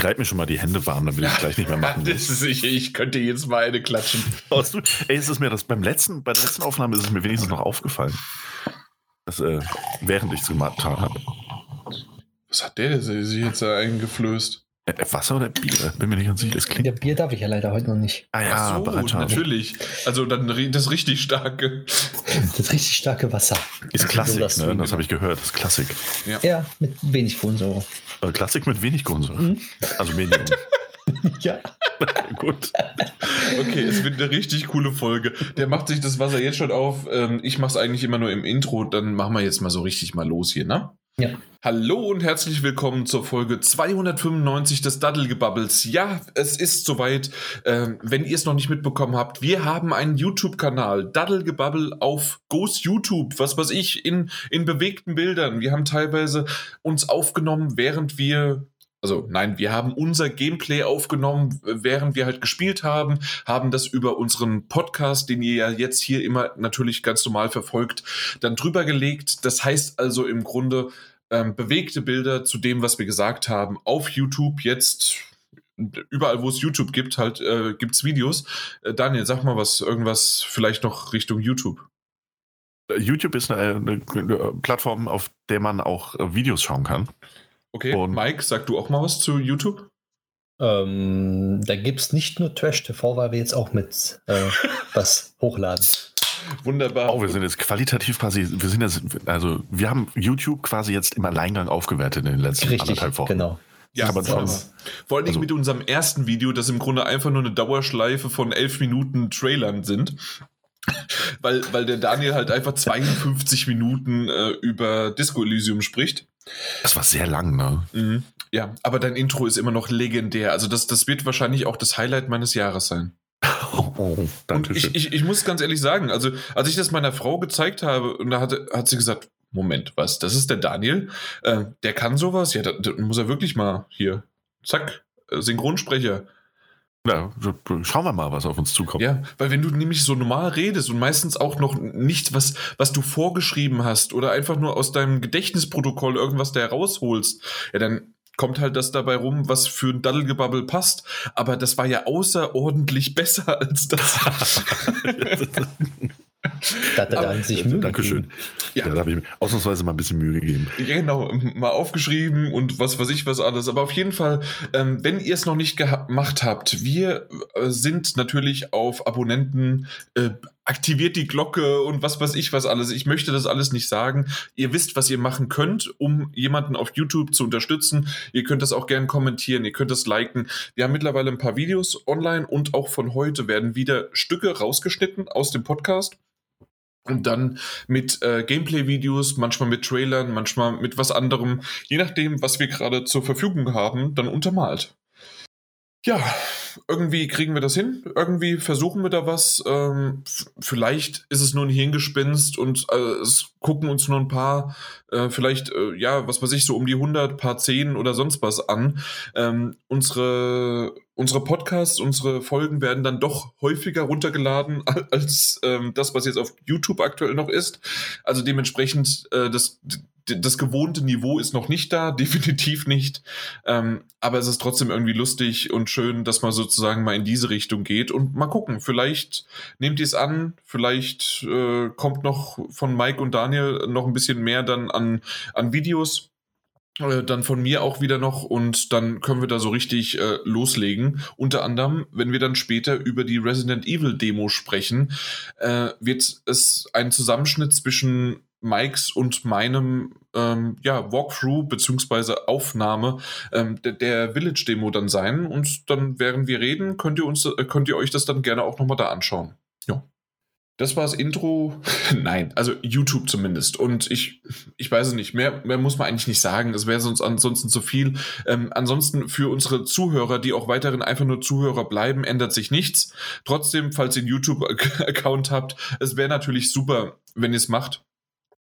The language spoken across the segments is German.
Ich reibe mir schon mal die Hände warm, dann will ich gleich nicht mehr machen. ist, ich, ich könnte jetzt mal eine klatschen. Ey, es ist mir das beim letzten, bei der letzten Aufnahme ist es mir wenigstens noch aufgefallen. Das, äh, während ich es getan habe. Was hat der sich jetzt da eingeflößt? Wasser oder Bier? Bin mir nicht ganz sicher. Das klingt. Ja, Bier darf ich ja leider heute noch nicht. Ah ja, Ach so, natürlich. Also dann das richtig starke. Das richtig starke Wasser. Ist Klassik, So das ne? Das habe ich gehört. Das ist Klassik. Ja, mit wenig Kohlensäure. Äh, Klassik mit wenig Kohlensäure. Also Medium. Ja. Gut. Okay, es wird eine richtig coole Folge. Der macht sich das Wasser jetzt schon auf. Ähm, ich mache es eigentlich immer nur im Intro. Dann machen wir jetzt mal so richtig mal los hier, ne? Ja. Hallo und herzlich willkommen zur Folge 295 des Daddelgebubbles. Ja, es ist soweit. Ähm, wenn ihr es noch nicht mitbekommen habt, wir haben einen YouTube-Kanal, Daddelgebubble auf Ghost YouTube, was weiß ich, in, in bewegten Bildern. Wir haben teilweise uns aufgenommen, während wir also nein, wir haben unser Gameplay aufgenommen, während wir halt gespielt haben, haben das über unseren Podcast, den ihr ja jetzt hier immer natürlich ganz normal verfolgt, dann drüber gelegt. Das heißt also im Grunde ähm, bewegte Bilder zu dem, was wir gesagt haben, auf YouTube jetzt. Überall, wo es YouTube gibt, halt äh, gibt's Videos. Äh, Daniel, sag mal was, irgendwas vielleicht noch Richtung YouTube. YouTube ist eine, eine, eine Plattform, auf der man auch äh, Videos schauen kann. Okay, Und- Mike, sag du auch mal was zu YouTube? Ähm, da gibt es nicht nur Trash TV, weil wir jetzt auch mit äh, was hochladen. Wunderbar. Oh, wir sind jetzt qualitativ quasi, wir sind jetzt, also wir haben YouTube quasi jetzt im Alleingang aufgewertet in den letzten Richtig, anderthalb Wochen. genau. Ja, aber schon- Vor allen Dingen also- mit unserem ersten Video, das im Grunde einfach nur eine Dauerschleife von elf Minuten Trailern sind. weil, weil der Daniel halt einfach 52 Minuten äh, über Disco Elysium spricht. Das war sehr lang, ne? Mhm. Ja, aber dein Intro ist immer noch legendär. Also das, das wird wahrscheinlich auch das Highlight meines Jahres sein. Oh, Und danke ich, ich, ich muss ganz ehrlich sagen, also als ich das meiner Frau gezeigt habe, und da hatte, hat sie gesagt, Moment, was, das ist der Daniel? Äh, der kann sowas? Ja, da, da muss er wirklich mal hier, zack, äh, Synchronsprecher. Ja, schauen wir mal, was auf uns zukommt. Ja, weil wenn du nämlich so normal redest und meistens auch noch nicht was, was du vorgeschrieben hast oder einfach nur aus deinem Gedächtnisprotokoll irgendwas da rausholst, ja, dann kommt halt das dabei rum, was für ein Daddelgebabbel passt. Aber das war ja außerordentlich besser als das. Da hat er dann sich Mühe Dankeschön. gegeben. Ja. Ja, da habe ich mir ausnahmsweise mal ein bisschen Mühe gegeben. Ja, genau, mal aufgeschrieben und was weiß ich was alles. Aber auf jeden Fall, ähm, wenn ihr es noch nicht gemacht habt, wir äh, sind natürlich auf Abonnenten, äh, aktiviert die Glocke und was weiß ich was alles. Ich möchte das alles nicht sagen. Ihr wisst, was ihr machen könnt, um jemanden auf YouTube zu unterstützen. Ihr könnt das auch gern kommentieren, ihr könnt das liken. Wir haben mittlerweile ein paar Videos online und auch von heute werden wieder Stücke rausgeschnitten aus dem Podcast. Und dann mit äh, Gameplay-Videos, manchmal mit Trailern, manchmal mit was anderem, je nachdem, was wir gerade zur Verfügung haben, dann untermalt. Ja, irgendwie kriegen wir das hin. Irgendwie versuchen wir da was. Ähm, vielleicht ist es nur ein Hirngespinst und äh, es gucken uns nur ein paar, äh, vielleicht, äh, ja, was weiß ich, so um die 100, paar 10 oder sonst was an. Ähm, unsere, unsere Podcasts, unsere Folgen werden dann doch häufiger runtergeladen als ähm, das, was jetzt auf YouTube aktuell noch ist. Also dementsprechend, äh, das, das gewohnte Niveau ist noch nicht da, definitiv nicht. Ähm, aber es ist trotzdem irgendwie lustig und schön, dass man sozusagen mal in diese Richtung geht. Und mal gucken, vielleicht nehmt ihr es an, vielleicht äh, kommt noch von Mike und Daniel noch ein bisschen mehr dann an, an Videos. Äh, Dann von mir auch wieder noch und dann können wir da so richtig äh, loslegen. Unter anderem, wenn wir dann später über die Resident Evil Demo sprechen, äh, wird es ein Zusammenschnitt zwischen Mikes und meinem ähm, ja, Walkthrough beziehungsweise Aufnahme ähm, der, der Village Demo dann sein und dann während wir reden, könnt ihr uns äh, könnt ihr euch das dann gerne auch nochmal da anschauen. Ja. Das war das Intro. Nein, also YouTube zumindest. Und ich, ich weiß es nicht, mehr, mehr muss man eigentlich nicht sagen. Das wäre sonst ansonsten zu viel. Ähm, ansonsten für unsere Zuhörer, die auch weiterhin einfach nur Zuhörer bleiben, ändert sich nichts. Trotzdem, falls ihr einen YouTube-Account habt, es wäre natürlich super, wenn ihr es macht.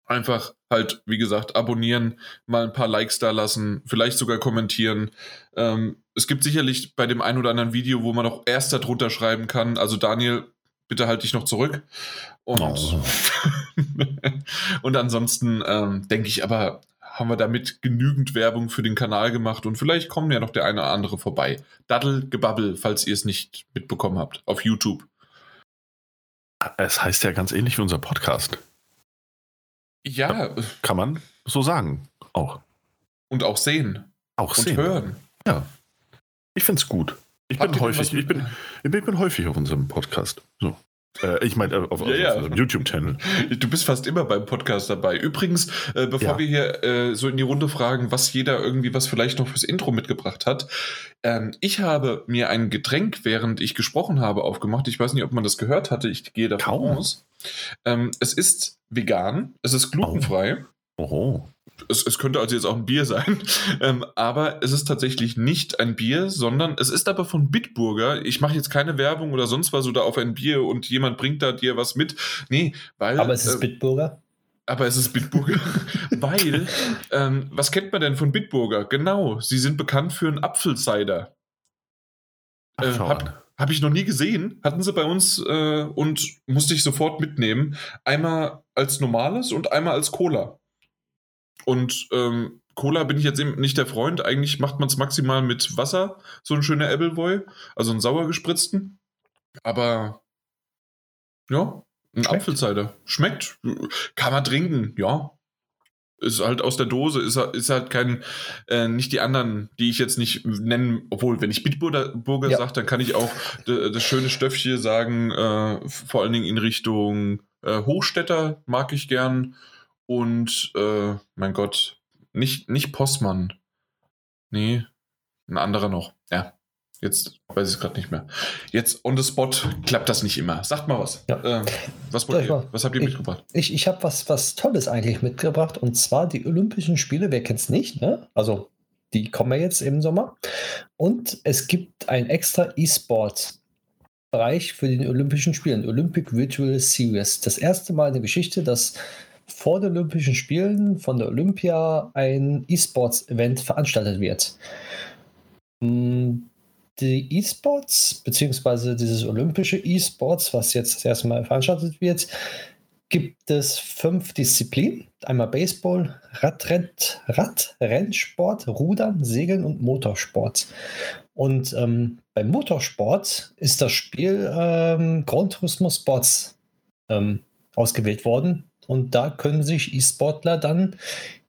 Einfach halt, wie gesagt, abonnieren, mal ein paar Likes da lassen, vielleicht sogar kommentieren. Ähm, es gibt sicherlich bei dem ein oder anderen Video, wo man auch erst darunter schreiben kann. Also Daniel, bitte halt dich noch zurück. Und, Oh. und ansonsten ähm, denke ich aber, haben wir damit genügend Werbung für den Kanal gemacht und vielleicht kommen ja noch der eine oder andere vorbei. Daddelgebabbel, falls ihr es nicht mitbekommen habt, auf YouTube. Es heißt ja ganz ähnlich wie unser Podcast. Ja, Kann man so sagen. Auch. und auch sehen Auch und sehen. hören. Ja. Ich finde es gut. Ich Habt bin häufig, ich bin, ich bin häufig auf unserem Podcast. So. Äh, ich meine, äh, auf, auf Ja, ja. unserem YouTube-Channel. Du bist fast immer beim Podcast dabei. Übrigens, äh, bevor Ja. wir hier äh, so in die Runde fragen, was jeder irgendwie was vielleicht noch fürs Intro mitgebracht hat. Ähm, ich habe mir ein Getränk, während ich gesprochen habe, aufgemacht. Ich weiß nicht, ob man das gehört hatte. Ich gehe davon Kaum. aus. Ähm, es ist vegan, es ist glutenfrei. Oh. Es, es könnte also jetzt auch ein Bier sein, ähm, aber es ist tatsächlich nicht ein Bier, sondern es ist aber von Bitburger. Ich mache jetzt keine Werbung oder sonst was oder auf ein Bier und jemand bringt da dir was mit. Nee, weil. Aber es ist äh, Bitburger. aber es ist Bitburger, weil, ähm, was kennt man denn von Bitburger? Genau, sie sind bekannt für einen Apfelcider. Ach, Äh, hab- an. Habe ich noch nie gesehen, hatten sie bei uns äh, und musste ich sofort mitnehmen. Einmal als normales und einmal als Cola. Und ähm, Cola bin ich jetzt eben nicht der Freund. Eigentlich macht man es maximal mit Wasser, so ein schöner Appleboy, also einen sauer gespritzten. Aber ja, ein Schmeckt. Apfelcider. Schmeckt. Kann man trinken, ja. Ist halt aus der Dose, ist, halt- ist halt kein, äh, nicht die anderen, die ich jetzt nicht nennen, obwohl, wenn ich Bitburger Burger Ja. sage, dann kann ich auch das schöne Stöffchen sagen, äh, vor allen Dingen in Richtung äh, Hochstädter mag ich gern und, äh, mein Gott, nicht, nicht Postmann. Nee, ein anderer noch. Ja, jetzt weiß ich es gerade nicht mehr. Jetzt on the spot klappt das nicht immer. Sagt mal was. Ja. Äh, was, wollt ihr, was habt ihr Ich- mitgebracht? Ich, ich habe was, was Tolles eigentlich mitgebracht und zwar die Olympischen Spiele. Wer kennt es nicht? Ne? Also, die kommen ja jetzt im Sommer. Und es gibt ein extra E-Sport-Bereich für den Olympischen Spielen, Olympic Virtual Series. Das erste Mal in der Geschichte, dass vor den Olympischen Spielen von der Olympia ein E-Sports-Event veranstaltet wird. Mm, Die E-Sports, beziehungsweise dieses olympische E-Sports, was jetzt das erste Mal veranstaltet wird, gibt es fünf Disziplinen. Einmal Baseball, Radrenn, Radrennsport, Rudern, Segeln und Motorsport. Und ähm, beim Motorsport ist das Spiel ähm, Gran Turismo Sports ähm, ausgewählt worden. Und da können sich E-Sportler dann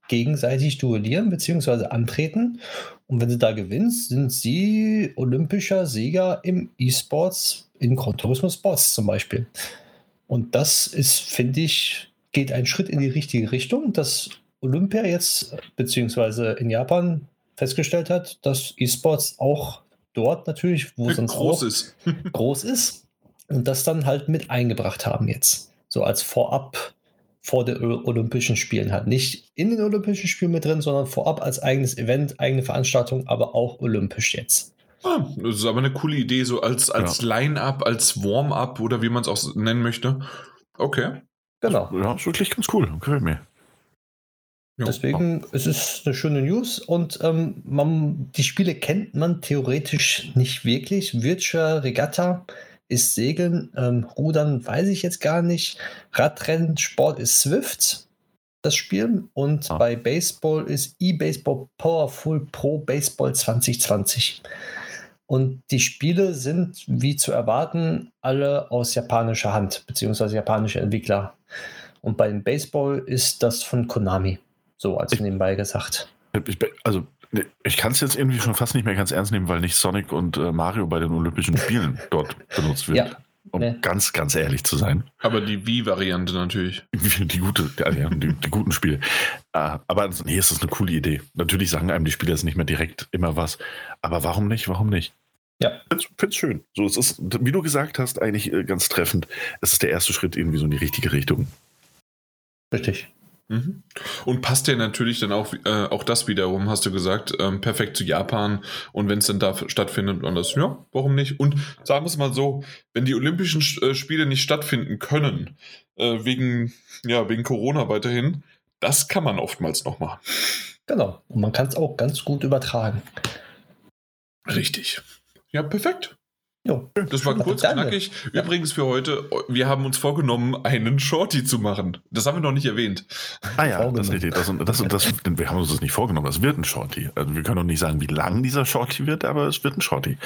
gegenseitig duellieren bzw. antreten. Und wenn sie da gewinnen, sind sie olympischer Sieger im E-Sports, in Gran Turismo Sports zum Beispiel. Und das ist, finde ich, geht ein Schritt in die richtige Richtung, dass Olympia jetzt, beziehungsweise in Japan, festgestellt hat, dass E-Sports auch dort natürlich, wo sonst groß ist. groß ist und das dann halt mit eingebracht haben jetzt. So als Vorab vor den Olympischen Spielen halt. Nicht in den Olympischen Spielen mit drin, sondern vorab als eigenes Event, eigene Veranstaltung, aber auch olympisch jetzt. Ah, das ist aber eine coole Idee, so als, als Line-Up, als Warm-up oder wie man es auch nennen möchte. Okay. Genau. Ja, ist wirklich ganz cool. Gefällt mir. Ja. Deswegen es ist eine schöne News und ähm, man, die Spiele kennt man theoretisch nicht wirklich. Virtual Regatta ist Segeln, ähm, Rudern weiß ich jetzt gar nicht. Radrennen, Sport ist Swift, das Spiel. Und Ah. bei Baseball ist eBaseball Powerful Pro Baseball 2020. Und die Spiele sind, wie zu erwarten, alle aus japanischer Hand, beziehungsweise japanische Entwickler. Und bei Baseball ist das von Konami. So als Ich- nebenbei gesagt. Ich, also, ich kann es jetzt irgendwie schon fast nicht mehr ganz ernst nehmen, weil nicht Sonic und äh, Mario bei den Olympischen Spielen dort benutzt wird. Ja, um ne. ganz, ganz ehrlich zu sein. Aber die Wii-Variante natürlich. Die, gute, ja, die, die guten Spiele. Äh, aber nee, es ist eine coole Idee. Natürlich sagen einem die Spieler jetzt nicht mehr direkt immer was. Aber warum nicht? Warum nicht? Ja. Ich finde es schön. So, es ist, wie du gesagt hast, eigentlich äh, ganz treffend. Es ist der erste Schritt irgendwie so in die richtige Richtung. richtig. Mhm. Und passt ja natürlich dann auch, äh, auch das wiederum, hast du gesagt, ähm, perfekt zu Japan. Und wenn es dann da stattfindet und das, ja, warum nicht? Und sagen wir es mal so, wenn die Olympischen äh, Spiele nicht stattfinden können, äh, wegen, ja, wegen Corona weiterhin, das kann man oftmals noch machen. Genau. Und man kann es auch ganz gut übertragen. Richtig. Ja, perfekt. Jo. Das war kurz, knackig. Übrigens für heute, wir haben uns vorgenommen, einen Shorty zu machen. Das haben wir noch nicht erwähnt. Ah ja, das, das, das, das, wir haben uns das nicht vorgenommen. Das wird ein Shorty. Also wir können noch nicht sagen, wie lang dieser Shorty wird, aber es wird ein Shorty.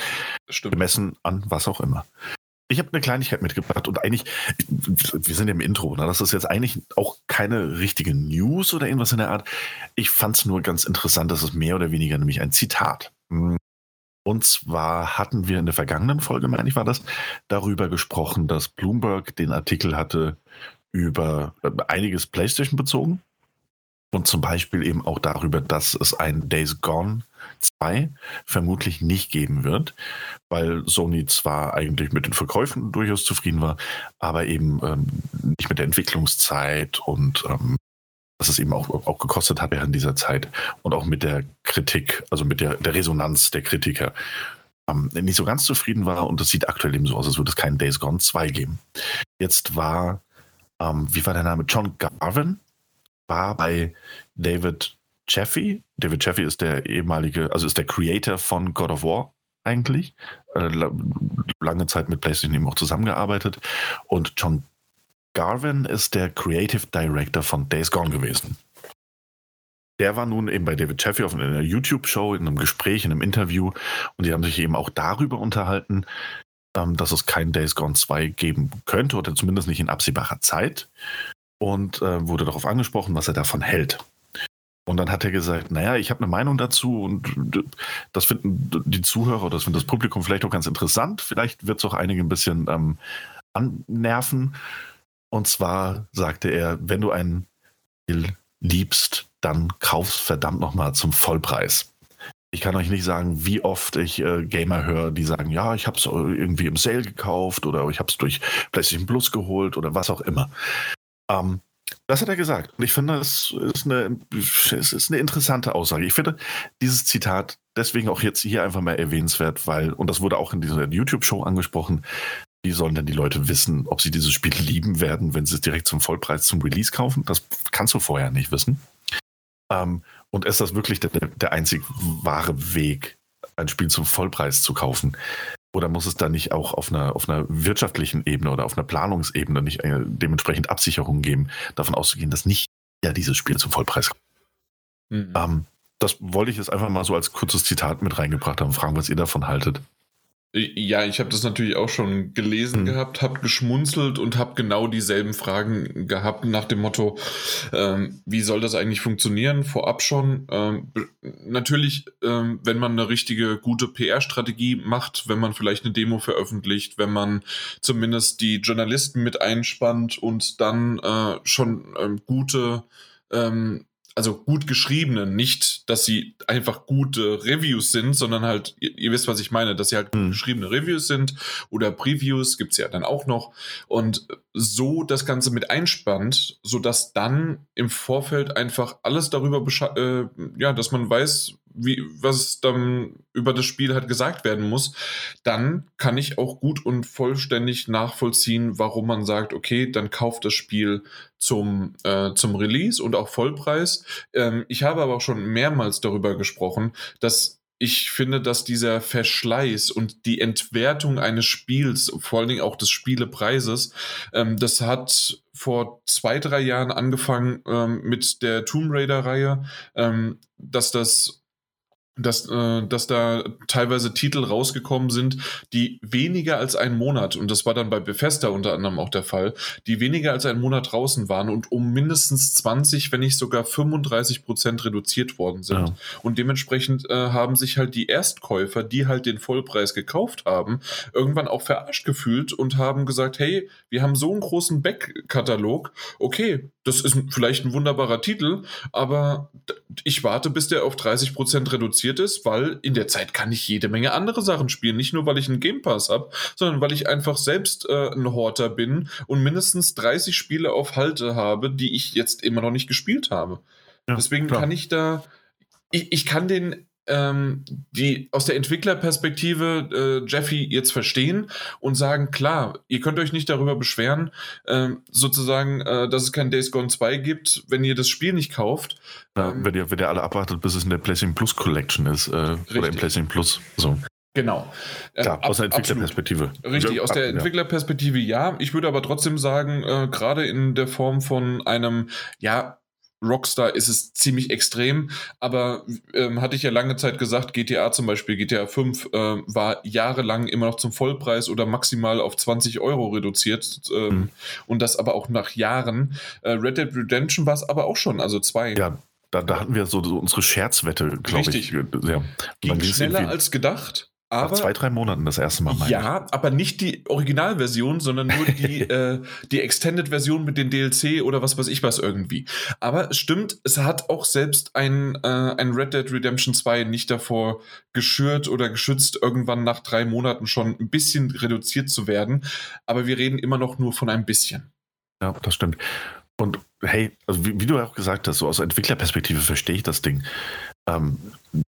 Stimmt. Gemessen an was auch immer. Ich habe eine Kleinigkeit mitgebracht und eigentlich, wir sind ja im Intro, ne? das ist jetzt eigentlich auch keine richtige News oder irgendwas in der Art. Ich fand es nur ganz interessant, dass es mehr oder weniger nämlich ein Zitat. Und zwar hatten wir in der vergangenen Folge, meine ich, war das, darüber gesprochen, dass Bloomberg den Artikel hatte über äh, einiges PlayStation bezogen. Und zum Beispiel eben auch darüber, dass es ein Days Gone 2 vermutlich nicht geben wird, weil Sony zwar eigentlich mit den Verkäufen durchaus zufrieden war, aber eben ähm, nicht mit der Entwicklungszeit und ähm, was es eben auch, auch gekostet hat während dieser Zeit und auch mit der Kritik, also mit der, der Resonanz der Kritiker, ähm, nicht so ganz zufrieden war und es sieht aktuell eben so aus, als würde es keinen Days Gone 2 geben. Jetzt war, ähm, wie war der Name? John Garvin war bei David Chaffee. David Chaffee ist der ehemalige, also ist der Creator von God of War eigentlich. Äh, lange Zeit mit PlayStation eben auch zusammengearbeitet. Und John Garvin ist der Creative Director von Days Gone gewesen. Der war nun eben bei David Chaffee auf einer YouTube-Show, in einem Gespräch, in einem Interview und die haben sich eben auch darüber unterhalten, ähm, dass es kein Days Gone 2 geben könnte oder zumindest nicht in absehbarer Zeit und äh, wurde darauf angesprochen, was er davon hält. Und dann hat er gesagt, naja, ich habe eine Meinung dazu und das finden die Zuhörer das findet das Publikum vielleicht auch ganz interessant. Vielleicht wird es auch einige ein bisschen ähm, annerven. Und zwar sagte er, wenn du ein Spiel liebst, dann kauf's verdammt nochmal zum Vollpreis. Ich kann euch nicht sagen, wie oft ich äh, Gamer höre, die sagen, ja, ich habe es irgendwie im Sale gekauft oder ich habe es durch PlayStation Plus geholt oder was auch immer. Ähm, das hat er gesagt. Und ich finde, es ist eine, es ist eine interessante Aussage. Ich finde dieses Zitat deswegen auch jetzt hier einfach mal erwähnenswert, weil, und das wurde auch in dieser YouTube-Show angesprochen, wie sollen denn die Leute wissen, ob sie dieses Spiel lieben werden, wenn sie es direkt zum Vollpreis zum Release kaufen? Das kannst du vorher nicht wissen. Ähm, und ist das wirklich der, der einzig wahre Weg, ein Spiel zum Vollpreis zu kaufen? Oder muss es da nicht auch auf einer, auf einer wirtschaftlichen Ebene oder auf einer Planungsebene nicht äh, dementsprechend Absicherungen geben, davon auszugehen, dass nicht ja dieses Spiel zum Vollpreis kommt? Mhm. Ähm, das wollte ich jetzt einfach mal so als kurzes Zitat mit reingebracht haben. Fragen, was ihr davon haltet. Ja, ich habe das natürlich auch schon gelesen mhm. gehabt, habe geschmunzelt und habe genau dieselben Fragen gehabt nach dem Motto, ähm, wie soll das eigentlich funktionieren? Vorab schon. Ähm, natürlich, ähm, wenn man eine richtige gute PR-Strategie macht, wenn man vielleicht eine Demo veröffentlicht, wenn man zumindest die Journalisten mit einspannt und dann äh, schon ähm, gute ähm, also gut geschriebenen, nicht, dass sie einfach gute Reviews sind, sondern halt, ihr, ihr wisst, was ich meine, dass sie halt gut mhm. geschriebene Reviews sind oder Previews gibt's ja dann auch noch und so das Ganze mit einspannt, sodass dann im Vorfeld einfach alles darüber, äh, ja, dass man weiß, wie, was dann über das Spiel halt gesagt werden muss, dann kann ich auch gut und vollständig nachvollziehen, warum man sagt, okay, dann kauft das Spiel zum, äh, zum Release und auch Vollpreis. Ähm, ich habe aber auch schon mehrmals darüber gesprochen, dass ich finde, dass dieser Verschleiß und die Entwertung eines Spiels, vor allen Dingen auch des Spielepreises, ähm, das hat vor zwei, drei Jahren angefangen ähm, mit der Tomb Raider-Reihe, ähm, dass das dass, äh, dass da teilweise Titel rausgekommen sind, die weniger als einen Monat, und das war dann bei Bethesda unter anderem auch der Fall, die weniger als einen Monat draußen waren und um mindestens 20, wenn nicht sogar 35 Prozent reduziert worden sind. Ja. Und dementsprechend äh, haben sich halt die Erstkäufer, die halt den Vollpreis gekauft haben, irgendwann auch verarscht gefühlt und haben gesagt, hey, wir haben so einen großen Backkatalog, okay, das ist vielleicht ein wunderbarer Titel, aber ich warte, bis der auf 30 Prozent reduziert ist, weil in der Zeit kann ich jede Menge andere Sachen spielen. Nicht nur, weil ich einen Game Pass habe, sondern weil ich einfach selbst äh, ein Horter bin und mindestens 30 Spiele auf Halte habe, die ich jetzt immer noch nicht gespielt habe. Ja, Deswegen klar. kann ich da, ich, ich kann den ähm, die aus der Entwicklerperspektive äh, Jeffy jetzt verstehen und sagen, klar, ihr könnt euch nicht darüber beschweren, äh, sozusagen, äh, dass es kein Days Gone 2 gibt, wenn ihr das Spiel nicht kauft. Ja, ähm, wenn, ihr, wenn ihr alle abwartet, bis es in der PlayStation Plus Collection ist äh, oder im PlayStation Plus. So. Genau. Klar, äh, aus der Entwicklerperspektive. Richtig, aus der Entwicklerperspektive ja. Ich würde aber trotzdem sagen, äh, gerade in der Form von einem, ja, Rockstar ist es ziemlich extrem, aber ähm, hatte ich ja lange Zeit gesagt, GTA zum Beispiel, GTA 5 äh, war jahrelang immer noch zum Vollpreis oder maximal auf 20 Euro reduziert ähm, mhm. und das aber auch nach Jahren. Äh, Red Dead Redemption war es aber auch schon, also zwei. Ja, da, da hatten wir so, so unsere Scherzwette, glaube ich. Ja. Ging schneller als gedacht. Aber, Nach zwei, drei Monaten das erste Mal. Ja, ich. aber nicht die Originalversion, sondern nur die, äh, die Extended-Version mit den DLC oder was weiß ich was irgendwie. Aber es stimmt, es hat auch selbst ein, äh, ein Red Dead Redemption 2 nicht davor geschürt oder geschützt, irgendwann nach drei Monaten schon ein bisschen reduziert zu werden. Aber wir reden immer noch nur von ein bisschen. Ja, das stimmt. Und hey, also wie, wie du auch gesagt hast, so aus Entwicklerperspektive verstehe ich das Ding. Ähm,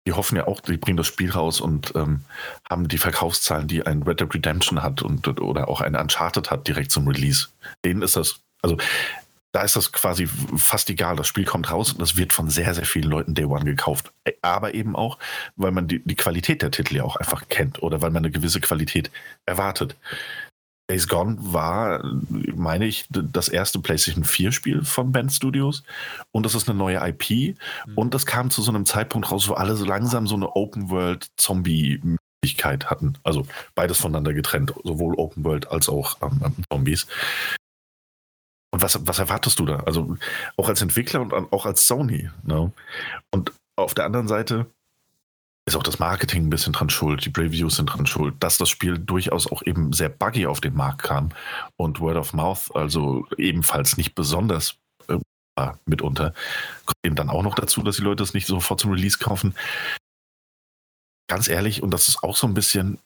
die hoffen ja auch, die bringen das Spiel raus und ähm, haben die Verkaufszahlen, die ein Red Dead Redemption hat und oder auch ein Uncharted hat, direkt zum Release. Denen ist das, also da ist das quasi fast egal. Das Spiel kommt raus und das wird von sehr, sehr vielen Leuten Day One gekauft. Aber eben auch, weil man die, die Qualität der Titel ja auch einfach kennt oder weil man eine gewisse Qualität erwartet. Days Gone war, meine ich, das erste PlayStation 4 Spiel von Band Studios und das ist eine neue IP mhm. und das kam zu so einem Zeitpunkt raus, wo alle so langsam so eine Open World Zombie Möglichkeit hatten. Also beides voneinander getrennt, sowohl Open World als auch ähm, ähm, Zombies. Und was, was erwartest du da? Also auch als Entwickler und auch als Sony. Ne? Und auf der anderen Seite, ist auch das Marketing ein bisschen dran schuld, die Previews sind dran schuld, dass das Spiel durchaus auch eben sehr buggy auf den Markt kam und Word of Mouth also ebenfalls nicht besonders äh, mitunter. Kommt eben dann auch noch dazu, dass die Leute es nicht sofort zum Release kaufen. Ganz ehrlich, und das ist auch so ein bisschen,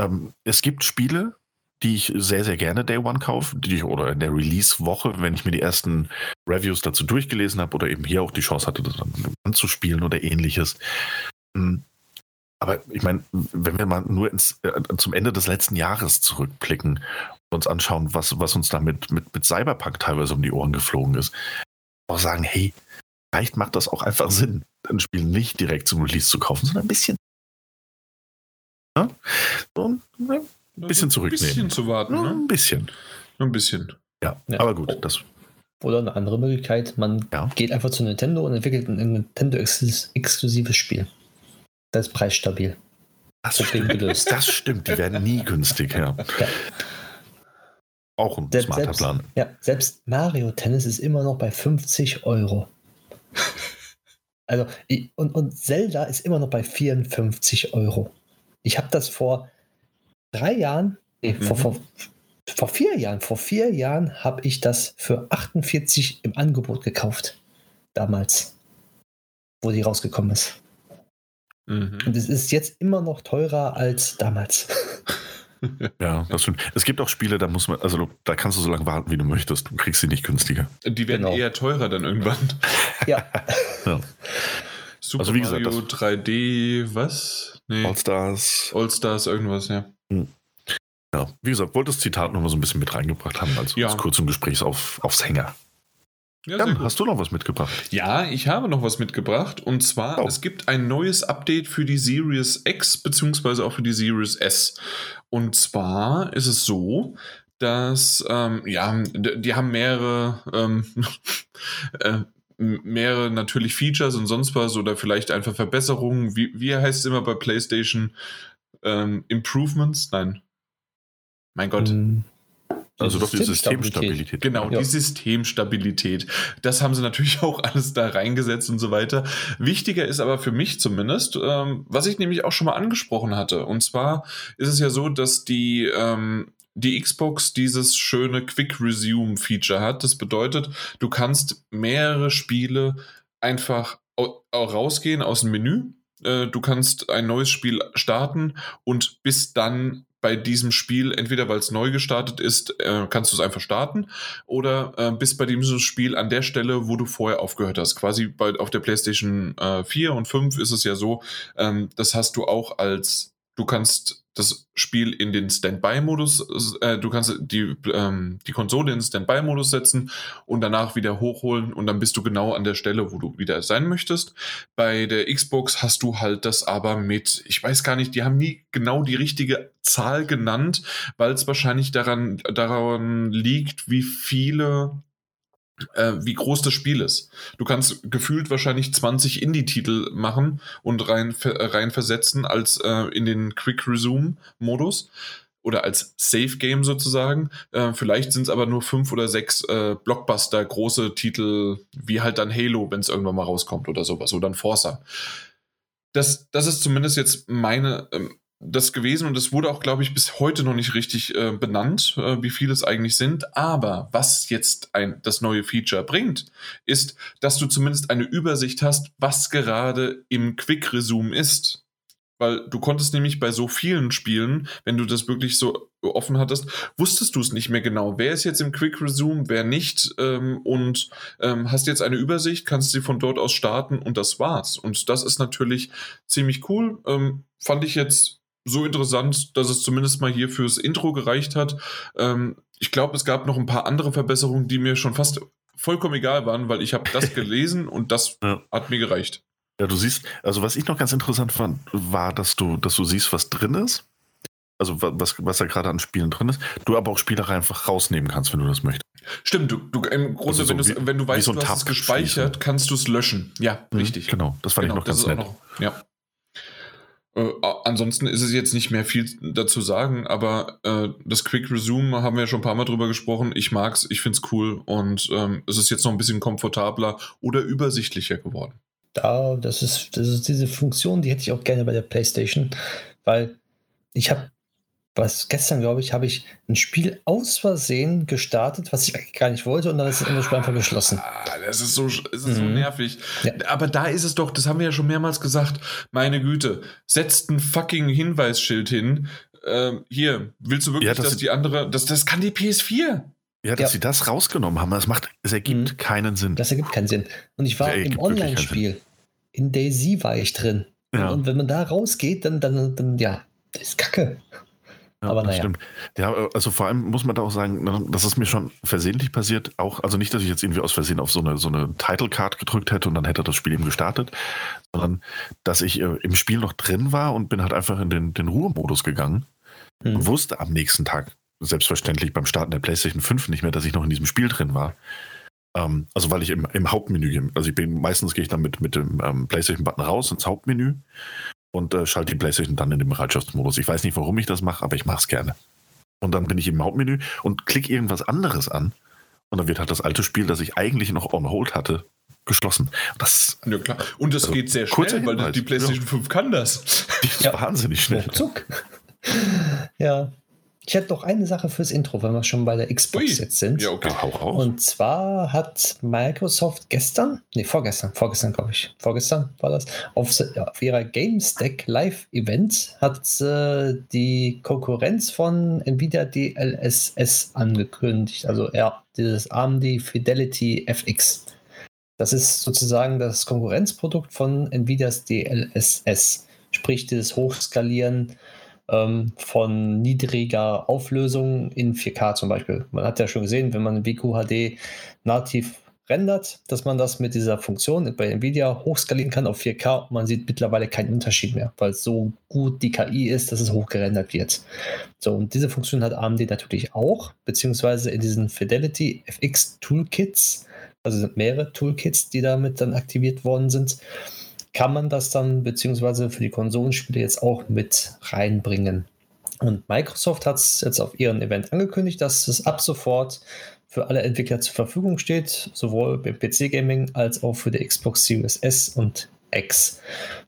ähm, es gibt Spiele, die ich sehr, sehr gerne Day One kaufe, die ich, oder in der Release-Woche, wenn ich mir die ersten Reviews dazu durchgelesen habe oder eben hier auch die Chance hatte, das dann anzuspielen oder ähnliches. Ähm, aber ich meine, wenn wir mal nur ins, äh, zum Ende des letzten Jahres zurückblicken und uns anschauen, was, was uns da mit, mit, mit Cyberpunk teilweise um die Ohren geflogen ist, auch sagen, hey, vielleicht macht das auch einfach Sinn, ein Spiel nicht direkt zum Release zu kaufen, sondern ein bisschen. Ja? So, ein bisschen zurücknehmen. Ein bisschen zu warten. Ne? Ein bisschen. Ein bisschen. Ja, ja. aber gut, das oder eine andere Möglichkeit, man ja. geht einfach zu Nintendo und entwickelt ein Nintendo-exklusives Spiel. Das ist preisstabil. Das Problem stimmt. gelöst. Das stimmt, die werden nie günstig, ja. ja. Auch ein selbst, smarter selbst, Plan. Ja, selbst Mario Tennis ist immer noch bei 50 Euro. Also, und, und Zelda ist immer noch bei 54 Euro. Ich habe das vor drei Jahren, nee, mhm. vor, vor, vor vier Jahren, vor vier Jahren habe ich das für 48 im Angebot gekauft. Damals, wo die rausgekommen ist. Mhm. Und es ist jetzt immer noch teurer als damals. Ja, das stimmt. Es gibt auch Spiele, da muss man, also da kannst du so lange warten, wie du möchtest. Du kriegst sie nicht günstiger. Die werden genau. eher teurer dann irgendwann. Ja. ja. Super also wie gesagt, Mario 3D, was? Nee. All-Stars. All-Stars, irgendwas, ja. Hm. Ja, wie gesagt, wollte das Zitat noch mal so ein bisschen mit reingebracht haben, als, ja. als kurzem Gesprächs auf, aufs Hänger. Ja, Jan, hast du noch was mitgebracht? Ja, ich habe noch was mitgebracht. Und zwar, oh. es gibt ein neues Update für die Series X beziehungsweise auch für die Series S. Und zwar ist es so, dass, ähm, ja, die haben mehrere, ähm, äh, mehrere natürlich Features und sonst was oder vielleicht einfach Verbesserungen. Wie, wie heißt es immer bei PlayStation? Ähm, Improvements? Nein. Mein Gott. Mm. Also doch die Systemstabilität. Genau, ja. die Systemstabilität. Das haben sie natürlich auch alles da reingesetzt und so weiter. Wichtiger ist aber für mich zumindest, ähm, was ich nämlich auch schon mal angesprochen hatte. Und zwar ist es ja so, dass die, ähm, die Xbox dieses schöne Quick Resume Feature hat. Das bedeutet, du kannst mehrere Spiele einfach rausgehen aus dem Menü. Äh, du kannst ein neues Spiel starten und bis dann bei diesem Spiel, entweder weil es neu gestartet ist, äh, kannst du es einfach starten, oder äh, bist bei diesem Spiel an der Stelle, wo du vorher aufgehört hast. Quasi bei, auf der PlayStation äh, 4 und 5 ist es ja so, ähm, das hast du auch als du kannst das Spiel in den Standby-Modus, äh, du kannst die, ähm, die Konsole in den Standby-Modus setzen und danach wieder hochholen und dann bist du genau an der Stelle, wo du wieder sein möchtest. Bei der Xbox hast du halt das aber mit, ich weiß gar nicht, die haben nie genau die richtige Zahl genannt, weil es wahrscheinlich daran, daran liegt, wie viele äh, wie groß das Spiel ist. Du kannst gefühlt wahrscheinlich 20 Indie-Titel machen und rein, rein versetzen als äh, in den Quick Resume-Modus oder als Safe Game sozusagen. Äh, vielleicht sind es aber nur fünf oder sechs äh, Blockbuster, große Titel, wie halt dann Halo, wenn es irgendwann mal rauskommt oder sowas, oder dann Forza. Das, das ist zumindest jetzt meine, ähm, das gewesen und es wurde auch, glaube ich, bis heute noch nicht richtig äh, benannt, äh, wie viele es eigentlich sind. Aber was jetzt ein, das neue Feature bringt, ist, dass du zumindest eine Übersicht hast, was gerade im Quick Resume ist. Weil du konntest nämlich bei so vielen Spielen, wenn du das wirklich so offen hattest, wusstest du es nicht mehr genau. Wer ist jetzt im Quick Resume, wer nicht? Ähm, und ähm, hast jetzt eine Übersicht, kannst sie von dort aus starten und das war's. Und das ist natürlich ziemlich cool. Ähm, fand ich jetzt so interessant, dass es zumindest mal hier fürs Intro gereicht hat. Ähm, ich glaube, es gab noch ein paar andere Verbesserungen, die mir schon fast vollkommen egal waren, weil ich habe das gelesen und das ja. hat mir gereicht. Ja, du siehst, also was ich noch ganz interessant fand, war, dass du, dass du siehst, was drin ist. Also was, was da gerade an Spielen drin ist. Du aber auch Spiele einfach rausnehmen kannst, wenn du das möchtest. Stimmt, du, du im Grunde, also so wenn, wie, wenn, du weißt, so du hast es gespeichert, schließen. kannst du es löschen. Ja, mhm, richtig. Genau, das fand genau, ich noch ganz nett. Noch, ja. Äh, ansonsten ist es jetzt nicht mehr viel dazu sagen, aber äh, das Quick Resume haben wir schon ein paar Mal drüber gesprochen. Ich mag's, ich find's cool und ähm, es ist jetzt noch ein bisschen komfortabler oder übersichtlicher geworden. Da, das ist, das ist diese Funktion, die hätte ich auch gerne bei der PlayStation, weil ich habe was gestern, glaube ich, habe ich ein Spiel aus Versehen gestartet, was ich eigentlich gar nicht wollte, und dann ist das Spiel einfach geschlossen. Ah, das ist so, ist mhm. so nervig. Ja. Aber da ist es doch, das haben wir ja schon mehrmals gesagt, meine Güte, setzt ein fucking Hinweisschild hin. Ähm, hier, willst du wirklich, ja, das dass die andere, das, das kann die PS4. Ja, dass ja. sie das rausgenommen haben, das macht, es ergibt mhm. keinen Sinn. Das ergibt keinen Sinn. Und ich war im Online-Spiel. In Daisy war ich drin. Ja. Und wenn man da rausgeht, dann, dann, dann ja, das ist Kacke. Ja, aber naja. Stimmt. Ja, also vor allem muss man da auch sagen, das ist mir schon versehentlich passiert. Auch, also nicht, dass ich jetzt irgendwie aus Versehen auf so eine, so eine Title Card gedrückt hätte und dann hätte das Spiel eben gestartet, sondern dass ich äh, im Spiel noch drin war und bin halt einfach in den, den Ruhemodus gegangen mhm. und wusste am nächsten Tag selbstverständlich beim Starten der PlayStation 5 nicht mehr, dass ich noch in diesem Spiel drin war. Ähm, also weil ich im, im Hauptmenü, also ich bin meistens gehe ich dann mit, mit dem ähm, PlayStation-Button raus ins Hauptmenü und äh, schalte die PlayStation dann in den Bereitschaftsmodus. Ich weiß nicht, warum ich das mache, aber ich mache es gerne. Und dann bin ich im Hauptmenü und klicke irgendwas anderes an. Und dann wird halt das alte Spiel, das ich eigentlich noch on hold hatte, geschlossen. Das, ja, klar. Und das also, geht sehr schnell, weil die PlayStation ja. 5 kann das. Die ist ja. wahnsinnig schnell. Zuck. Ja, ich hätte noch eine Sache fürs Intro, wenn wir schon bei der Xbox Ui. jetzt sind. Ja, okay, hau raus. Und zwar hat Microsoft gestern, nee, vorgestern, vorgestern glaube ich, vorgestern war das, auf, auf ihrer GameStack Live-Event hat äh, die Konkurrenz von Nvidia DLSS angekündigt. Also ja, dieses AMD Fidelity FX. Das ist sozusagen das Konkurrenzprodukt von Nvidias DLSS. Sprich, dieses Hochskalieren ähm, von niedriger Auflösung in 4K zum Beispiel. Man hat ja schon gesehen, wenn man WQHD nativ rendert, dass man das mit dieser Funktion bei Nvidia hochskalieren kann auf 4K und man sieht mittlerweile keinen Unterschied mehr, weil so gut die KI ist, dass es hochgerendert wird. So, und diese Funktion hat AMD natürlich auch, beziehungsweise in diesen Fidelity FX Toolkits, also sind mehrere Toolkits, die damit dann aktiviert worden sind kann man das dann beziehungsweise für die Konsolenspiele jetzt auch mit reinbringen. Und Microsoft hat es jetzt auf ihrem Event angekündigt, dass es ab sofort für alle Entwickler zur Verfügung steht, sowohl beim PC-Gaming als auch für die Xbox Series S und X.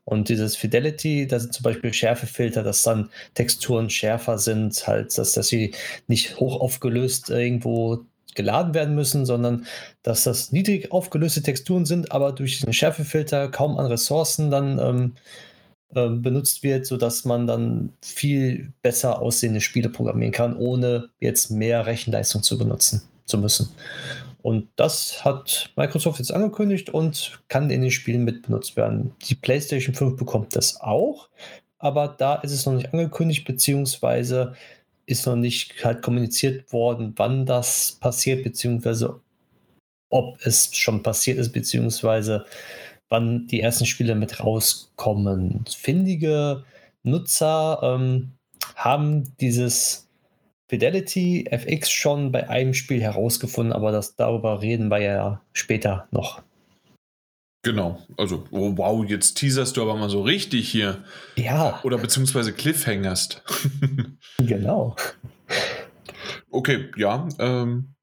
Und dieses Fidelity, da sind zum Beispiel Schärfefilter, dass dann Texturen schärfer sind, halt, dass, dass sie nicht hoch aufgelöst irgendwo geladen werden müssen, sondern dass das niedrig aufgelöste Texturen sind, aber durch den Schärfefilter kaum an Ressourcen dann ähm, äh, benutzt wird, sodass man dann viel besser aussehende Spiele programmieren kann, ohne jetzt mehr Rechenleistung zu benutzen zu müssen. Und das hat Microsoft jetzt angekündigt und kann in den Spielen mit benutzt werden. Die PlayStation 5 bekommt das auch. aber da ist es noch nicht angekündigt, beziehungsweise ist noch nicht halt kommuniziert worden, wann das passiert, beziehungsweise ob es schon passiert ist, beziehungsweise wann die ersten Spiele mit rauskommen. Findige Nutzer ähm, haben dieses Fidelity FX schon bei einem Spiel herausgefunden, aber das, darüber reden wir ja später noch. Genau, also, oh wow, jetzt teaserst du aber mal so richtig hier. Ja. Oder beziehungsweise Cliffhangerst. genau. Okay, ja, ähm,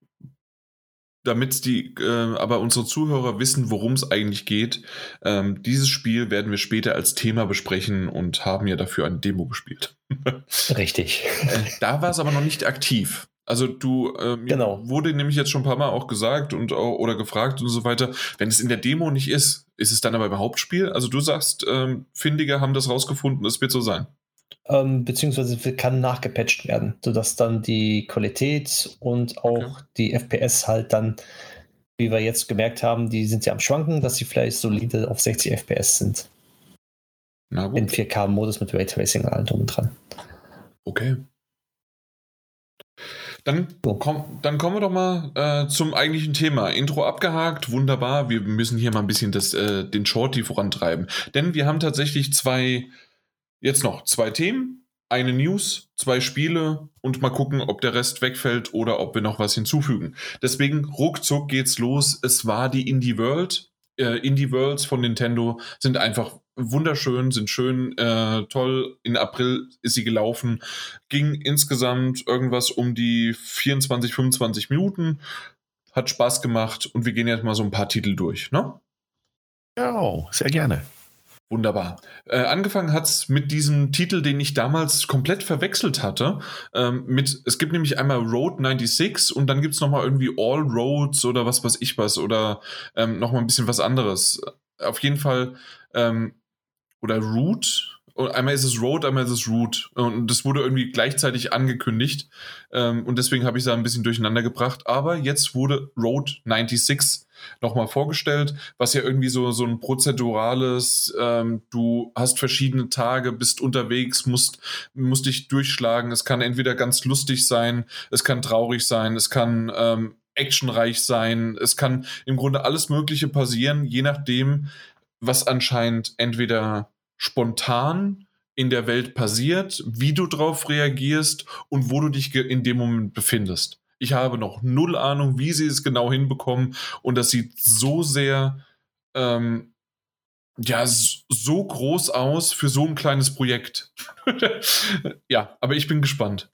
damit die, äh, aber unsere Zuhörer wissen, worum es eigentlich geht. Ähm, dieses Spiel werden wir später als Thema besprechen und haben ja dafür eine Demo gespielt. Richtig. Äh, da war es aber noch nicht aktiv. Also du, äh, genau. wurde nämlich jetzt schon ein paar Mal auch gesagt und oder gefragt und so weiter, wenn es in der Demo nicht ist, ist es dann aber im Hauptspiel? Also du sagst, ähm, Findige haben das rausgefunden, es wird so sein. Ähm, beziehungsweise kann nachgepatcht werden, sodass dann die Qualität und auch okay. die FPS halt dann, wie wir jetzt gemerkt haben, die sind ja am Schwanken, dass sie vielleicht solide auf 60 FPS sind. In 4K-Modus mit Raytracing und allem drum und dran. Okay. Dann, komm, dann kommen wir doch mal äh, zum eigentlichen Thema. Intro abgehakt, wunderbar. Wir müssen hier mal ein bisschen das, äh, den Shorty vorantreiben. Denn wir haben tatsächlich zwei Jetzt noch zwei Themen, eine News, zwei Spiele und mal gucken, ob der Rest wegfällt oder ob wir noch was hinzufügen. Deswegen ruckzuck geht's los. Es war die Indie World. Äh, Indie Worlds von Nintendo sind einfach wunderschön, sind schön, äh, toll. In April ist sie gelaufen. Ging insgesamt irgendwas um die 24, 25 Minuten. Hat Spaß gemacht und wir gehen jetzt mal so ein paar Titel durch, ne? Ja, sehr gerne. Wunderbar. Äh, angefangen hat's mit diesem Titel, den ich damals komplett verwechselt hatte. Ähm, mit, es gibt nämlich einmal Road 96 und dann gibt's nochmal irgendwie All Roads oder was weiß ich was oder ähm, nochmal ein bisschen was anderes. Auf jeden Fall, ähm, oder Route, einmal ist es Road, einmal ist es Root. Und das wurde irgendwie gleichzeitig angekündigt. Ähm, und deswegen habe ich es da ein bisschen durcheinander gebracht. Aber jetzt wurde Road 96 nochmal vorgestellt, was ja irgendwie so, so ein prozedurales, ähm, du hast verschiedene Tage, bist unterwegs, musst, musst dich durchschlagen. Es kann entweder ganz lustig sein, es kann traurig sein, es kann ähm, actionreich sein, es kann im Grunde alles Mögliche passieren, je nachdem, was anscheinend entweder spontan in der Welt passiert, wie du darauf reagierst und wo du dich in dem Moment befindest. Ich habe noch null Ahnung, wie sie es genau hinbekommen. Und das sieht so sehr, ähm, ja, so groß aus für so ein kleines Projekt. ja, aber ich bin gespannt.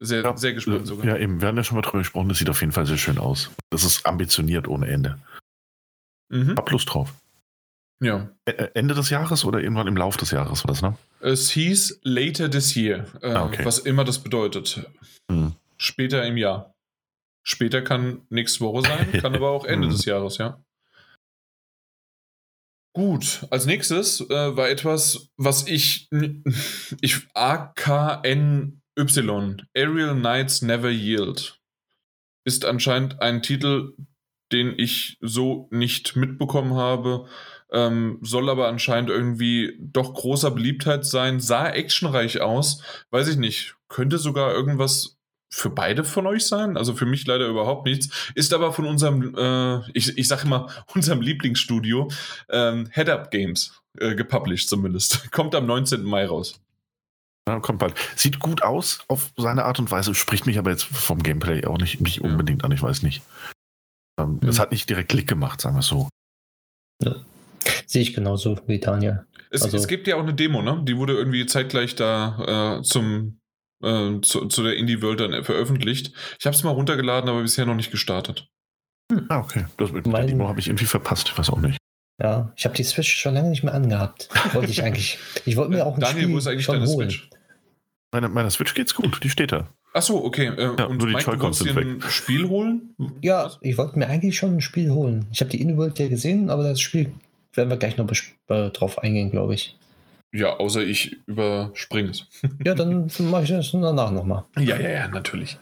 Sehr, ja, sehr gespannt sogar. Ja, eben. Wir haben ja schon mal drüber gesprochen. Das sieht auf jeden Fall sehr schön aus. Das ist ambitioniert ohne Ende. Mhm. Hab Lust drauf. Ja. Ende des Jahres oder irgendwann im Laufe des Jahres war das, ne? Es hieß later this year, äh, ah, okay. was immer das bedeutet. Hm. Später im Jahr. Später kann nächste Woche sein, kann aber auch Ende hm. des Jahres, ja. Gut, als nächstes äh, war etwas, was ich, ich AKNY, Aerial Knights Never Yield, ist anscheinend ein Titel, den ich so nicht mitbekommen habe, ähm, soll aber anscheinend irgendwie doch großer Beliebtheit sein, sah actionreich aus, weiß ich nicht, könnte sogar irgendwas für beide von euch sein. Also für mich leider überhaupt nichts. Ist aber von unserem, äh, ich, ich sage immer, unserem Lieblingsstudio, ähm, Head Up Games, äh, gepublished zumindest. Kommt am 19. Mai raus. Ja, kommt bald. Sieht gut aus auf seine Art und Weise, spricht mich aber jetzt vom Gameplay auch nicht, nicht unbedingt ja. an, ich weiß nicht. Ähm, mhm. Es hat nicht direkt Klick gemacht, sagen wir so. Ja. Sehe ich genauso wie Daniel. Es, also, es, gibt ja auch eine Demo, ne? Die wurde irgendwie zeitgleich da äh, zum äh, zu, zu, der Indie World dann veröffentlicht. Ich habe es mal runtergeladen, aber bisher noch nicht gestartet. Hm. Ah, okay. Das mit mein, der Demo habe ich irgendwie verpasst. Ich weiß auch nicht. Ja, ich habe die Switch schon lange nicht mehr angehabt. Wollte ich eigentlich. Ich wollte mir auch ein Daniel, Spiel wo ist eigentlich deine holen. Switch? Meine, meine Switch geht's gut, die steht da. Achso, okay. Äh, ja, und nur die Mike, du wolltest dir ein Spiel holen? Ja, ich wollte mir eigentlich schon ein Spiel holen. Ich habe die Indie World ja gesehen, aber das Spiel werden wir gleich noch äh, drauf eingehen, glaube ich. Ja, außer ich überspringe es. ja, dann mache ich das danach nochmal. Ja, ja, ja, natürlich.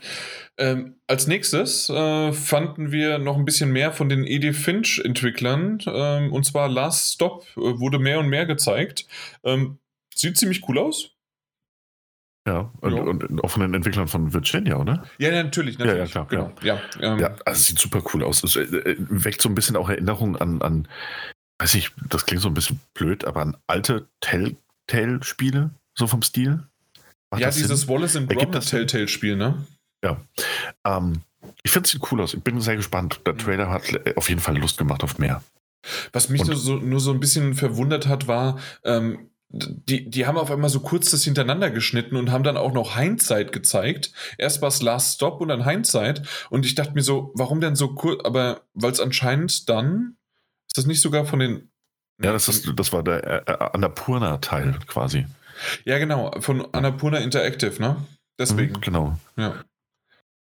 Ähm, als nächstes äh, fanden wir noch ein bisschen mehr von den Edith Finch-Entwicklern. Ähm, und zwar Last Stop äh, wurde mehr und mehr gezeigt. Ähm, sieht ziemlich cool aus. Ja, und, ja. und auch von den Entwicklern von Virginia, oder? Ja, natürlich, natürlich. Ja, ja klar. Genau. Ja, ja, ähm, ja also sieht super cool aus. Es äh, weckt so ein bisschen auch Erinnerungen an, an, weiß ich, das klingt so ein bisschen blöd, aber an alte Telltale-Spiele, so vom Stil. Macht ja, dieses Sinn? Wallace and Gromit Telltale-Spiel, ne? Ja. Ähm, ich finde es sieht cool aus. Ich bin sehr gespannt. Der mhm. Trailer hat auf jeden Fall Lust gemacht auf mehr. Was mich nur so, nur so ein bisschen verwundert hat, war, ähm, die, die haben auf einmal so kurz das hintereinander geschnitten und haben dann auch noch Hindsight gezeigt. Erst war es Last Stop und dann Hindsight. Und ich dachte mir so, warum denn so kurz? Aber weil es anscheinend dann, ist das nicht sogar von den. Ja, das, ist, das war der äh, äh Annapurna-Teil quasi. Ja, genau, von Annapurna Interactive, ne? Deswegen. Mhm, genau. Ja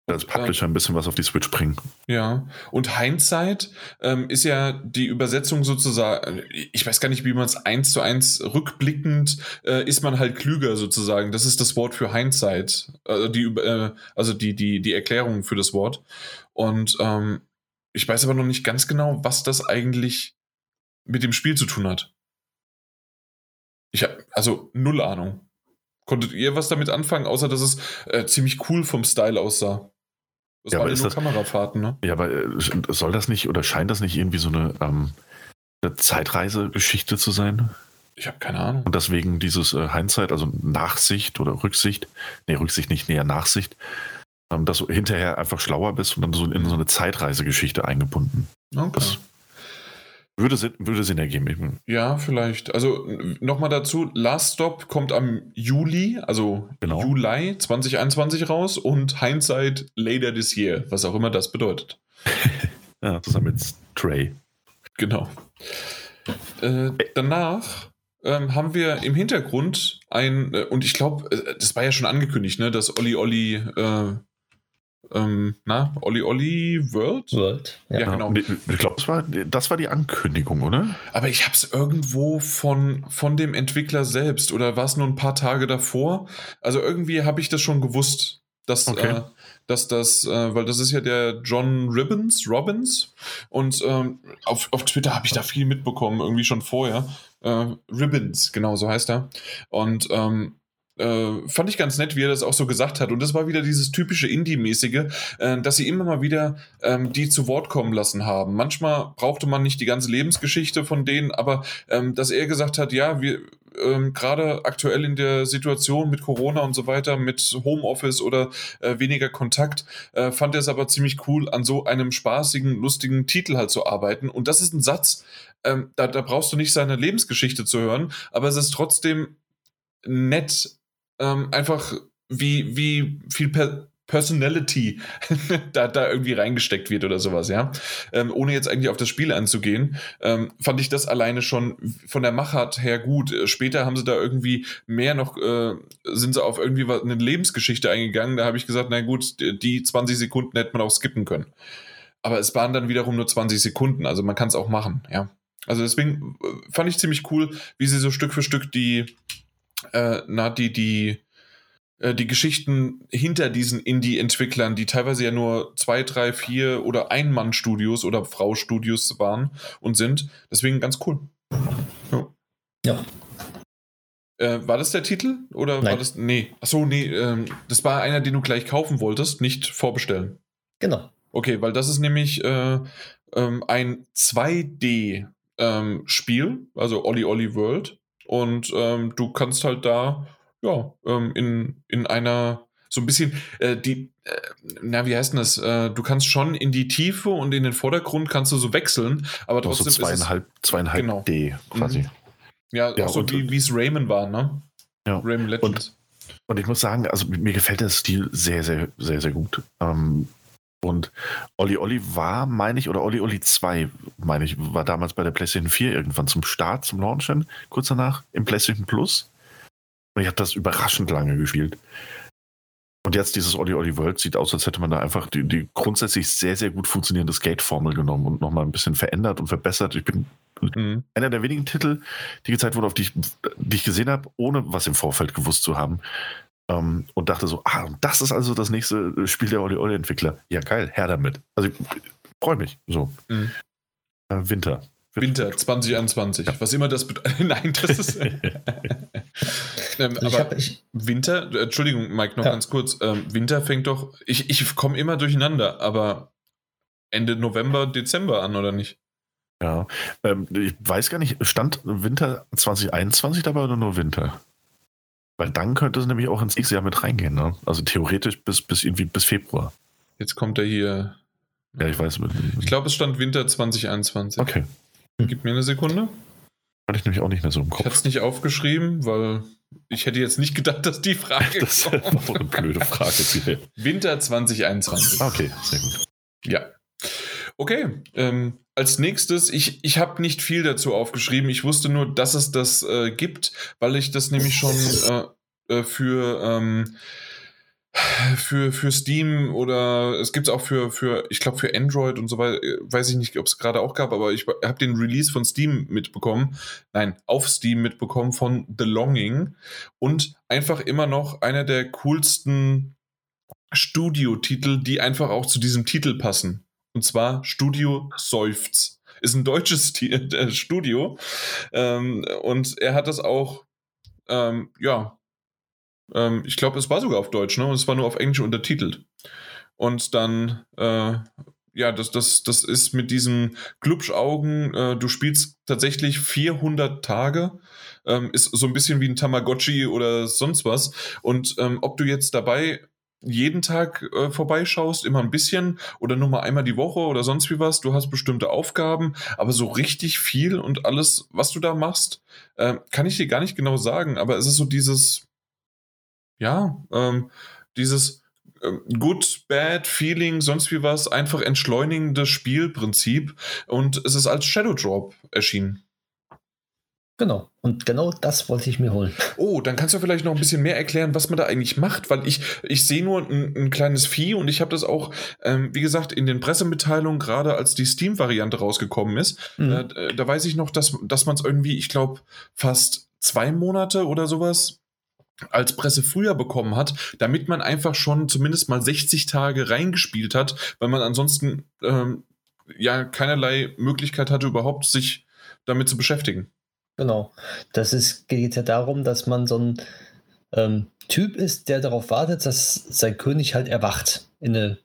als Publisher ein bisschen was auf die Switch bringen. Ja, und Hindsight ähm, ist ja die Übersetzung sozusagen, ich weiß gar nicht, wie man es eins zu eins rückblickend, äh, ist man halt klüger sozusagen. Das ist das Wort für Hindsight, äh, die, äh, also die, die, die Erklärung für das Wort. Und ähm, ich weiß aber noch nicht ganz genau, was das eigentlich mit dem Spiel zu tun hat. Ich habe also null Ahnung. Konntet ihr was damit anfangen, außer dass es äh, ziemlich cool vom Style aussah? Das ja, waren ja nur das, Kamerafahrten, ne? Ja, aber äh, soll das nicht oder scheint das nicht irgendwie so eine, ähm, eine Zeitreisegeschichte zu sein? Ich habe keine Ahnung. Und deswegen dieses äh, Hindsight, also Nachsicht oder Rücksicht, nee, Rücksicht nicht, näher Nachsicht, ähm, dass du hinterher einfach schlauer bist und dann so in so eine Zeitreisegeschichte eingebunden. Okay. Das würde, Sinn, würde Sinn ergeben. Ja, vielleicht. Also nochmal dazu, Last Stop kommt am Juli, also genau. Juli 2021 raus und Hindsight later this year, was auch immer das bedeutet. ja, zusammen mit Trey. Genau. Äh, danach ähm, haben wir im Hintergrund ein, äh, und ich glaube, äh, das war ja schon angekündigt, ne, dass Olli Olli äh, ähm, na, Olli Olli World? World, ja, ja genau. Ich glaube, das war, das war die Ankündigung, oder? Aber ich habe es irgendwo von, von dem Entwickler selbst oder war es nur ein paar Tage davor? Also irgendwie habe ich das schon gewusst, dass, okay. äh, dass das, äh, weil das ist ja der John Ribbons, Robbins und ähm, auf, auf Twitter habe ich da viel mitbekommen, irgendwie schon vorher. Äh, Ribbons, genau, so heißt er. Und ähm, äh, fand ich ganz nett, wie er das auch so gesagt hat. Und das war wieder dieses typische Indie-mäßige, äh, dass sie immer mal wieder ähm, die zu Wort kommen lassen haben. Manchmal brauchte man nicht die ganze Lebensgeschichte von denen, aber ähm, dass er gesagt hat, ja, wir ähm, gerade aktuell in der Situation mit Corona und so weiter, mit Homeoffice oder äh, weniger Kontakt, äh, fand er es aber ziemlich cool, an so einem spaßigen, lustigen Titel halt zu arbeiten. Und das ist ein Satz, ähm, da, da brauchst du nicht seine Lebensgeschichte zu hören, aber es ist trotzdem nett ähm, einfach wie, wie viel per Personality da, da irgendwie reingesteckt wird oder sowas, ja. Ähm, ohne jetzt eigentlich auf das Spiel anzugehen, ähm, fand ich das alleine schon von der Machart her gut. Später haben sie da irgendwie mehr noch, äh, sind sie auf irgendwie eine Lebensgeschichte eingegangen. Da habe ich gesagt, na gut, die 20 Sekunden hätte man auch skippen können. Aber es waren dann wiederum nur 20 Sekunden, also man kann es auch machen, ja. Also deswegen äh, fand ich ziemlich cool, wie sie so Stück für Stück die, äh, na, die, die, äh, die Geschichten hinter diesen Indie-Entwicklern, die teilweise ja nur zwei, drei, vier oder Ein-Mann-Studios oder Frau-Studios waren und sind. Deswegen ganz cool. Ja. ja. Äh, war das der Titel? Oder Nein. war das. Nee. Achso, nee. Ähm, das war einer, den du gleich kaufen wolltest, nicht vorbestellen. Genau. Okay, weil das ist nämlich äh, ähm, ein 2D-Spiel, ähm, also Olli Olli World. Und ähm, du kannst halt da, ja, ähm, in, in einer, so ein bisschen, äh, die, äh, na, wie heißt denn das? Äh, du kannst schon in die Tiefe und in den Vordergrund kannst du so wechseln, aber trotzdem. Also zweieinhalb, zweieinhalb genau. D quasi. Mhm. Ja, ja, auch so wie es Rayman war, ne? Ja. Rayman Legends. Und, und, ich muss sagen, also mir gefällt der Stil sehr, sehr, sehr, sehr gut. Ähm, und Olli Olli war, meine ich, oder Olli Olli 2, meine ich, war damals bei der PlayStation 4 irgendwann zum Start, zum Launchen, kurz danach, im PlayStation Plus. Und ich habe das überraschend lange gespielt. Und jetzt dieses Olli Olli World sieht aus, als hätte man da einfach die, die grundsätzlich sehr, sehr gut funktionierende Skate-Formel genommen und nochmal ein bisschen verändert und verbessert. Ich bin mhm. einer der wenigen Titel, die gezeigt wurde, auf die ich, die ich gesehen habe, ohne was im Vorfeld gewusst zu haben, ähm, und dachte so, ah, das ist also das nächste äh, Spiel der Oli Oli Entwickler. Ja, geil, her damit. Also ich, ich freue mich. So. Mhm. Äh, Winter. Winter 2021. Ja. Was immer das bedeutet. Nein, das ist. ähm, aber hab, ich, Winter, Entschuldigung, Mike, noch ja. ganz kurz. Ähm, Winter fängt doch. Ich, ich komme immer durcheinander, aber Ende November, Dezember an, oder nicht? Ja, ähm, ich weiß gar nicht, stand Winter 2021 dabei oder nur Winter? Weil dann könnte es nämlich auch ins nächste Jahr mit reingehen, ne? Also theoretisch bis, bis irgendwie bis Februar. Jetzt kommt er hier. Ja, ich weiß. Ich glaube, es stand Winter 2021. Okay. Gib mir eine Sekunde. Hatte ich nämlich auch nicht mehr so im Kopf. Ich hatte es nicht aufgeschrieben, weil ich hätte jetzt nicht gedacht, dass die Frage das kommt. Ist eine blöde Frage. Winter 2021. Okay, sehr gut. Ja. Okay, ähm, als nächstes, ich, ich habe nicht viel dazu aufgeschrieben. Ich wusste nur, dass es das äh, gibt, weil ich das nämlich schon äh, äh, für, ähm, für, für Steam oder es gibt es auch für, für ich glaube, für Android und so weiter. Weiß ich nicht, ob es gerade auch gab, aber ich habe den Release von Steam mitbekommen. Nein, auf Steam mitbekommen von The Longing und einfach immer noch einer der coolsten Studio-Titel, die einfach auch zu diesem Titel passen. Und zwar Studio Seufz. Ist ein deutsches äh, Studio. Ähm, und er hat das auch, ähm, ja, ähm, ich glaube, es war sogar auf Deutsch, ne? Und es war nur auf Englisch untertitelt. Und dann, äh, ja, das, das, das ist mit diesen Glubschaugen, äh, du spielst tatsächlich 400 Tage. Ähm, ist so ein bisschen wie ein Tamagotchi oder sonst was. Und ähm, ob du jetzt dabei jeden Tag äh, vorbeischaust, immer ein bisschen oder nur mal einmal die Woche oder sonst wie was. Du hast bestimmte Aufgaben, aber so richtig viel und alles, was du da machst, äh, kann ich dir gar nicht genau sagen. Aber es ist so dieses, ja, ähm, dieses äh, Good, Bad, Feeling, sonst wie was, einfach entschleunigendes Spielprinzip. Und es ist als Shadow Drop erschienen. Genau. Und genau das wollte ich mir holen. Oh, dann kannst du vielleicht noch ein bisschen mehr erklären, was man da eigentlich macht, weil ich, ich sehe nur ein, ein, kleines Vieh und ich habe das auch, ähm, wie gesagt, in den Pressemitteilungen, gerade als die Steam-Variante rausgekommen ist, mhm. äh, da weiß ich noch, dass, dass man es irgendwie, ich glaube, fast zwei Monate oder sowas als Presse früher bekommen hat, damit man einfach schon zumindest mal 60 Tage reingespielt hat, weil man ansonsten ähm, ja keinerlei Möglichkeit hatte, überhaupt sich damit zu beschäftigen. Genau. Das ist, geht ja darum, dass man so ein ähm, Typ ist, der darauf wartet, dass sein König halt erwacht in eine,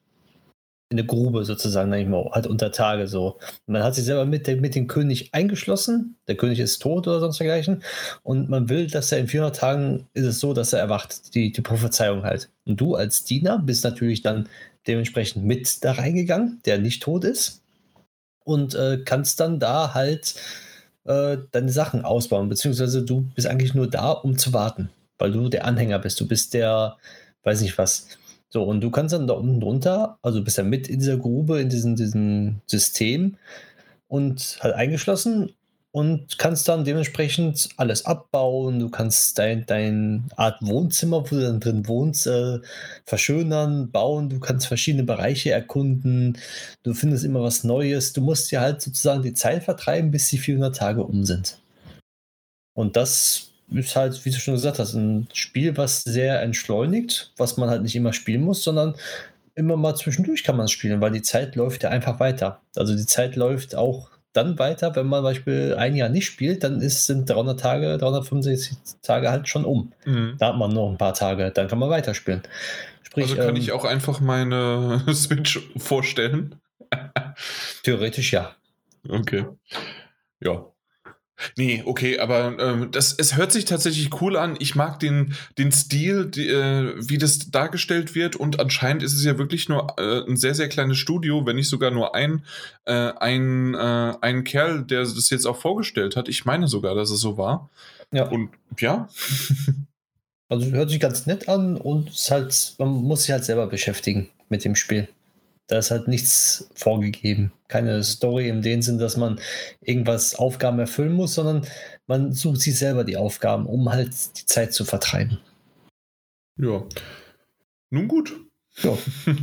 in eine Grube sozusagen, ich mal, halt unter Tage so. Man hat sich selber mit, mit dem König eingeschlossen, der König ist tot oder sonst dergleichen und man will, dass er in 400 Tagen ist es so, dass er erwacht, die, die Prophezeiung halt. Und du als Diener bist natürlich dann dementsprechend mit da reingegangen, der nicht tot ist und äh, kannst dann da halt äh, deine Sachen ausbauen, beziehungsweise du bist eigentlich nur da, um zu warten, weil du der Anhänger bist. Du bist der, weiß nicht was. So, und du kannst dann da unten drunter, also bist ja mit in dieser Grube, in diesem, diesem System und halt eingeschlossen und kannst dann dementsprechend alles abbauen. Du kannst dein, dein Art Wohnzimmer, wo du dann drin wohnst, äh, verschönern, bauen. Du kannst verschiedene Bereiche erkunden. Du findest immer was Neues. Du musst ja halt sozusagen die Zeit vertreiben, bis die 400 Tage um sind. Und das ist halt, wie du schon gesagt hast, ein Spiel, was sehr entschleunigt, was man halt nicht immer spielen muss, sondern immer mal zwischendurch kann man spielen, weil die Zeit läuft ja einfach weiter. Also die Zeit läuft auch dann weiter, wenn man zum Beispiel ein Jahr nicht spielt, dann ist, sind 300 Tage, 365 Tage halt schon um. Mhm. Da hat man noch ein paar Tage, dann kann man weiterspielen. Sprich, also kann ähm, ich auch einfach meine Switch vorstellen? theoretisch ja. Okay. Ja, Nee, okay, aber ähm, das, es hört sich tatsächlich cool an. Ich mag den, den Stil, die, äh, wie das dargestellt wird und anscheinend ist es ja wirklich nur äh, ein sehr, sehr kleines Studio, wenn nicht sogar nur ein, äh, ein, äh, ein Kerl, der das jetzt auch vorgestellt hat. Ich meine sogar, dass es so war. Ja. Und ja. Also hört sich ganz nett an und halt, man muss sich halt selber beschäftigen mit dem Spiel. Da ist halt nichts vorgegeben. Keine Story in dem Sinn, dass man irgendwas Aufgaben erfüllen muss, sondern man sucht sich selber die Aufgaben, um halt die Zeit zu vertreiben. Ja. Nun gut. Ja.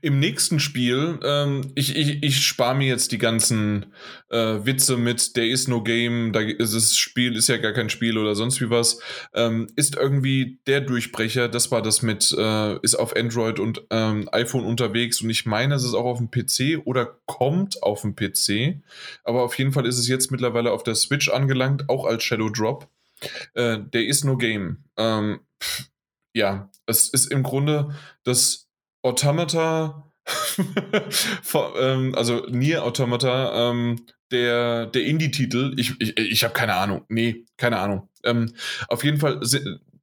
Im nächsten Spiel, ähm, ich, ich, ich spare mir jetzt die ganzen äh, Witze mit, der ist no Game, da ist das Spiel, ist ja gar kein Spiel oder sonst wie was, ähm, ist irgendwie der Durchbrecher, das war das mit, äh, ist auf Android und ähm, iPhone unterwegs und ich meine, es ist auch auf dem PC oder kommt auf dem PC, aber auf jeden Fall ist es jetzt mittlerweile auf der Switch angelangt, auch als Shadow Drop. Äh, der ist no Game. Ähm, ja, es ist im Grunde das Automata, ähm, also Nier Automata, ähm, der, der Indie-Titel, ich, ich, ich habe keine Ahnung. Nee, keine Ahnung. Ähm, auf jeden Fall,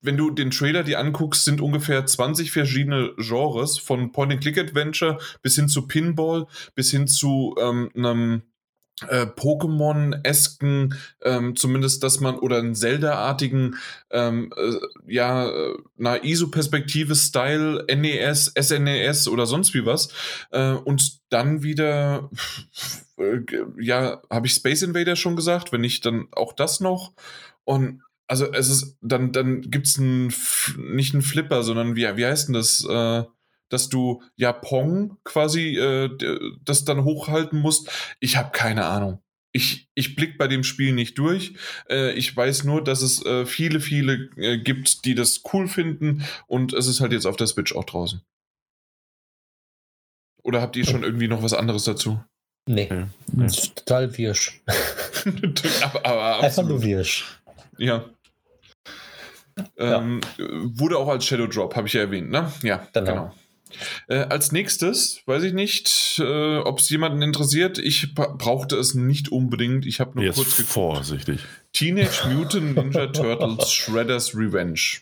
wenn du den Trailer dir anguckst, sind ungefähr 20 verschiedene Genres, von Point-and-Click-Adventure bis hin zu Pinball, bis hin zu ähm, einem äh, Pokémon-esken, ähm, zumindest, dass man, oder einen Zelda-artigen, ähm, äh, ja, na, ISO-Perspektive-Style, NES, SNES oder sonst wie was. Äh, und dann wieder, äh, ja, habe ich Space Invader schon gesagt, wenn nicht, dann auch das noch. Und also es ist, dann, dann gibt es nicht einen Flipper, sondern wie, wie heißt denn das? Äh, dass du ja Pong quasi äh, das dann hochhalten musst. Ich habe keine Ahnung. Ich, ich blick bei dem Spiel nicht durch. Äh, ich weiß nur, dass es äh, viele, viele äh, gibt, die das cool finden und es ist halt jetzt auf der Switch auch draußen. Oder habt ihr schon irgendwie noch was anderes dazu? Nee, ja, ja. total wirsch. aber, aber Einfach nur wirsch. Ja. Ähm, ja. Wurde auch als Shadow Drop, habe ich ja erwähnt, ne? Ja, genau. genau. Äh, als nächstes, weiß ich nicht, äh, ob es jemanden interessiert. Ich brauchte es nicht unbedingt. Ich habe nur Jetzt kurz geguckt. Vorsichtig. Teenage Mutant Ninja Turtles Shredder's Revenge.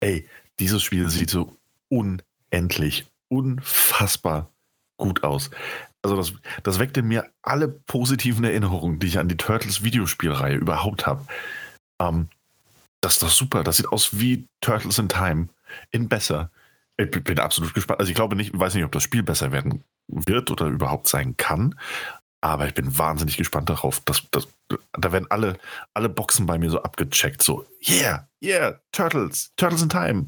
Ey, dieses Spiel sieht so unendlich, unfassbar gut aus. Also das, das weckte mir alle positiven Erinnerungen, die ich an die Turtles Videospielreihe überhaupt habe. Ähm, das ist doch super. Das sieht aus wie Turtles in Time. In besser. Ich bin absolut gespannt. Also ich glaube nicht, weiß nicht, ob das Spiel besser werden wird oder überhaupt sein kann. Aber ich bin wahnsinnig gespannt darauf. Dass, dass, da werden alle, alle Boxen bei mir so abgecheckt. So, yeah, yeah, Turtles, Turtles in Time.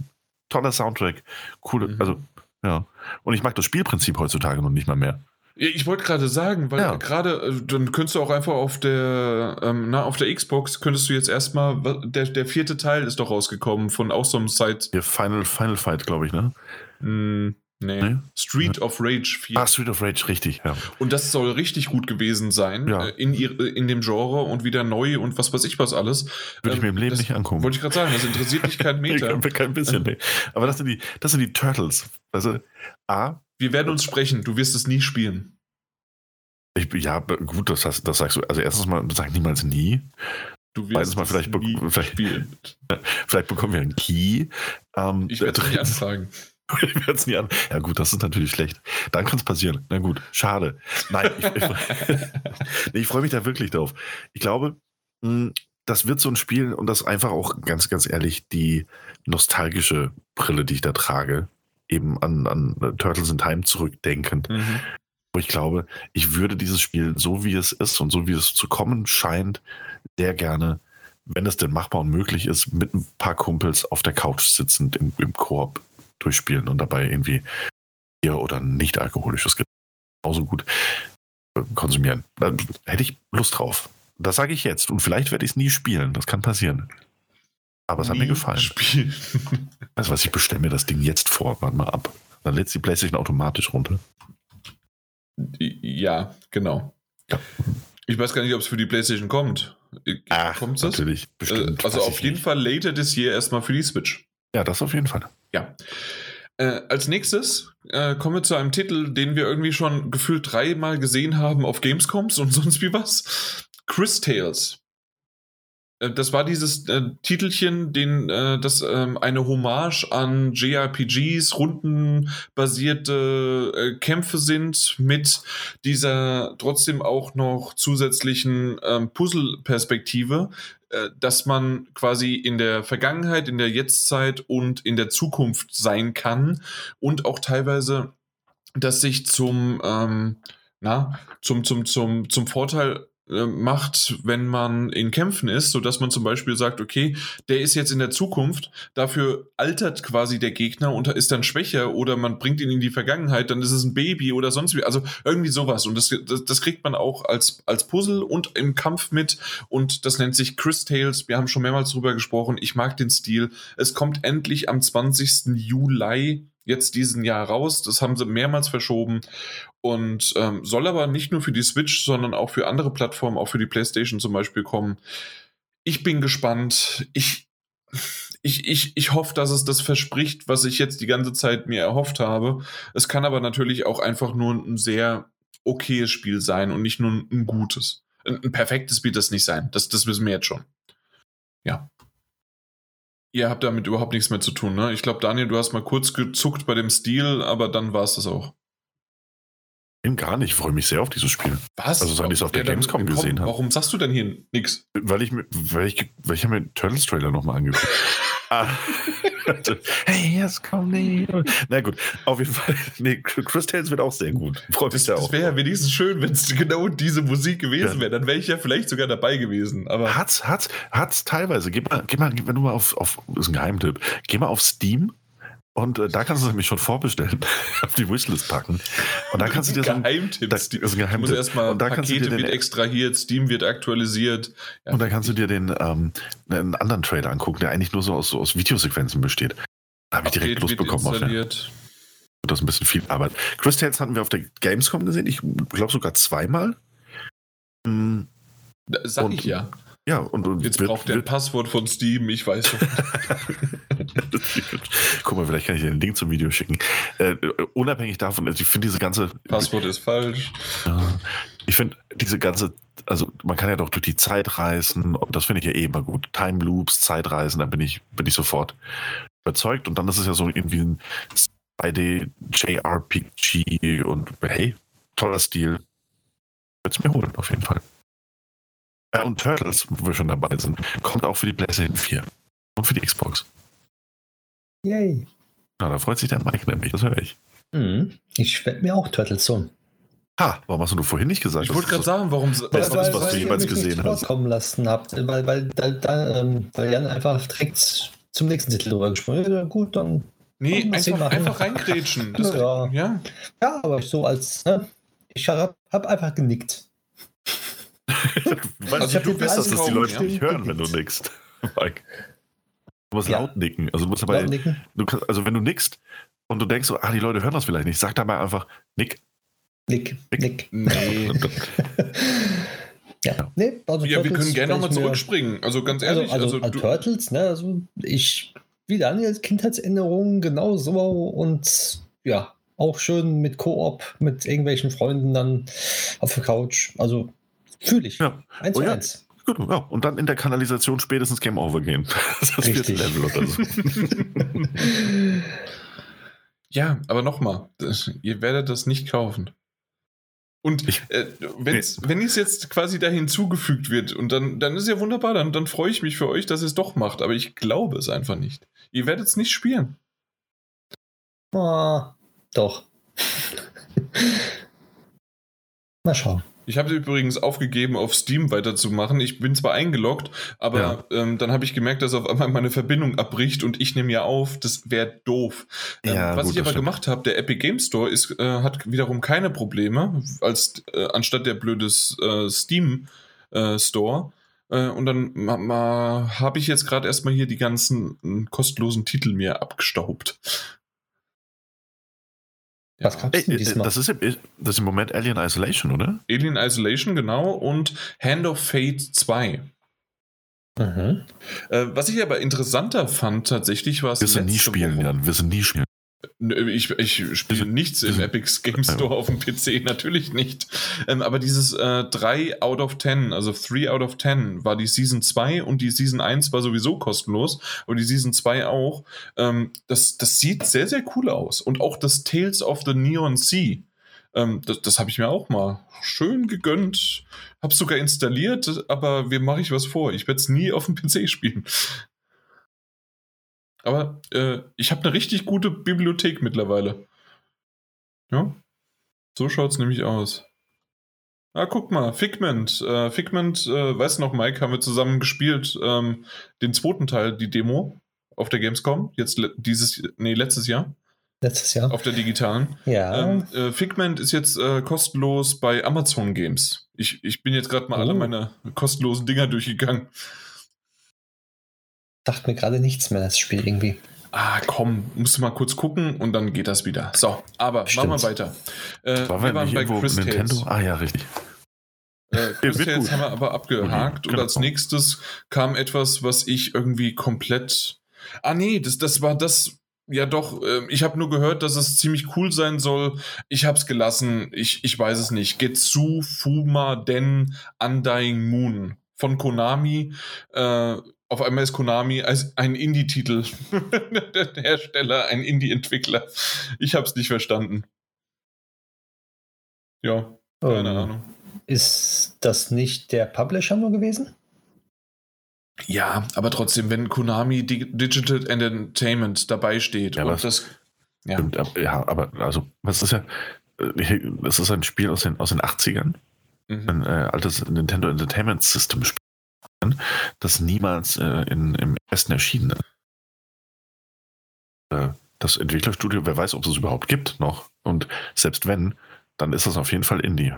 Toller Soundtrack. Coole, mhm. also, ja. Und ich mag das Spielprinzip heutzutage noch nicht mal mehr. Ich wollte gerade sagen, weil ja. gerade, äh, dann könntest du auch einfach auf der, ähm, na, auf der Xbox könntest du jetzt erstmal, der, der vierte Teil ist doch rausgekommen von auch so einem Site. Der Final, Final Fight, glaube ich, ne? Mm, nee. nee. Street ja. of Rage 4. Ah, Street of Rage, richtig, ja. Und das soll richtig gut gewesen sein ja. Äh, in, in dem Genre und wieder neu und was weiß ich was alles. Würde ähm, ich mir im Leben das, nicht angucken. Wollte ich gerade sagen, das interessiert mich kein Meter. kein bisschen, nee. Aber das sind die, das sind die Turtles. Also, A, wir werden uns sprechen, du wirst es nie spielen. Ich, ja, gut, das, hast, das sagst du. Also erstens mal, sag niemals nie. Du wirst mal, vielleicht, be vielleicht, vielleicht, bekommen wir einen Key. Ähm, ich werde es nicht anfragen. Ich werde es nie an. Ja gut, das ist natürlich schlecht. Dann kann es passieren. Na gut, schade. Nein, ich, ich, ich freue mich da wirklich drauf. Ich glaube, hm, das wird so ein Spiel und das einfach auch ganz, ganz ehrlich die nostalgische Brille, die ich da trage, eben an, an Turtles in Time zurückdenkend. Mhm. Wo ich glaube, ich würde dieses Spiel so wie es ist und so wie es zu kommen scheint, sehr gerne, wenn es denn machbar und möglich ist, mit ein paar Kumpels auf der Couch sitzend im, im Koop durchspielen und dabei irgendwie Bier oder nicht alkoholisches Getränk genauso gut äh, konsumieren. Da hätte ich Lust drauf. Das sage ich jetzt. Und vielleicht werde ich es nie spielen. Das kann passieren. Aber es hat mir gefallen. Spielen. Also was, ich bestelle mir das Ding jetzt vor. Warte mal ab. Dann lädt die Playstation automatisch runter. Ja, genau. Ja. Ich weiß gar nicht, ob es für die PlayStation kommt. Ach, kommt es? Natürlich, bestimmt. Also auf jeden nicht. Fall later this year erstmal für die Switch. Ja, das auf jeden Fall. Ja. Äh, als nächstes äh, kommen wir zu einem Titel, den wir irgendwie schon gefühlt dreimal gesehen haben auf Gamescoms und sonst wie was. Chris Tales. Äh, das war dieses äh, Titelchen, den, äh, das ähm, eine Hommage an JRPGs, rundenbasierte äh, Kämpfe sind mit dieser trotzdem auch noch zusätzlichen ähm, Puzzle-Perspektive, äh, dass man quasi in der Vergangenheit, in der Jetztzeit und in der Zukunft sein kann und auch teilweise, dass sich zum, ähm, na, zum, zum, zum, zum Vorteil macht, wenn man in Kämpfen ist, sodass man zum Beispiel sagt, okay, der ist jetzt in der Zukunft, dafür altert quasi der Gegner und ist dann schwächer oder man bringt ihn in die Vergangenheit, dann ist es ein Baby oder sonst wie, also irgendwie sowas. Und das, das, das kriegt man auch als, als Puzzle und im Kampf mit. Und das nennt sich Chris Tales, wir haben schon mehrmals drüber gesprochen, ich mag den Stil, es kommt endlich am 20. Juli jetzt diesen Jahr raus. Das haben sie mehrmals verschoben und ähm, soll aber nicht nur für die Switch, sondern auch für andere Plattformen, auch für die PlayStation zum Beispiel kommen. Ich bin gespannt. Ich, ich, ich, ich hoffe, dass es das verspricht, was ich jetzt die ganze Zeit mir erhofft habe. Es kann aber natürlich auch einfach nur ein sehr okayes Spiel sein und nicht nur ein gutes. Ein, ein perfektes wird das nicht sein. Das, das wissen wir jetzt schon. Ja. Ihr habt damit überhaupt nichts mehr zu tun, ne? Ich glaube, Daniel, du hast mal kurz gezuckt bei dem Stil, aber dann war es das auch. Gar nicht. Ich freue mich sehr auf dieses Spiel. Was? Also, seit ich es auf der Gamescom gesehen habe. Warum sagst du denn hier nichts? Weil ich, weil ich, weil ich mir den Turtles-Trailer nochmal angeguckt ah. hey, jetzt komm nicht. Na gut, auf jeden Fall. Nee, Chris Tales wird auch sehr gut. Freut mich das, das wäre ja wenigstens schön, wenn es genau diese Musik gewesen wäre. Dann wäre ich ja vielleicht sogar dabei gewesen. Aber hat's, hat's, hat's teilweise. Geh mal, geh mal, wenn du mal auf, auf, ist ein Geheimtipp. Geh mal auf Steam und äh, da kannst du es nämlich schon vorbestellen, auf die Wishlist packen. Und da kannst du dir so ein Geheimtipp. Da, ist ein Geheimtipp. erstmal und da Pakete wird extrahiert, Steam wird aktualisiert. Ja. Und da kannst du dir den ähm, einen anderen Trailer angucken, der eigentlich nur so aus, so aus Videosequenzen besteht. Da habe ich direkt Lust bekommen auf den. Das ist ein bisschen viel Arbeit. Chris Tales hatten wir auf der Gamescom gesehen, ich glaube sogar zweimal. Mhm. Sag und, ich ja. Ja, und, und jetzt wird, braucht er ein Passwort von Steam, ich weiß schon. Guck mal, vielleicht kann ich dir den Link zum Video schicken. Äh, unabhängig davon, also ich finde diese ganze. Passwort ist falsch. ich finde diese ganze, also man kann ja doch durch die Zeit reisen, das finde ich ja eh immer gut. Time Loops, Zeitreisen, da bin ich, bin ich sofort überzeugt. Und dann ist es ja so irgendwie ein 2D JRPG und hey, toller Stil. Würde es mir holen, auf jeden Fall. Ja, und Turtles, wo wir schon dabei sind, kommt auch für die PlayStation 4 und für die Xbox. Yay. Na, da freut sich der Mike nämlich, das höre ich. Mhm. Ich werde mir auch Turtles so. Ha, warum hast du vorhin nicht gesagt? Ich wollte gerade sagen, warum das weil, ist, was weil du jemals gesehen hast. kommen lassen habt, weil, weil, da, da, ähm, weil Jan einfach direkt zum nächsten Titel drüber gesprungen ist. Ja, gut, dann. Nee, einfach, einfach reingrätschen. ja. ja. ja, aber so als. Ne, ich habe hab einfach genickt. Weil also du bist das, dass die Leute nicht hören, wenn du nickst. Mike. Du musst ja. laut nicken. Also, du musst nicken. Du kannst, also wenn du nickst und du denkst so, ah, die Leute hören das vielleicht nicht, sag da mal einfach Nick. Nick. Nick. Nee. ja. Nee, also ja, wir können gerne nochmal zurückspringen. Also ganz also, ehrlich. Also, also, also Turtles, ne, also ich, wie Daniel, Kindheitserinnerungen genau so und ja, auch schön mit Koop, mit irgendwelchen Freunden dann auf der Couch. Also Fühle ich. Ja. Eins oh, ja. eins. Gut, ja. Und dann in der Kanalisation spätestens Game Over gehen. Das Richtig. Level oder so. ja, aber nochmal, ihr werdet das nicht kaufen. Und ich, äh, nee. wenn es jetzt quasi da hinzugefügt wird, und dann, dann ist ja wunderbar, dann, dann freue ich mich für euch, dass ihr es doch macht, aber ich glaube es einfach nicht. Ihr werdet es nicht spielen. Oh, doch. Mal schauen. Ich habe übrigens aufgegeben, auf Steam weiterzumachen. Ich bin zwar eingeloggt, aber ja. ähm, dann habe ich gemerkt, dass auf einmal meine Verbindung abbricht und ich nehme ja auf. Das wäre doof. Ähm, ja, was gut, ich aber gemacht habe, der Epic Game Store ist, äh, hat wiederum keine Probleme, als äh, anstatt der blödes äh, Steam äh, Store. Äh, und dann habe ich jetzt gerade erstmal hier die ganzen äh, kostenlosen Titel mir abgestaubt. Was gab's denn diesmal? Das ist, im, das ist im Moment Alien Isolation, oder? Alien Isolation, genau. Und Hand of Fate 2. Mhm. Äh, was ich aber interessanter fand tatsächlich war es. Wir sind nie spielen, Jan. Wir sind nie spielen. Ich, ich spiele nichts im Epic Game Store auf dem PC, natürlich nicht. Ähm, aber dieses äh, 3 out of 10, also 3 out of 10 war die Season 2 und die Season 1 war sowieso kostenlos, aber die Season 2 auch. Ähm, das, das sieht sehr, sehr cool aus. Und auch das Tales of the Neon Sea, ähm, das, das habe ich mir auch mal schön gegönnt, habe sogar installiert, aber wie mache ich was vor? Ich werde es nie auf dem PC spielen. Aber äh, ich habe eine richtig gute Bibliothek mittlerweile. Ja. So schaut es nämlich aus. Ah, guck mal, Figment. Äh, Figment, äh, weißt du noch, Mike, haben wir zusammen gespielt, ähm, den zweiten Teil, die Demo auf der Gamescom, jetzt dieses, nee, letztes Jahr. Letztes Jahr. Auf der digitalen. Ja. Ähm, äh, Figment ist jetzt äh, kostenlos bei Amazon Games. Ich, ich bin jetzt gerade mal oh. alle meine kostenlosen Dinger durchgegangen. Dachte mir gerade nichts mehr, das Spiel irgendwie. Ah, komm, musst du mal kurz gucken und dann geht das wieder. So, aber Stimmt. machen wir weiter. Äh, War wir waren bei Chris Nintendo? Ah ja, richtig. Äh, Chris Tales haben wir aber abgehakt okay, und als nächstes kam etwas, was ich irgendwie komplett. Ah nee, das, das war das. Ja doch, äh, ich habe nur gehört, dass es ziemlich cool sein soll. Ich habe es gelassen. Ich, ich weiß es nicht. Getsu Fuma Den Undying Moon von Konami. Äh, auf einmal ist Konami als ein Indie-Titel. der Hersteller, ein Indie-Entwickler. Ich habe es nicht verstanden. Ja, keine um, Ahnung. Ist das nicht der Publisher nur gewesen? Ja, aber trotzdem, wenn Konami Digital Entertainment dabei steht ja, und das. Ja. ja, aber also, was ist ja. Äh, das ist ein Spiel aus den, aus den 80ern. Mhm. Ein äh, altes Nintendo Entertainment System Spiel das niemals äh, in, im Westen erschienen ist. Äh, das Entwicklerstudio, wer weiß, ob es es überhaupt gibt noch. Und selbst wenn, dann ist das auf jeden Fall Indie.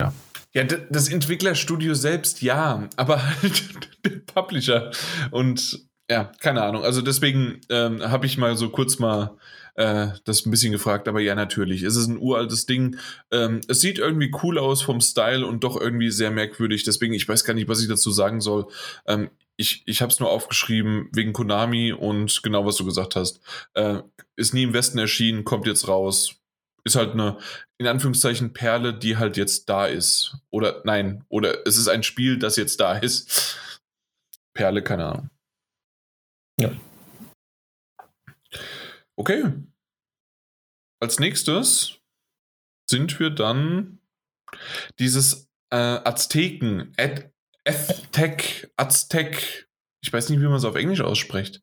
Ja. Ja, das Entwicklerstudio selbst ja, aber halt der Publisher. Und ja, keine Ahnung. Also deswegen ähm, habe ich mal so kurz mal äh, das ein bisschen gefragt, aber ja, natürlich. Es ist ein uraltes Ding. Ähm, es sieht irgendwie cool aus vom Style und doch irgendwie sehr merkwürdig. Deswegen, ich weiß gar nicht, was ich dazu sagen soll. Ähm, ich, ich habe es nur aufgeschrieben wegen Konami und genau, was du gesagt hast. Äh, ist nie im Westen erschienen, kommt jetzt raus. Ist halt eine, in Anführungszeichen, Perle, die halt jetzt da ist. Oder nein, oder es ist ein Spiel, das jetzt da ist. Perle, keine Ahnung. Ja. Okay. Als nächstes sind wir dann dieses äh, Azteken, Aztec, Aztec, ich weiß nicht, wie man es auf Englisch ausspricht.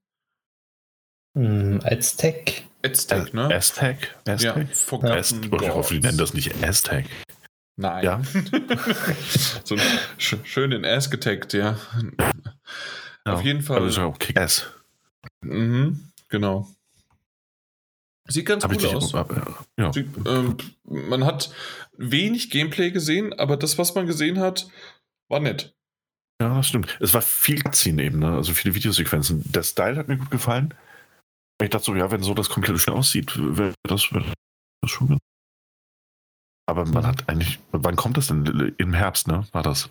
Mm, Aztec. Aztec, ne? Aztec? Aztec? Ja, Forgotten ja. Ich hoffe, die nennen das nicht Aztec. Nein. Ja. so sch schön in Ass getaggt, ja. ja. Auf jeden Fall. Also auch Kick-Ass. Mhm, genau. Sieht ganz Hab cool aus. Ja. Sieht, ähm, man hat wenig Gameplay gesehen, aber das, was man gesehen hat, war nett. Ja, das stimmt. Es war viel ziehen eben, ne? also viele Videosequenzen. Der Style hat mir gut gefallen. Ich dachte so, ja, wenn so das komplette Spiel aussieht, wäre das, wär das schon gut. Aber man hat eigentlich, wann kommt das denn? Im Herbst, ne? War das?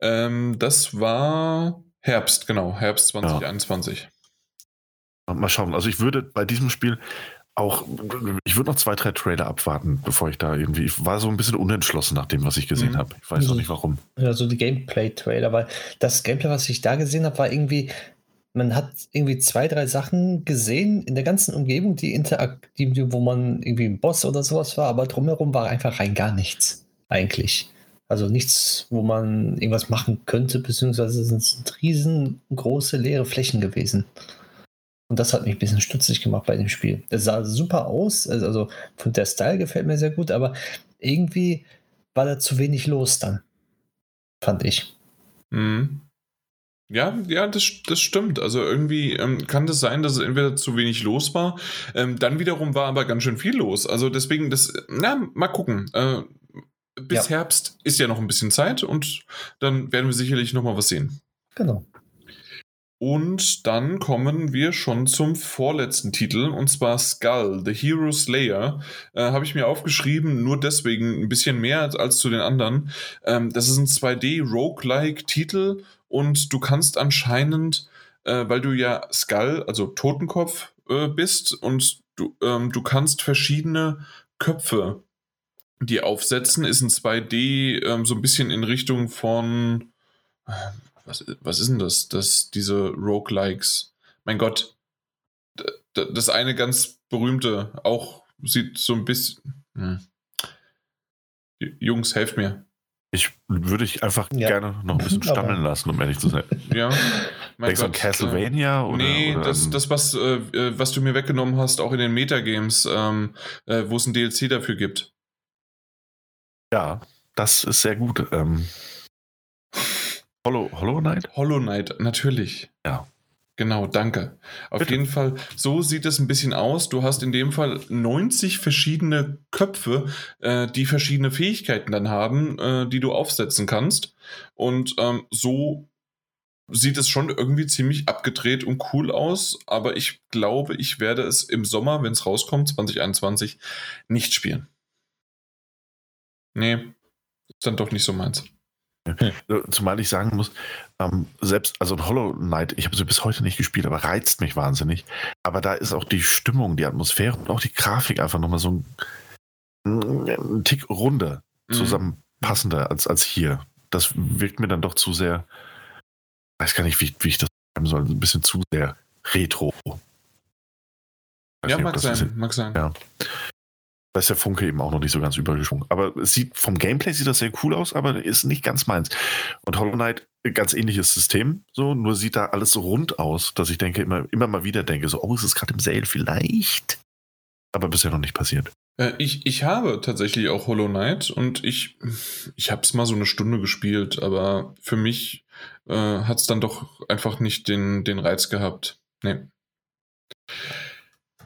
Ähm, das war Herbst, genau, Herbst 2021. Ja. Mal schauen. Also ich würde bei diesem Spiel auch, ich würde noch zwei, drei Trailer abwarten, bevor ich da irgendwie, ich war so ein bisschen unentschlossen nach dem, was ich gesehen mhm. habe. Ich weiß also, auch nicht warum. Ja, so die Gameplay-Trailer, weil das Gameplay, was ich da gesehen habe, war irgendwie, man hat irgendwie zwei, drei Sachen gesehen in der ganzen Umgebung, die interaktiv, wo man irgendwie ein Boss oder sowas war, aber drumherum war einfach rein gar nichts, eigentlich. Also nichts, wo man irgendwas machen könnte, beziehungsweise sind es riesengroße leere Flächen gewesen. Und das hat mich ein bisschen stutzig gemacht bei dem Spiel. Es sah super aus, also, also von der Style gefällt mir sehr gut, aber irgendwie war da zu wenig los dann. Fand ich. Mhm. Ja, ja, das, das stimmt. Also irgendwie ähm, kann das sein, dass es entweder zu wenig los war. Ähm, dann wiederum war aber ganz schön viel los. Also deswegen, das, na, mal gucken. Äh, bis ja. Herbst ist ja noch ein bisschen Zeit und dann werden wir sicherlich nochmal was sehen. Genau. Und dann kommen wir schon zum vorletzten Titel, und zwar Skull, The Hero Slayer. Äh, Habe ich mir aufgeschrieben, nur deswegen ein bisschen mehr als, zu den anderen. Ähm, das ist ein 2D-Roguelike-Titel und du kannst anscheinend, äh, weil du ja Skull, also Totenkopf, äh, bist und du, ähm, du kannst verschiedene Köpfe die aufsetzen, ist ein 2D ähm, so ein bisschen in Richtung von was, was ist denn das? das diese Roguelikes. Mein Gott. Das eine ganz berühmte, auch sieht so ein bisschen. Hm. Jungs, helft mir. Ich würde ich einfach ja. gerne noch ein bisschen stammeln lassen, um ehrlich zu sein. Ja. Mein Gott, Castlevania äh, oder? Nee, oder das, das was, äh, äh, was du mir weggenommen hast, auch in den Metagames, ähm, äh, wo es ein DLC dafür gibt. Ja. das ist sehr gut. Ähm, Hollow, Hollow Knight? Hollow Knight, natürlich. Ja. Genau, danke. Auf Bitte. jeden Fall, so sieht es ein bisschen aus. Du hast in dem Fall 90 verschiedene Köpfe, äh, die verschiedene Fähigkeiten dann haben, äh, die du aufsetzen kannst. Und ähm, so sieht es schon irgendwie ziemlich abgedreht und cool aus. Aber ich glaube, ich werde es im Sommer, wenn es rauskommt, 2021, nicht spielen. Nee, ist dann doch nicht so meins. Zumal ich sagen muss, ähm, selbst, also ein Hollow Knight, ich habe sie bis heute nicht gespielt, aber reizt mich wahnsinnig. Aber da ist auch die Stimmung, die Atmosphäre und auch die Grafik einfach nochmal so ein, ein Tick runder Mhm. zusammenpassender als, als hier. Das wirkt mir dann doch zu sehr, weiß gar nicht, wie, wie ich das sagen soll, ein bisschen zu sehr retro. Weiß Ja, nicht, mag sein, mag sein. Ja. Da ist der Funke eben auch noch nicht so ganz übergeschwungen. Aber es sieht, vom Gameplay sieht das sehr cool aus, aber ist nicht ganz meins. Und Hollow Knight, ganz ähnliches System, so, nur sieht da alles so rund aus, dass ich denke, immer, immer mal wieder denke, so, oh, ist es gerade im Sale vielleicht? Aber bisher noch nicht passiert. Äh, ich, ich habe tatsächlich auch Hollow Knight und ich, ich habe es mal so eine Stunde gespielt, aber für mich äh, hat es dann doch einfach nicht den, den Reiz gehabt. Nee.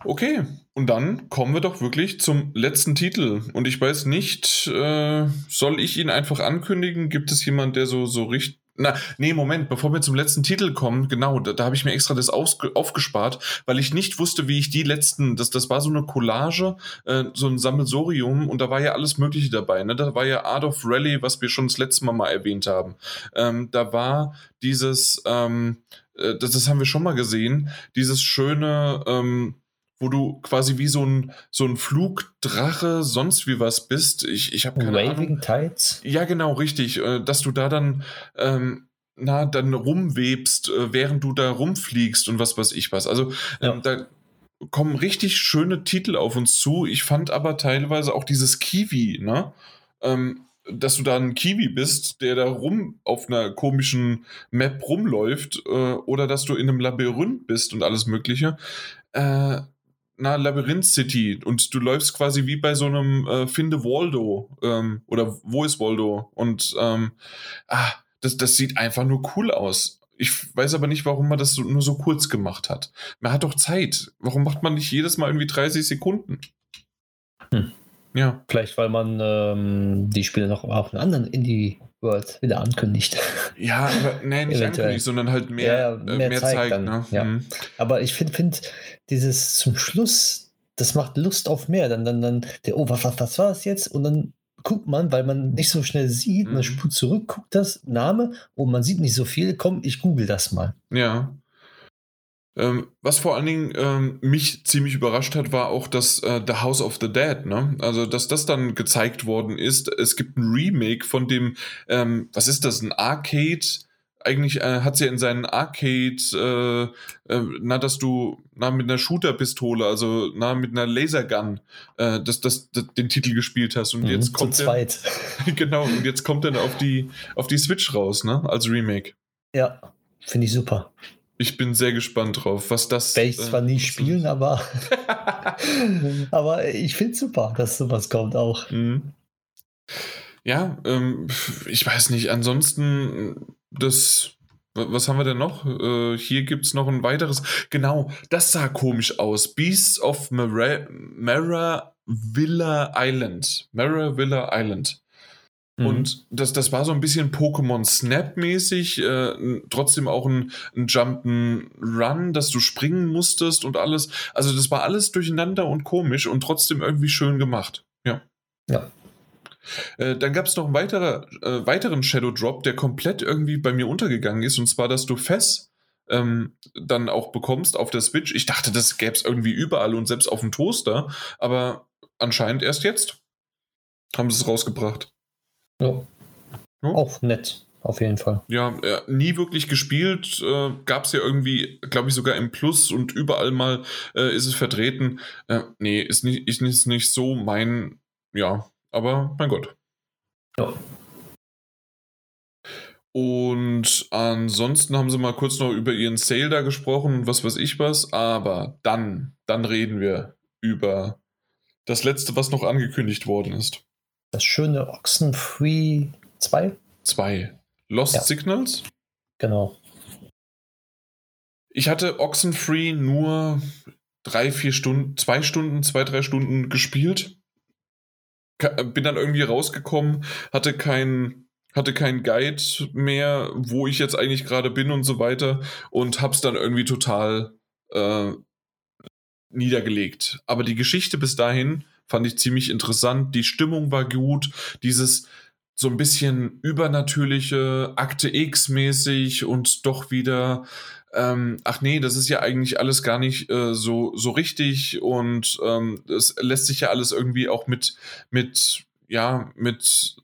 Okay, und dann kommen wir doch wirklich zum letzten Titel. Und ich weiß nicht, äh, soll ich ihn einfach ankündigen? Gibt es jemand, der so, so richtig. Na, nee, Moment, bevor wir zum letzten Titel kommen, genau, da, da habe ich mir extra das aufgespart, weil ich nicht wusste, wie ich die letzten, das, das war so eine Collage, äh, so ein Sammelsorium und da war ja alles Mögliche dabei. Ne? Da war ja Art of Rally, was wir schon das letzte Mal mal erwähnt haben. Ähm, da war dieses, ähm, äh, das, das haben wir schon mal gesehen, dieses schöne, ähm, wo du quasi wie so ein, so ein Flugdrache, sonst wie was bist. Ich, ich habe keine Ahnung. Waving Tides. Ja, genau, richtig. äh, Dass du da dann, ähm, na, dann rumwebst, äh, während du da rumfliegst und was weiß ich was. Also ähm, da kommen richtig schöne Titel auf uns zu. Ich fand aber teilweise auch dieses Kiwi, ne? Ähm, dass du da ein Kiwi bist, der da rum auf einer komischen Map rumläuft, äh, oder dass du in einem Labyrinth bist und alles Mögliche. Äh, na, Labyrinth City und du läufst quasi wie bei so einem äh, Finde Waldo ähm, oder Wo ist Waldo und ähm, ah, das, das sieht einfach nur cool aus. Ich weiß aber nicht, warum man das so, nur so kurz gemacht hat. Man hat doch Zeit. Warum macht man nicht jedes Mal irgendwie 30 Sekunden? Hm. Ja. Vielleicht, weil man ähm, die Spiele noch auf einen anderen Indie-World wieder ankündigt. Ja, aber nee, nicht ankündigt, sondern halt mehr, Ja, äh, mehr mehr zeigt zeigt. ne? ja. Mhm. Aber ich finde, find, dieses zum Schluss, das macht Lust auf mehr. Dann, dann, dann, der, oh, was, was, was war das jetzt? Und dann guckt man, weil man nicht so schnell sieht, Mhm. man spult zurück, guckt das, Name, und man sieht nicht so viel. Komm, ich google das mal. Ja. Ähm, was vor allen Dingen ähm, mich ziemlich überrascht hat, war auch das äh, The House of the Dead, ne? Also, dass das dann gezeigt worden ist. Es gibt ein Remake von dem, ähm, was ist das, ein Arcade? Eigentlich äh, hat sie ja in seinen Arcade, äh, äh, na, dass du na, mit einer Shooter-Pistole, also na, mit einer Lasergun, äh, das, das, das, den Titel gespielt hast. Und jetzt Mhm, kommt zu der, genau, und jetzt kommt er auf die, auf die Switch raus, ne? Als Remake. Ja, finde ich super. Ich bin sehr gespannt drauf, was das. Werde ich zwar äh, nie spielen, aber, aber ich finde es super, dass sowas kommt auch. Mhm. Ja, ähm, ich weiß nicht. Ansonsten, das. wa- Was haben wir denn noch? Äh, hier gibt es noch ein weiteres. Genau, das sah komisch aus. Beasts of Mara, Mara Villa Island. Mara Villa Island. Mhm. Und das, das war so ein bisschen Pokémon Snap-mäßig, äh, trotzdem auch ein, ein Jump'n'Run, dass du springen musstest und alles. Also das war alles durcheinander und komisch und trotzdem irgendwie schön gemacht. Ja. Ja. Äh, dann gab es noch einen weiterer, äh, weiteren Shadow Drop, der komplett irgendwie bei mir untergegangen ist, und zwar, dass du Fess ähm, dann auch bekommst auf der Switch. Ich dachte, das gäbe es irgendwie überall und selbst auf dem Toaster, aber anscheinend erst jetzt haben sie es rausgebracht. Ja. Ja. Auch nett, auf jeden Fall. Ja, äh, nie wirklich gespielt. Äh, Gab es ja irgendwie, glaube ich, sogar im Plus und überall mal äh, ist es vertreten. Äh, nee, ist nicht, ist nicht, nicht so mein, ja, aber mein Gott. Ja. Und ansonsten haben sie mal kurz noch über ihren Sale da gesprochen und was weiß ich was. Aber dann, dann reden wir über das letzte, was noch angekündigt worden ist. Das schöne Oxenfree 2. 2. Lost ja. Signals? Genau. Ich hatte Oxenfree nur drei, vier Stunden, zwei Stunden, zwei, drei Stunden gespielt. Bin dann irgendwie rausgekommen, hatte kein, hatte kein Guide mehr, wo ich jetzt eigentlich gerade bin und so weiter und hab's dann irgendwie total äh, niedergelegt. Aber die Geschichte bis dahin fand ich ziemlich interessant. Die Stimmung war gut. Dieses so ein bisschen übernatürliche, Akte X-mäßig und doch wieder, ähm, ach nee, das ist ja eigentlich alles gar nicht äh, so, so richtig und ähm, es lässt sich ja alles irgendwie auch mit, mit, ja, mit,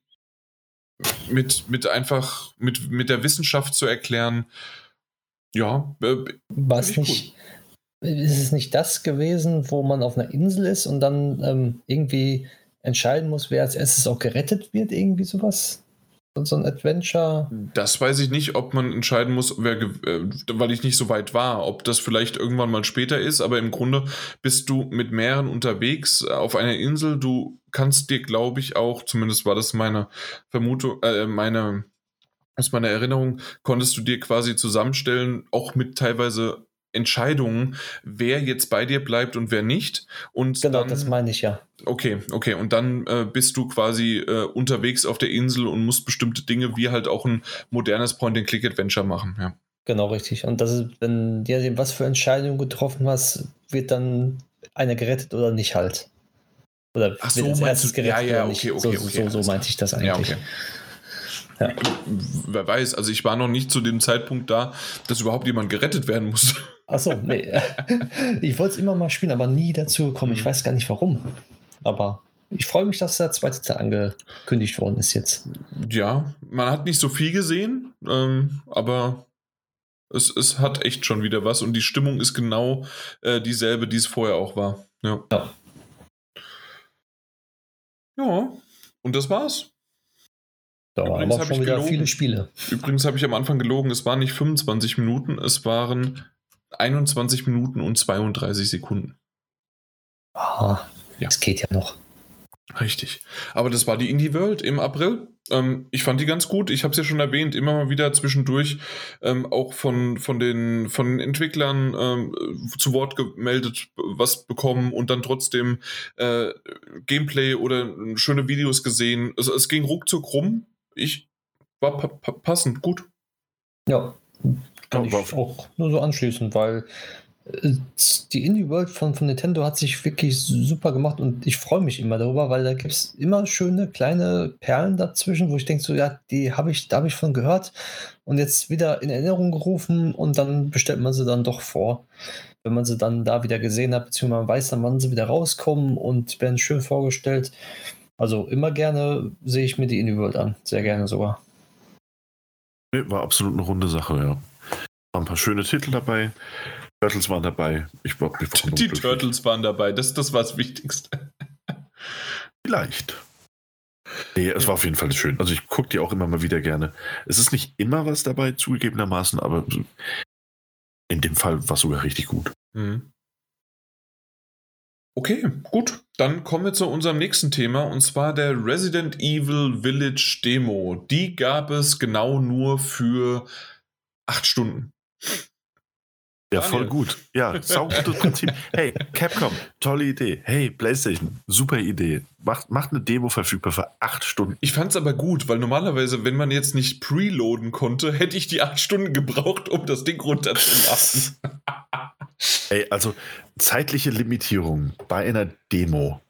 mit, mit einfach, mit, mit der Wissenschaft zu erklären. Ja, äh, was nicht. Ist es nicht das gewesen, wo man auf einer Insel ist und dann ähm, irgendwie entscheiden muss, wer als erstes auch gerettet wird, irgendwie sowas? So ein Adventure? Das weiß ich nicht, ob man entscheiden muss, wer, äh, weil ich nicht so weit war, ob das vielleicht irgendwann mal später ist, aber im Grunde bist du mit mehreren unterwegs auf einer Insel. Du kannst dir, glaube ich, auch, zumindest war das meine Vermutung, äh, meine aus meiner Erinnerung, konntest du dir quasi zusammenstellen, auch mit teilweise Entscheidungen, wer jetzt bei dir bleibt und wer nicht. Und genau, dann, das meine ich ja. Okay, okay. Und dann äh, bist du quasi äh, unterwegs auf der Insel und musst bestimmte Dinge wie halt auch ein modernes Point-and-Click-Adventure machen, ja. Genau, richtig. Und das ist, wenn dir was für Entscheidungen getroffen hast, wird dann einer gerettet oder nicht halt. Oder Ach so, wird als erstes gerettet ja, ja, okay, okay, so, okay, so, so meinte ich das eigentlich. Ja, okay. Ja. Wer weiß, also ich war noch nicht zu dem Zeitpunkt da, dass überhaupt jemand gerettet werden muss. Achso, nee. Ich wollte es immer mal spielen, aber nie dazu gekommen. Ich mhm. weiß gar nicht warum. Aber ich freue mich, dass der zweite Teil angekündigt worden ist jetzt. Ja, man hat nicht so viel gesehen, ähm, aber es, es hat echt schon wieder was und die Stimmung ist genau äh, dieselbe, die es vorher auch war. Ja. ja. Ja, und das war's. Da waren aber schon wieder gelogen. viele Spiele. Übrigens habe ich am Anfang gelogen, es waren nicht 25 Minuten, es waren 21 Minuten und 32 Sekunden. Ah, ja. das geht ja noch. Richtig. Aber das war die Indie World im April. Ähm, ich fand die ganz gut. Ich habe es ja schon erwähnt, immer mal wieder zwischendurch ähm, auch von, von, den, von den Entwicklern ähm, zu Wort gemeldet, was bekommen und dann trotzdem äh, Gameplay oder schöne Videos gesehen. Es, es ging ruckzuck rum. Ich war pa pa passend gut. Ja, kann ich auch nur so anschließen, weil äh, die Indie World von, von Nintendo hat sich wirklich super gemacht und ich freue mich immer darüber, weil da gibt es immer schöne kleine Perlen dazwischen, wo ich denke, so ja, die habe ich, da habe ich von gehört und jetzt wieder in Erinnerung gerufen und dann bestellt man sie dann doch vor. Wenn man sie dann da wieder gesehen hat, beziehungsweise man weiß dann, wann sie wieder rauskommen und werden schön vorgestellt. Also immer gerne sehe ich mir die Indie World an, sehr gerne sogar. War absolut eine runde Sache, ja. Waren ein paar schöne Titel dabei. Turtles waren dabei. Ich war, ich war Die Turtles waren dabei. Das, das war das Wichtigste. Vielleicht. Nee, es war auf jeden Fall schön. Also ich gucke die auch immer mal wieder gerne. Es ist nicht immer was dabei, zugegebenermaßen, aber in dem Fall war es sogar richtig gut. Mhm. Okay, gut. Dann kommen wir zu unserem nächsten Thema und zwar der Resident Evil Village Demo. Die gab es genau nur für acht Stunden. Ja, Daniel. voll gut. Ja, saugutes Prinzip. Hey, Capcom, tolle Idee. Hey, PlayStation, super Idee. Macht, macht eine Demo verfügbar für acht Stunden. Ich fand es aber gut, weil normalerweise, wenn man jetzt nicht preloaden konnte, hätte ich die acht Stunden gebraucht, um das Ding runterzulassen. Ey, also zeitliche Limitierung bei einer Demo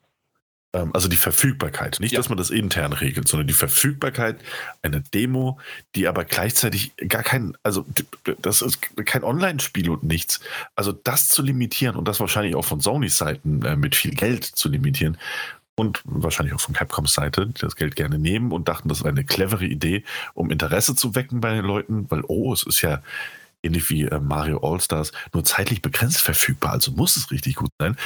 ähm, also die Verfügbarkeit. Nicht, ja. dass man das intern regelt, sondern die Verfügbarkeit einer Demo, die aber gleichzeitig gar kein, also das ist kein Online-Spiel und nichts. Also das zu limitieren und das wahrscheinlich auch von Sonys Seiten äh, mit viel Geld zu limitieren und wahrscheinlich auch von Capcoms Seite, die das Geld gerne nehmen und dachten, das ist eine clevere Idee, um Interesse zu wecken bei den Leuten, weil, oh, es ist ja ähnlich wie äh, Mario All-Stars, nur zeitlich begrenzt verfügbar, also muss es richtig gut sein.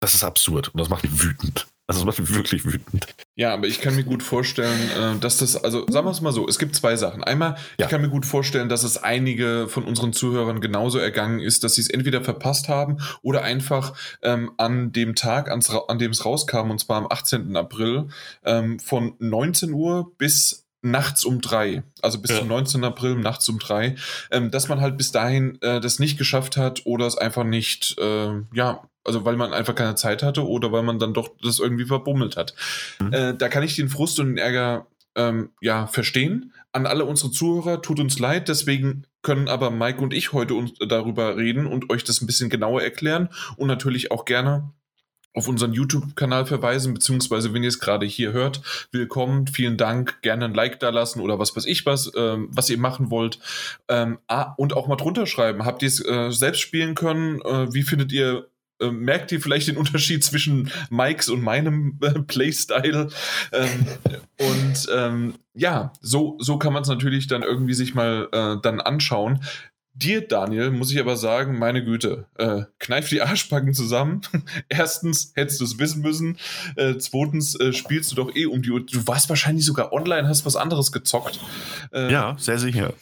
Das ist absurd und das macht mich wütend. Also das macht mich wirklich wütend. Ja, aber ich kann mir gut vorstellen, äh, dass das, also sagen wir es mal so, es gibt zwei Sachen. Einmal, ja. ich kann mir gut vorstellen, dass es einige von unseren Zuhörern genauso ergangen ist, dass sie es entweder verpasst haben oder einfach ähm, an dem Tag, ans, an dem es rauskam, und zwar am 18. April, ähm, von 19 Uhr bis nachts um drei, also bis ja. zum 19. April nachts um drei, ähm, dass man halt bis dahin äh, das nicht geschafft hat oder es einfach nicht, äh, ja, also weil man einfach keine Zeit hatte oder weil man dann doch das irgendwie verbummelt hat. Mhm. Äh, da kann ich den Frust und den Ärger ähm, ja verstehen. An alle unsere Zuhörer tut uns leid, deswegen können aber Mike und ich heute uns darüber reden und euch das ein bisschen genauer erklären und natürlich auch gerne auf unseren YouTube-Kanal verweisen, beziehungsweise wenn ihr es gerade hier hört, willkommen, vielen Dank, gerne ein Like da lassen oder was weiß ich was, ähm, was ihr machen wollt. Ähm, ah, und auch mal drunter schreiben, habt ihr es äh, selbst spielen können? Äh, wie findet ihr äh, merkt ihr vielleicht den Unterschied zwischen Mikes und meinem äh, Playstyle? Ähm, und ähm, ja, so, so kann man es natürlich dann irgendwie sich mal äh, dann anschauen. Dir, Daniel, muss ich aber sagen, meine Güte, äh, kneif die Arschbacken zusammen. Erstens hättest du es wissen müssen. Äh, zweitens äh, spielst du doch eh um die Uhr. Du warst wahrscheinlich sogar online, hast was anderes gezockt. Äh, ja, sehr sicher.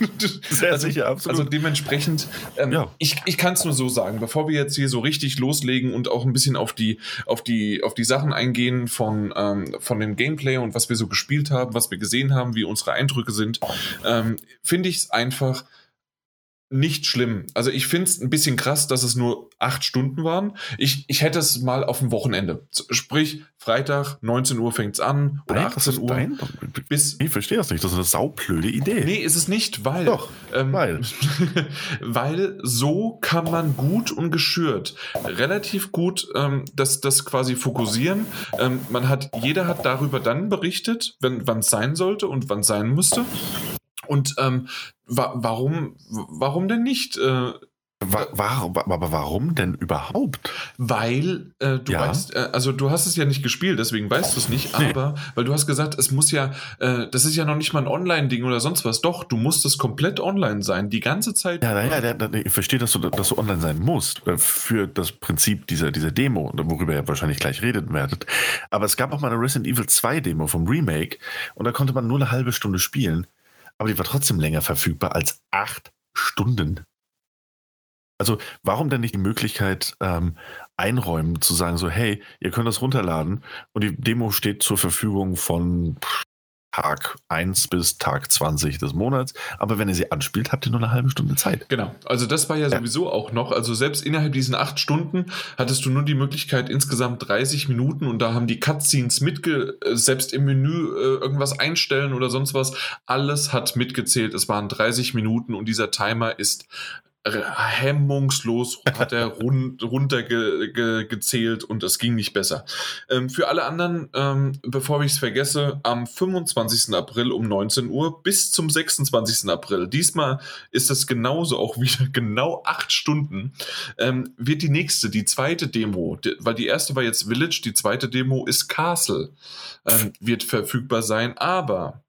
sehr also, sicher, absolut. Also dementsprechend, ähm, ja. ich, ich kann es nur so sagen, bevor wir jetzt hier so richtig loslegen und auch ein bisschen auf die, auf die, auf die Sachen eingehen von, ähm, von dem Gameplay und was wir so gespielt haben, was wir gesehen haben, wie unsere Eindrücke sind, ähm, finde ich es einfach nicht schlimm. Also ich finde es ein bisschen krass, dass es nur acht Stunden waren. Ich, ich hätte es mal auf dem Wochenende. Sprich, Freitag, 19 Uhr fängt es an oder Nein, 18 Uhr. Dein, bis ich verstehe das nicht. Das ist eine saublöde Idee. Nee, ist es nicht, weil. Doch, ähm, weil. weil so kann man gut und geschürt relativ gut ähm, das, das quasi fokussieren. Ähm, man hat, jeder hat darüber dann berichtet, wann es sein sollte und wann es sein musste. Und ähm, wa warum, warum denn nicht? Äh, Warum, aber warum denn überhaupt? Weil äh, du ja. weißt, äh, also du hast es ja nicht gespielt, deswegen weißt du es nicht, aber weil du hast gesagt, es muss ja, äh, das ist ja noch nicht mal ein Online-Ding oder sonst was. Doch, du musst es komplett online sein, die ganze Zeit. Ja, naja, ich verstehe, dass du, dass du online sein musst äh, für das Prinzip dieser, dieser Demo, worüber ihr wahrscheinlich gleich reden werdet. Aber es gab auch mal eine Resident Evil 2 Demo vom Remake und da konnte man nur eine halbe Stunde spielen aber die war trotzdem länger verfügbar als acht Stunden. Also warum denn nicht die Möglichkeit ähm, einräumen, zu sagen, so, hey, ihr könnt das runterladen und die Demo steht zur Verfügung von Tag 1 bis Tag 20 des Monats. Aber wenn ihr sie anspielt, habt ihr nur eine halbe Stunde Zeit. Genau. Also das war ja, ja. sowieso auch noch. Also selbst innerhalb diesen acht Stunden hattest du nur die Möglichkeit insgesamt 30 Minuten und da haben die Cutscenes mitge, selbst im Menü äh, irgendwas einstellen oder sonst was. Alles hat mitgezählt. Es waren 30 Minuten und dieser Timer ist hemmungslos hat er run runtergezählt ge und es ging nicht besser. Ähm, für alle anderen, ähm, bevor ich es vergesse, am 25. April um 19 Uhr bis zum 26. April, diesmal ist es genauso auch wieder genau acht Stunden, ähm, wird die nächste, die zweite Demo, die, weil die erste war jetzt Village, die zweite Demo ist Castle, ähm, wird verfügbar sein, aber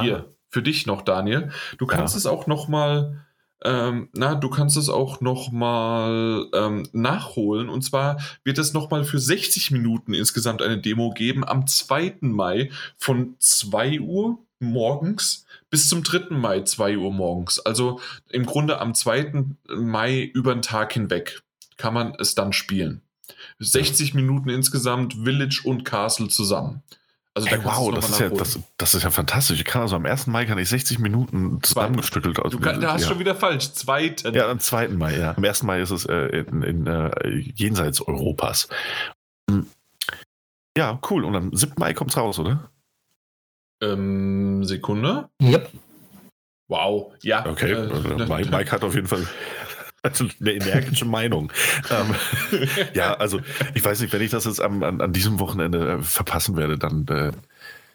hier, ah. für dich noch, Daniel, du kannst ja. es auch noch mal ähm, na, du kannst es auch nochmal ähm, nachholen. Und zwar wird es nochmal für 60 Minuten insgesamt eine Demo geben am 2. Mai von 2 Uhr morgens bis zum 3. Mai 2 Uhr morgens. Also im Grunde am 2. Mai über den Tag hinweg kann man es dann spielen. 60 Minuten insgesamt Village und Castle zusammen. Also hey, wow, das ist, ja, das, das, ist ja fantastisch. Ich kann also am 1. Mai kann ich 60 Minuten zusammengestückelt aus. Du kann, da hast ja. schon wieder falsch. Zweiten. Ja, am 2. Mai, ja. Am 1. Mai ist es äh, in, in äh, jenseits Europas. Hm. Ja, cool. Und am 7. Mai kommt es raus, oder? Ähm, Sekunde. Yep. Wow, ja. Okay, äh, also Mike, Mike hat auf jeden Fall also eine energische Meinung. ähm, ja, also ich weiß nicht, wenn ich das jetzt am, an, an diesem Wochenende äh, verpassen werde, dann, äh,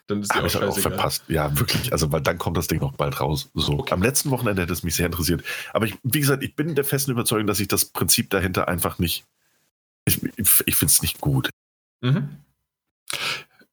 dann habe ich das auch verpasst. Ja, wirklich. Also, weil dann kommt das Ding noch bald raus. So. Okay. Am letzten Wochenende hätte es mich sehr interessiert. Aber ich, wie gesagt, ich bin der festen Überzeugung, dass ich das Prinzip dahinter einfach nicht. Ich, ich, ich finde es nicht gut. Mhm.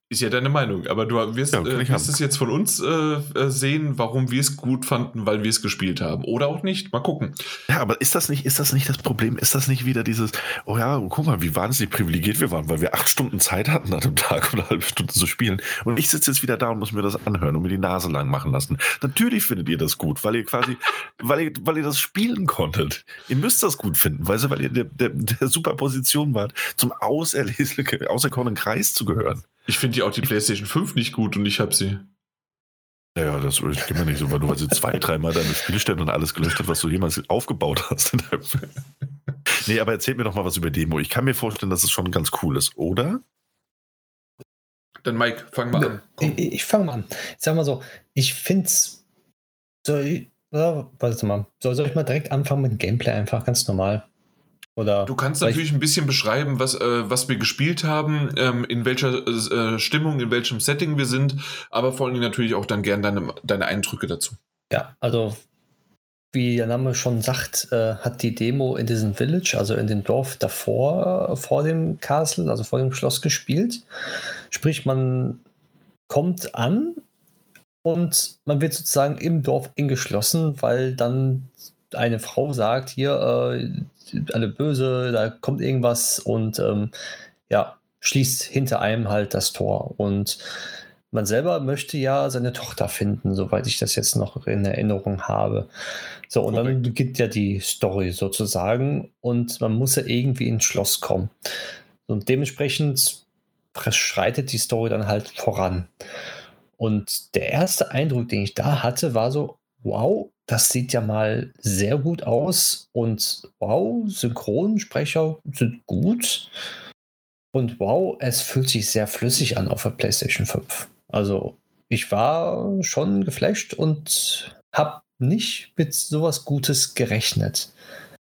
Ist ja deine Meinung, aber du wirst, ja, äh, wirst es jetzt von uns äh, äh, sehen, warum wir es gut fanden, weil wir es gespielt haben. Oder auch nicht. Mal gucken. Ja, aber ist das nicht, ist das nicht das Problem? Ist das nicht wieder dieses, oh ja, guck mal, wie wahnsinnig privilegiert wir waren, weil wir acht Stunden Zeit hatten an einem Tag oder eine halbe Stunde zu spielen. Und ich sitze jetzt wieder da und muss mir das anhören und mir die Nase lang machen lassen. Natürlich findet ihr das gut, weil ihr quasi, weil ihr, weil ihr das spielen konntet. Ihr müsst das gut finden, du, weil ihr der, der, der super Position wart, zum auserkorenen Kreis zu gehören. Ich finde die auch die PlayStation 5 nicht gut und ich habe sie. Naja, das geht mir nicht so, weil du also zwei, dreimal deine Spielstände und alles gelöscht hast, was du jemals aufgebaut hast. nee, aber erzähl mir doch mal was über Demo. Ich kann mir vorstellen, dass es schon ganz cool ist, oder? Dann Mike, fang mal an. Komm. Ich, ich fange mal an. Ich sag mal so, ich finde es. Soll ich, warte mal, soll, soll ich mal direkt anfangen mit dem Gameplay einfach ganz normal? Oder du kannst natürlich ein bisschen beschreiben, was, äh, was wir gespielt haben, ähm, in welcher äh, Stimmung, in welchem Setting wir sind, aber vor allem natürlich auch dann gern deine, deine Eindrücke dazu. Ja, also wie der Name schon sagt, äh, hat die Demo in diesem Village, also in dem Dorf davor, äh, vor dem Castle, also vor dem Schloss gespielt. Sprich, man kommt an und man wird sozusagen im Dorf eingeschlossen, weil dann eine Frau sagt, hier, äh, alle böse, da kommt irgendwas und ähm, ja, schließt hinter einem halt das Tor. Und man selber möchte ja seine Tochter finden, soweit ich das jetzt noch in Erinnerung habe. So, und Korrekt. dann beginnt ja die Story sozusagen und man muss ja irgendwie ins Schloss kommen. Und dementsprechend schreitet die Story dann halt voran. Und der erste Eindruck, den ich da hatte, war so, wow, das sieht ja mal sehr gut aus und wow, Synchronsprecher sind gut und wow, es fühlt sich sehr flüssig an auf der PlayStation 5. Also ich war schon geflasht und habe nicht mit sowas Gutes gerechnet,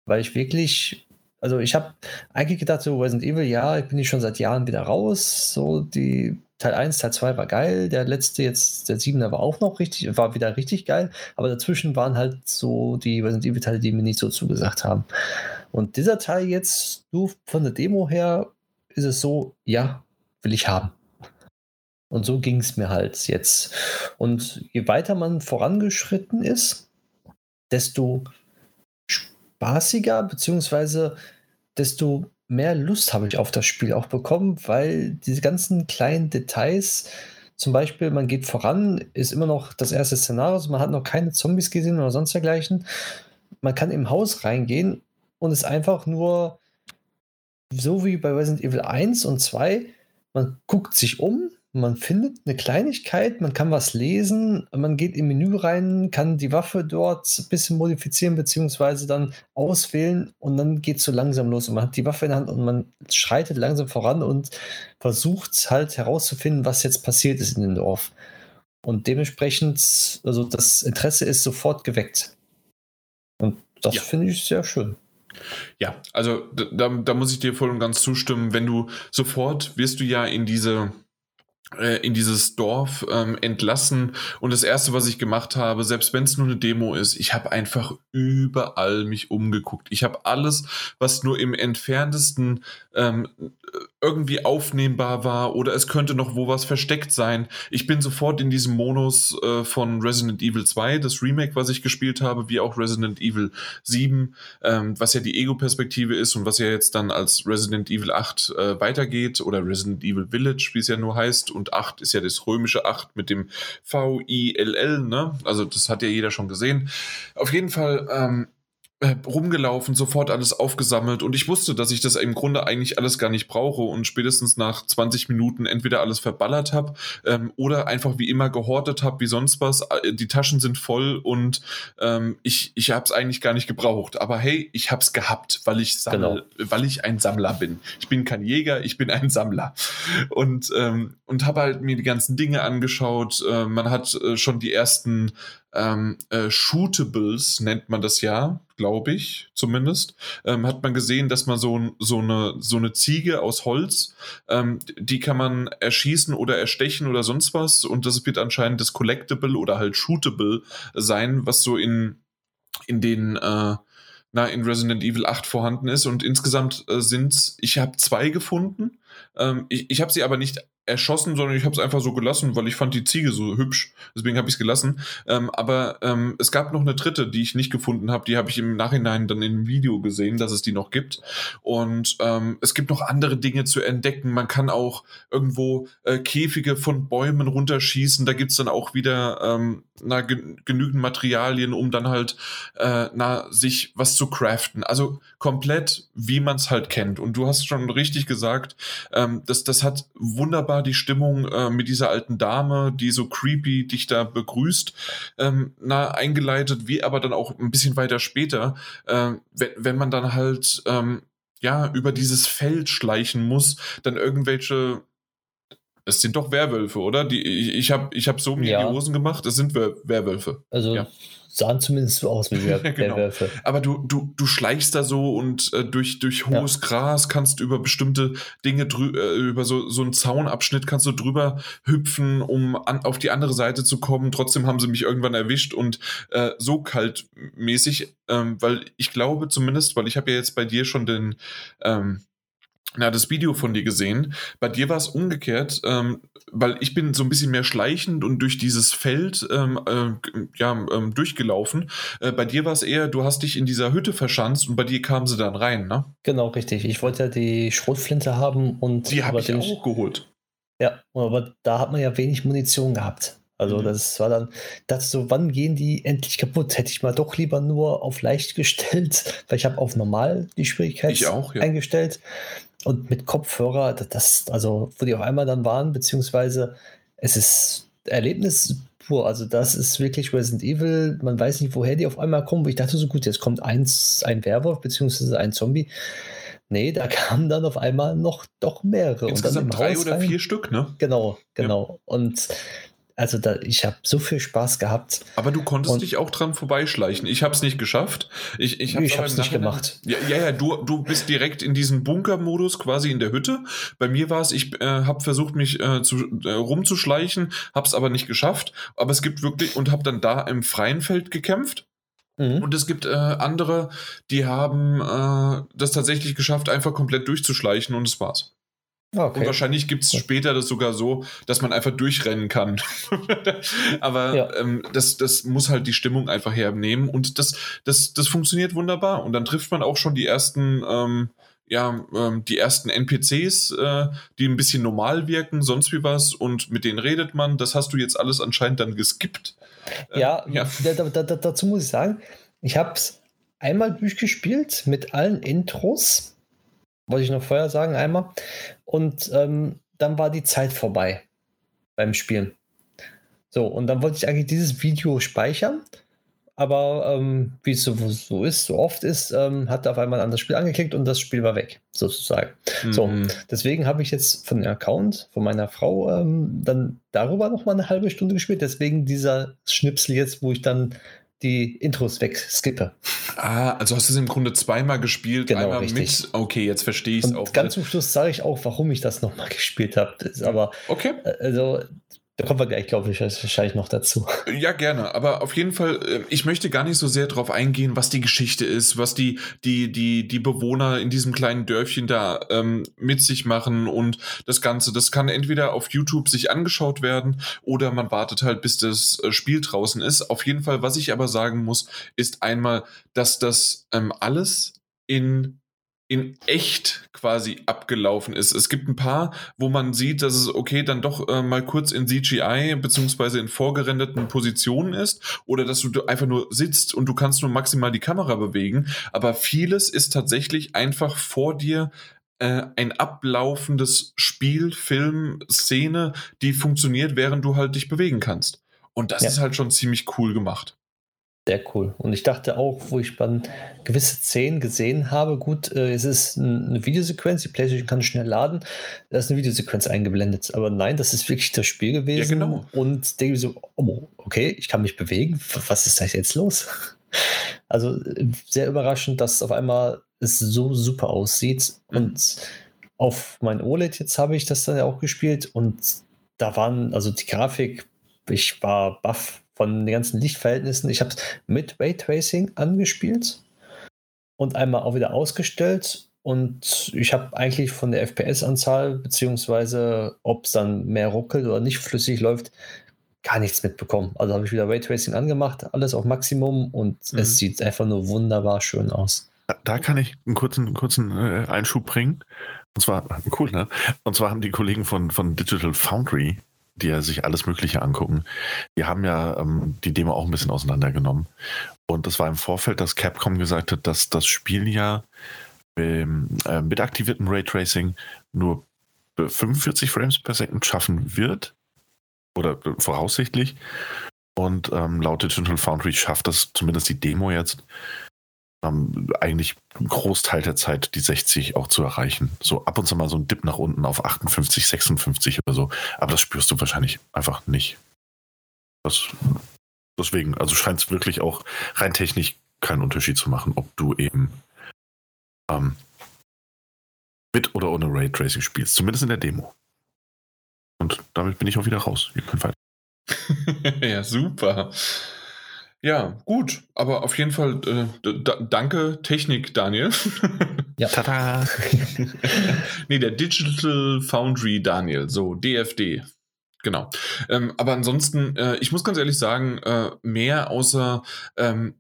weil ich wirklich also ich habe eigentlich gedacht, so Resident Evil, ja, ich bin ich schon seit Jahren wieder raus. So die Teil 1, Teil 2 war geil, der letzte jetzt, der 7er war auch noch richtig, war wieder richtig geil, aber dazwischen waren halt so die Resident Evil Teile, die mir nicht so zugesagt haben. Und dieser Teil jetzt, du von der Demo her, ist es so, ja, will ich haben. Und so ging es mir halt jetzt. Und je weiter man vorangeschritten ist, desto spaßiger, beziehungsweise desto mehr Lust habe ich auf das Spiel auch bekommen, weil diese ganzen kleinen Details, zum Beispiel, man geht voran, ist immer noch das erste Szenario, also man hat noch keine Zombies gesehen oder sonst dergleichen. Man kann im Haus reingehen und es einfach nur so wie bei Resident Evil 1 und 2, man guckt sich um, man findet eine Kleinigkeit, man kann was lesen, man geht im Menü rein, kann die Waffe dort ein bisschen modifizieren, beziehungsweise dann auswählen und dann geht es so langsam los. Und man hat die Waffe in der Hand und man schreitet langsam voran und versucht halt herauszufinden, was jetzt passiert ist in dem Dorf. Und dementsprechend, also das Interesse ist sofort geweckt. Und das ja. finde ich sehr schön. Ja, also da, da muss ich dir voll und ganz zustimmen. Wenn du sofort wirst du ja in diese in dieses Dorf ähm, entlassen und das erste, was ich gemacht habe, selbst wenn es nur eine Demo ist, ich habe einfach überall mich umgeguckt. Ich habe alles, was nur im entferntesten ähm, irgendwie aufnehmbar war oder es könnte noch wo was versteckt sein. Ich bin sofort in diesem Modus äh, von Resident Evil 2, das Remake, was ich gespielt habe, wie auch Resident Evil 7, ähm, was ja die Ego-Perspektive ist und was ja jetzt dann als Resident Evil 8 äh, weitergeht oder Resident Evil Village, wie es ja nur heißt. Und 8 ist ja das römische 8 mit dem V-I-L-L, ne? Also das hat ja jeder schon gesehen. Auf jeden Fall ähm, äh, rumgelaufen, sofort alles aufgesammelt und ich wusste, dass ich das im Grunde eigentlich alles gar nicht brauche und spätestens nach 20 Minuten entweder alles verballert habe ähm, oder einfach wie immer gehortet habe, wie sonst was. Äh, die Taschen sind voll und ähm, ich, ich habe es eigentlich gar nicht gebraucht. Aber hey, ich habe es gehabt, weil ich, sammel, genau. weil ich ein Sammler bin. Ich bin kein Jäger, ich bin ein Sammler. Und, ähm, und habe halt mir die ganzen Dinge angeschaut. Äh, man hat äh, schon die ersten ähm, äh, Shootables nennt man das ja, glaube ich zumindest, ähm, hat man gesehen, dass man so, so, eine, so eine Ziege aus Holz, ähm, die kann man erschießen oder erstechen oder sonst was. Und das wird anscheinend das Collectible oder halt Shootable sein, was so in, in den äh, na, in Resident Evil 8 vorhanden ist. Und insgesamt äh, sind ich habe zwei gefunden. Ähm, ich ich habe sie aber nicht erschossen, sondern ich habe es einfach so gelassen, weil ich fand die Ziege so hübsch. Deswegen habe ich es gelassen. Ähm, aber ähm, es gab noch eine dritte, die ich nicht gefunden habe. Die habe ich im Nachhinein dann einem Video gesehen, dass es die noch gibt. Und ähm, es gibt noch andere Dinge zu entdecken. Man kann auch irgendwo äh, Käfige von Bäumen runterschießen. Da gibt es dann auch wieder ähm, na, genügend Materialien, um dann halt äh, na, sich was zu craften. Also komplett, wie man es halt kennt. Und du hast schon richtig gesagt, ähm, das, das hat wunderbar die Stimmung äh, mit dieser alten Dame, die so creepy dich da begrüßt, ähm, na, eingeleitet, wie aber dann auch ein bisschen weiter später, äh, wenn, wenn man dann halt ähm, ja über dieses Feld schleichen muss, dann irgendwelche es sind doch Werwölfe, oder? Die, ich ich habe ich hab so mir ja. die Hosen gemacht, es sind Werwölfe. Also ja. Sahen zumindest so aus wie Wer genau. Werwölfe. Aber du, du, du schleichst da so und äh, durch, durch hohes ja. Gras kannst du über bestimmte Dinge, äh, über so, so einen Zaunabschnitt kannst du drüber hüpfen, um an, auf die andere Seite zu kommen. Trotzdem haben sie mich irgendwann erwischt und äh, so kaltmäßig, ähm, weil ich glaube zumindest, weil ich habe ja jetzt bei dir schon den ähm, na, das Video von dir gesehen. Bei dir war es umgekehrt, ähm, weil ich bin so ein bisschen mehr schleichend und durch dieses Feld ähm, äh, ja, ähm, durchgelaufen. Äh, bei dir war es eher, du hast dich in dieser Hütte verschanzt und bei dir kamen sie dann rein, ne? Genau, richtig. Ich wollte ja die Schrotflinte haben und. Die habe ich auch geholt. Ja, aber da hat man ja wenig Munition gehabt. Also mhm. das war dann, das so, wann gehen die endlich kaputt? Hätte ich mal doch lieber nur auf leicht gestellt, weil ich habe auf normal die Schwierigkeit auch, ja. eingestellt. Und mit Kopfhörer, das, also wo die auf einmal dann waren, beziehungsweise es ist Erlebnis pur. Also das ist wirklich Resident Evil. Man weiß nicht, woher die auf einmal kommen. Wo ich dachte so gut, jetzt kommt eins, ein Werwolf beziehungsweise ein Zombie. Nee, da kamen dann auf einmal noch doch mehrere. Insgesamt drei oder vier Stück, ne? Genau, genau. Ja. Und also da, ich habe so viel Spaß gehabt. Aber du konntest und dich auch dran vorbeischleichen. Ich habe es nicht geschafft. Ich, ich habe es nicht gemacht. Ja, ja, ja, du, du bist direkt in diesem Bunkermodus quasi in der Hütte. Bei mir war es, ich äh, habe versucht, mich äh, zu, äh, rumzuschleichen, habe es aber nicht geschafft. Aber es gibt wirklich, und habe dann da im freien Feld gekämpft. Mhm. Und es gibt äh, andere, die haben äh, das tatsächlich geschafft, einfach komplett durchzuschleichen und es war's. Ah, okay. Und wahrscheinlich gibt es später das sogar so, dass man einfach durchrennen kann. Aber ja. ähm, das, das muss halt die Stimmung einfach hernehmen und das, das, das funktioniert wunderbar. Und dann trifft man auch schon die ersten, ähm, ja, ähm, die ersten NPCs, äh, die ein bisschen normal wirken, sonst wie was, und mit denen redet man. Das hast du jetzt alles anscheinend dann geskippt. Äh, ja, ja. Da, da, dazu muss ich sagen, ich habe es einmal durchgespielt mit allen Intros wollte ich noch vorher sagen, einmal. Und ähm, dann war die Zeit vorbei beim Spielen. So, und dann wollte ich eigentlich dieses Video speichern. Aber ähm, wie es so, so, ist, so oft ist, ähm, hat er auf einmal ein anderes Spiel angeklickt und das Spiel war weg, sozusagen. Mhm. So, deswegen habe ich jetzt von dem Account von meiner Frau ähm, dann darüber noch mal eine halbe Stunde gespielt. Deswegen dieser Schnipsel jetzt, wo ich dann die Intros wegskippe. Ah, also hast du es im Grunde zweimal gespielt, genau, einmal richtig. mit. Okay, jetzt verstehe ich es auch. Ganz zum Schluss sage ich auch, warum ich das nochmal gespielt habe. Aber okay. Äh, also da kommen wir gleich, glaube ich, wahrscheinlich noch dazu. Ja, gerne. Aber auf jeden Fall, äh, ich möchte gar nicht so sehr darauf eingehen, was die Geschichte ist, was die, die, die, die Bewohner in diesem kleinen Dörfchen da ähm, mit sich machen und das Ganze. Das kann entweder auf YouTube sich angeschaut werden oder man wartet halt, bis das äh, Spiel draußen ist. Auf jeden Fall, was ich aber sagen muss, ist einmal, dass das ähm, alles in in echt quasi abgelaufen ist. Es gibt ein paar, wo man sieht, dass es okay dann doch äh, mal kurz in CGI beziehungsweise in vorgerenderten Positionen ist oder dass du einfach nur sitzt und du kannst nur maximal die Kamera bewegen. Aber vieles ist tatsächlich einfach vor dir äh, ein ablaufendes Spiel, Film, Szene, die funktioniert, während du halt dich bewegen kannst. Und das ja. ist halt schon ziemlich cool gemacht sehr cool. Und ich dachte auch, wo ich dann gewisse Szenen gesehen habe, gut, äh, es ist eine Videosequenz, die PlayStation kann schnell laden, da ist eine Videosequenz eingeblendet. Aber nein, das ist wirklich das Spiel gewesen. Ja, genau. Und denke so, oh, okay, ich kann mich bewegen. Was ist da jetzt los? Also sehr überraschend, dass auf einmal es so super aussieht. Mhm. Und auf mein OLED jetzt habe ich das dann ja auch gespielt und da waren, also die Grafik, ich war baff von den ganzen Lichtverhältnissen. Ich habe es mit Raytracing angespielt und einmal auch wieder ausgestellt. und ich habe eigentlich von der FPS-Anzahl, beziehungsweise ob es dann mehr ruckelt oder nicht flüssig läuft, gar nichts mitbekommen. Also habe ich wieder Raytracing angemacht, alles auf Maximum und mhm. es sieht einfach nur wunderbar schön aus. Da kann ich einen kurzen, einen kurzen äh, Einschub bringen. Und zwar, cool, ne? Und zwar haben die Kollegen von, von Digital Foundry, die sich alles Mögliche angucken, die haben ja ähm, die Demo auch ein bisschen auseinandergenommen. Und das war im Vorfeld, dass Capcom gesagt hat, dass das Spiel ja ähm, äh, mit aktiviertem Raytracing nur 45 Frames per Second schaffen wird. Oder äh, voraussichtlich. Und ähm, laut Digital Foundry schafft das zumindest die Demo jetzt ähm, eigentlich einen Großteil der Zeit die 60 auch zu erreichen. So ab und zu mal so ein Dip nach unten auf 58, 56 oder so. Aber das spürst du wahrscheinlich einfach nicht. Das, deswegen, also scheint es wirklich auch rein technisch keinen Unterschied zu machen, ob du eben ähm, mit oder ohne Raytracing spielst. Zumindest in der Demo. Und damit bin ich auch wieder raus. ja, super. Ja, gut, aber auf jeden Fall äh, danke Technik, Daniel. ja, tada. nee, der Digital Foundry Daniel, so DFD. Genau. Ähm, aber ansonsten, äh, ich muss ganz ehrlich sagen, äh, mehr außer ähm,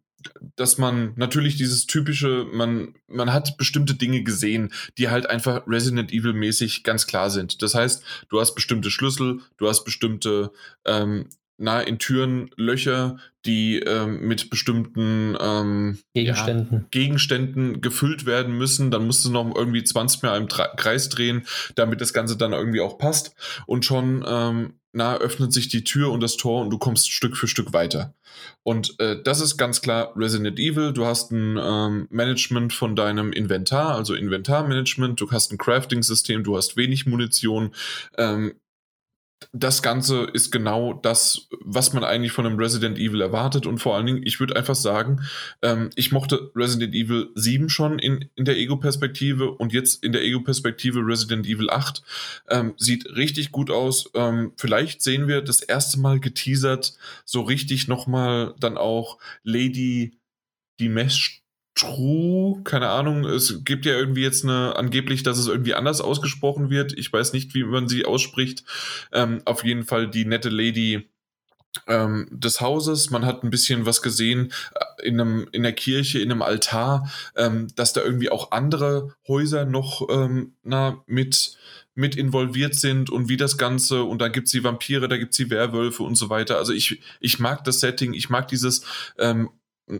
dass man natürlich dieses typische, man, man hat bestimmte Dinge gesehen, die halt einfach Resident Evil mäßig ganz klar sind. Das heißt, du hast bestimmte Schlüssel, du hast bestimmte ähm, na, in Türen Löcher, die ähm, mit bestimmten ähm, Gegenständen. Ja, Gegenständen gefüllt werden müssen. Dann musst du noch irgendwie 20 Mal im Kreis drehen, damit das Ganze dann irgendwie auch passt. Und schon ähm, na, öffnet sich die Tür und das Tor und du kommst Stück für Stück weiter. Und äh, das ist ganz klar Resident Evil. Du hast ein ähm, Management von deinem Inventar, also Inventarmanagement. Du hast ein Crafting-System, du hast wenig Munition. Ähm, das Ganze ist genau das, was man eigentlich von einem Resident Evil erwartet. Und vor allen Dingen, ich würde einfach sagen, ähm, ich mochte Resident Evil 7 schon in, in der Ego-Perspektive und jetzt in der Ego-Perspektive Resident Evil 8. Ähm, sieht richtig gut aus. Ähm, vielleicht sehen wir das erste Mal geteasert, so richtig nochmal dann auch Lady Dimesh True, keine Ahnung, es gibt ja irgendwie jetzt eine, angeblich, dass es irgendwie anders ausgesprochen wird. Ich weiß nicht, wie man sie ausspricht. Ähm, auf jeden Fall die nette Lady ähm, des Hauses. Man hat ein bisschen was gesehen äh, in, einem, in der Kirche, in einem Altar, ähm, dass da irgendwie auch andere Häuser noch ähm, na, mit mit involviert sind und wie das Ganze und da gibt's die Vampire, da gibt's die Werwölfe und so weiter. Also ich, ich mag das Setting, ich mag dieses ähm,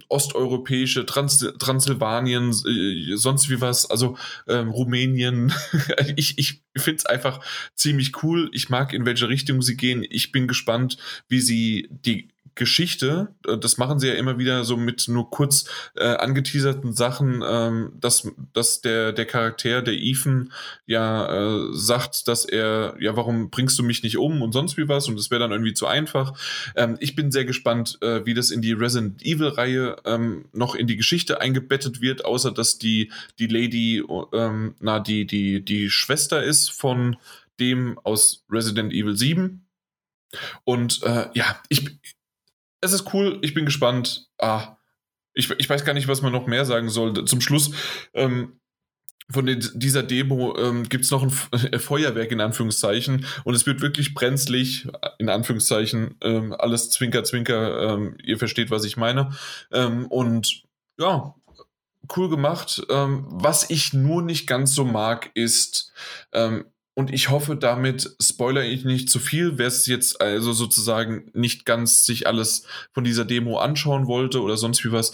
osteuropäische, Trans Transsilvanien, äh, sonst wie was, also ähm, Rumänien. ich ich finde es einfach ziemlich cool. Ich mag, in welche Richtung sie gehen. Ich bin gespannt, wie sie die Geschichte, äh, das machen sie ja immer wieder so mit nur kurz äh, angeteaserten Sachen, ähm, dass, dass der, der Charakter, der Ethan, ja äh, sagt, dass er, ja, warum bringst du mich nicht um und sonst wie was und das wäre dann irgendwie zu einfach. Ähm, ich bin sehr gespannt, äh, wie das in die Resident Evil-Reihe ähm, noch in die Geschichte eingebettet wird, außer dass die, die Lady, ähm, na, die, die, die Schwester ist von dem aus Resident Evil 7. Und äh, ja, ich, es ist cool, ich bin gespannt. Ah, ich, ich weiß gar nicht, was man noch mehr sagen soll. Zum Schluss ähm, von den, dieser Demo ähm, gibt es noch ein Feuerwerk in Anführungszeichen und es wird wirklich brenzlig, in Anführungszeichen, ähm, alles Zwinker, Zwinker, ähm, ihr versteht, was ich meine. Ähm, und ja, cool gemacht. Ähm, was ich nur nicht ganz so mag, ist, ähm, und ich hoffe, damit spoiler ich nicht zu viel, wer es jetzt also sozusagen nicht ganz sich alles von dieser Demo anschauen wollte oder sonst wie was.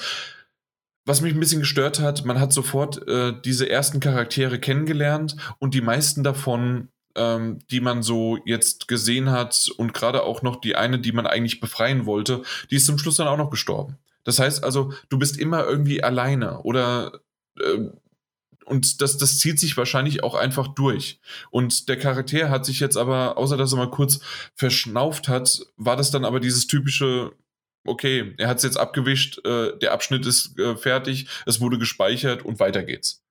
Was mich ein bisschen gestört hat, man hat sofort äh, diese ersten Charaktere kennengelernt und die meisten davon, ähm, die man so jetzt gesehen hat und gerade auch noch die eine, die man eigentlich befreien wollte, die ist zum Schluss dann auch noch gestorben. Das heißt also, du bist immer irgendwie alleine oder äh, und das, das zieht sich wahrscheinlich auch einfach durch. Und der Charakter hat sich jetzt aber, außer dass er mal kurz verschnauft hat, war das dann aber dieses typische, okay, er hat es jetzt abgewischt, äh, der Abschnitt ist äh, fertig, es wurde gespeichert und weiter geht's.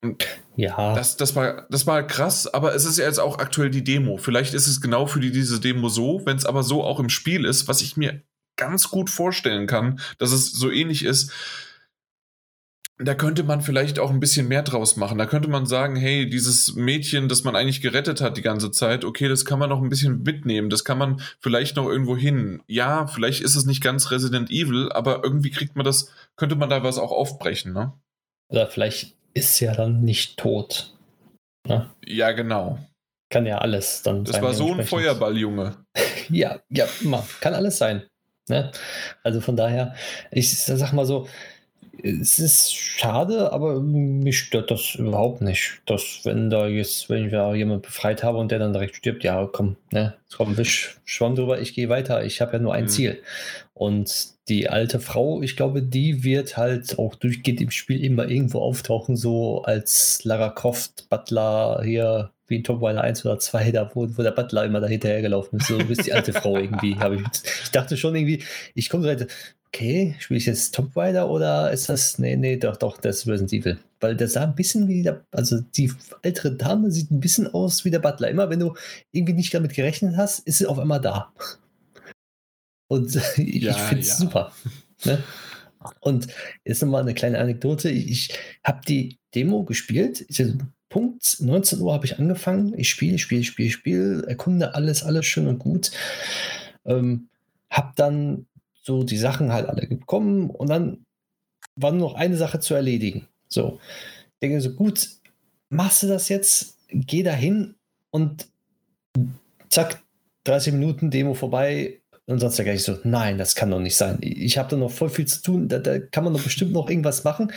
Und ja. Das, das, war, das war krass, aber es ist ja jetzt auch aktuell die Demo. Vielleicht ist es genau für die, diese Demo so, wenn es aber so auch im Spiel ist, was ich mir ganz gut vorstellen kann, dass es so ähnlich ist da könnte man vielleicht auch ein bisschen mehr draus machen. Da könnte man sagen, hey, dieses Mädchen, das man eigentlich gerettet hat die ganze Zeit, okay, das kann man noch ein bisschen mitnehmen. Das kann man vielleicht noch irgendwo hin. Ja, vielleicht ist es nicht ganz Resident Evil, aber irgendwie kriegt man das, könnte man da was auch aufbrechen, ne? Oder vielleicht ist sie ja dann nicht tot. Ne? Ja, genau. Kann ja alles dann das sein. Das war so ein Feuerballjunge. ja, ja, kann alles sein. Ne? Also von daher, ich sag mal so, es ist schade, aber mich stört das überhaupt nicht. Dass, wenn da jetzt, wenn ich da jemanden befreit habe und der dann direkt stirbt, ja, komm, ne, komm, wisch, schwamm drüber, ich gehe weiter. Ich habe ja nur ein mhm. Ziel. Und die alte Frau, ich glaube, die wird halt auch durchgehend im Spiel immer irgendwo auftauchen, so als Lara Croft Butler hier wie in Top Rider 1 oder 2, da wo, wo der Butler immer da hinterhergelaufen ist. So bist die alte Frau irgendwie. Ich, ich dachte schon irgendwie, ich komme so okay, spiele ich jetzt Top Rider oder ist das, nee, nee, doch, doch, das ist Resident Evil. Weil der sah ein bisschen wie der, also die ältere Dame sieht ein bisschen aus wie der Butler. Immer wenn du irgendwie nicht damit gerechnet hast, ist sie auf einmal da. Und ich, ja, ich finde es ja. super. Ne? Und jetzt nochmal eine kleine Anekdote. Ich, ich habe die Demo gespielt. Punkt 19 Uhr habe ich angefangen. Ich spiele, spiele, spiele, spiele, erkunde alles, alles schön und gut. Ähm, habe dann so die Sachen halt alle gekommen und dann war nur noch eine Sache zu erledigen. So, ich denke so, gut, machst du das jetzt, geh dahin und zack, 30 Minuten Demo vorbei. Und sonst gleich so, nein, das kann doch nicht sein. Ich habe da noch voll viel zu tun, da, da kann man doch bestimmt noch irgendwas machen.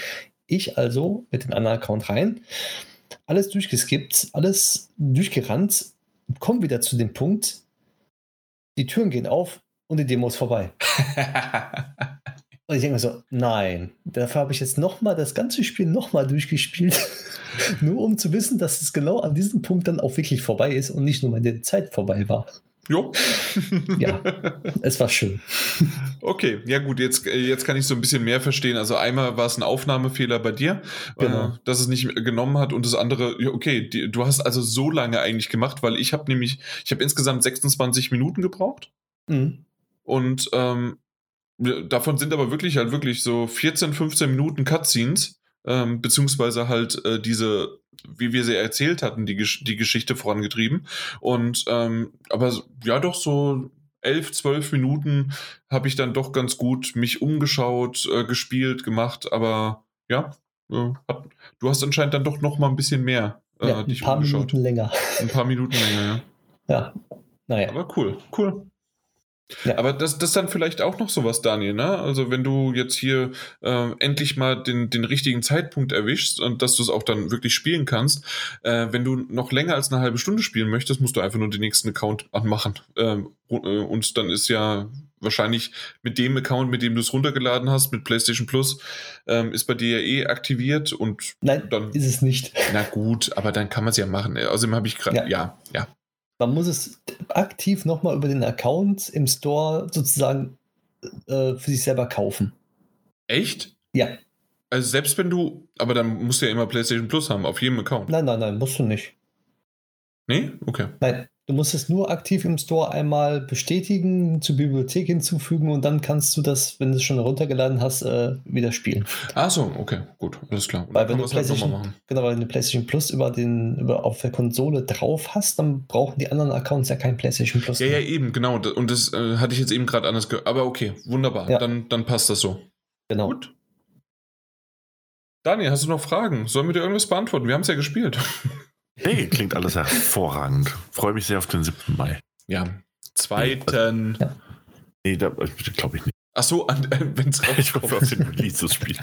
Ich also mit dem anderen Account rein, alles durchgeskippt, alles durchgerannt, komme wieder zu dem Punkt, die Türen gehen auf, und die Demo ist vorbei. und ich denke mir so, nein, dafür habe ich jetzt nochmal das ganze Spiel nochmal durchgespielt, nur um zu wissen, dass es genau an diesem Punkt dann auch wirklich vorbei ist und nicht nur meine Zeit vorbei war. Jo. ja, es war schön. Okay, ja gut, jetzt, jetzt kann ich so ein bisschen mehr verstehen. Also einmal war es ein Aufnahmefehler bei dir, äh, genau. äh, dass es nicht genommen hat und das andere, okay, die, du hast also so lange eigentlich gemacht, weil ich habe nämlich, ich habe insgesamt 26 Minuten gebraucht. Mhm. Und ähm, davon sind aber wirklich halt wirklich so 14, 15 Minuten Cutscenes, ähm, beziehungsweise halt äh, diese, wie wir sie erzählt hatten, die, die Geschichte vorangetrieben. Und ähm, aber ja, doch so 11, 12 Minuten habe ich dann doch ganz gut mich umgeschaut, äh, gespielt, gemacht, aber ja, äh, hat, du hast anscheinend dann doch noch mal ein bisschen mehr äh, ja, ein paar umgeschaut. Minuten länger. Ein paar Minuten länger, ja. Ja, naja. Aber cool, cool. Ja. Aber das, das ist dann vielleicht auch noch sowas, Daniel, ne? Also wenn du jetzt hier äh, endlich mal den, den richtigen Zeitpunkt erwischst und dass du es auch dann wirklich spielen kannst, äh, wenn du noch länger als eine halbe Stunde spielen möchtest, musst du einfach nur den nächsten Account anmachen. Ähm, äh, und dann ist ja wahrscheinlich mit dem Account, mit dem du es runtergeladen hast, mit PlayStation Plus, ähm, ist bei dir ja eh aktiviert und Nein, dann ist es nicht. Na gut, aber dann kann man es ja machen. Außerdem habe ich gerade, ja. ja, ja, man muss es aktiv nochmal über den Account im Store sozusagen äh, für sich selber kaufen. Echt? Ja. Also selbst wenn du, aber dann musst du ja immer PlayStation Plus haben, auf jedem Account. Nein, nein, nein, musst du nicht. Nee? Okay. Nein, Du musst es nur aktiv im Store einmal bestätigen, zur Bibliothek hinzufügen und dann kannst du das, wenn du es schon heruntergeladen hast, äh, wieder spielen. Ach so, okay, gut, alles klar. Weil wenn du, halt PlayStation, genau, wenn du PlayStation Plus über den, über, auf der Konsole drauf hast, dann brauchen die anderen Accounts ja kein PlayStation Plus. Ja, mehr. ja, eben, genau. Und das äh, hatte ich jetzt eben gerade anders gehört. Aber okay, wunderbar. Ja. Dann, dann passt das so. Genau. Gut. Daniel, hast du noch Fragen? Sollen wir dir irgendwas beantworten? Wir haben es ja gespielt. Nee, klingt alles hervorragend. Freue mich sehr auf den 7. Mai. Ja, zweiten. Ja. Nee, da glaube ich nicht. Ach so, wenn es rauskommt. Ich hoffe auf den Release des Spiels.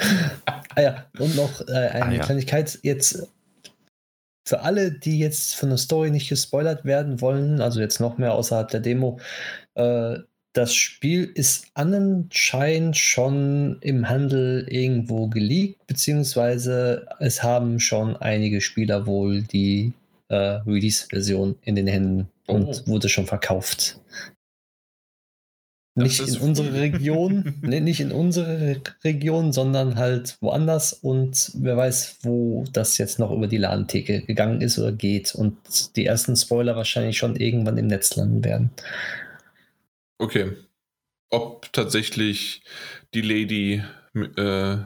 ah ja, und noch äh, eine ah, ja. Kleinigkeit. Jetzt für alle, die jetzt von der Story nicht gespoilert werden wollen, also jetzt noch mehr außerhalb der Demo, äh, das Spiel ist anscheinend schon im Handel irgendwo geleakt, beziehungsweise es haben schon einige Spieler wohl die äh, Release-Version in den Händen oh. und wurde schon verkauft. nicht in unsere Region, nee, nicht in unsere Region, sondern halt woanders und wer weiß, wo das jetzt noch über die Ladentheke gegangen ist oder geht und die ersten Spoiler wahrscheinlich schon irgendwann im Netz landen werden. Okay. Ob tatsächlich die Lady äh,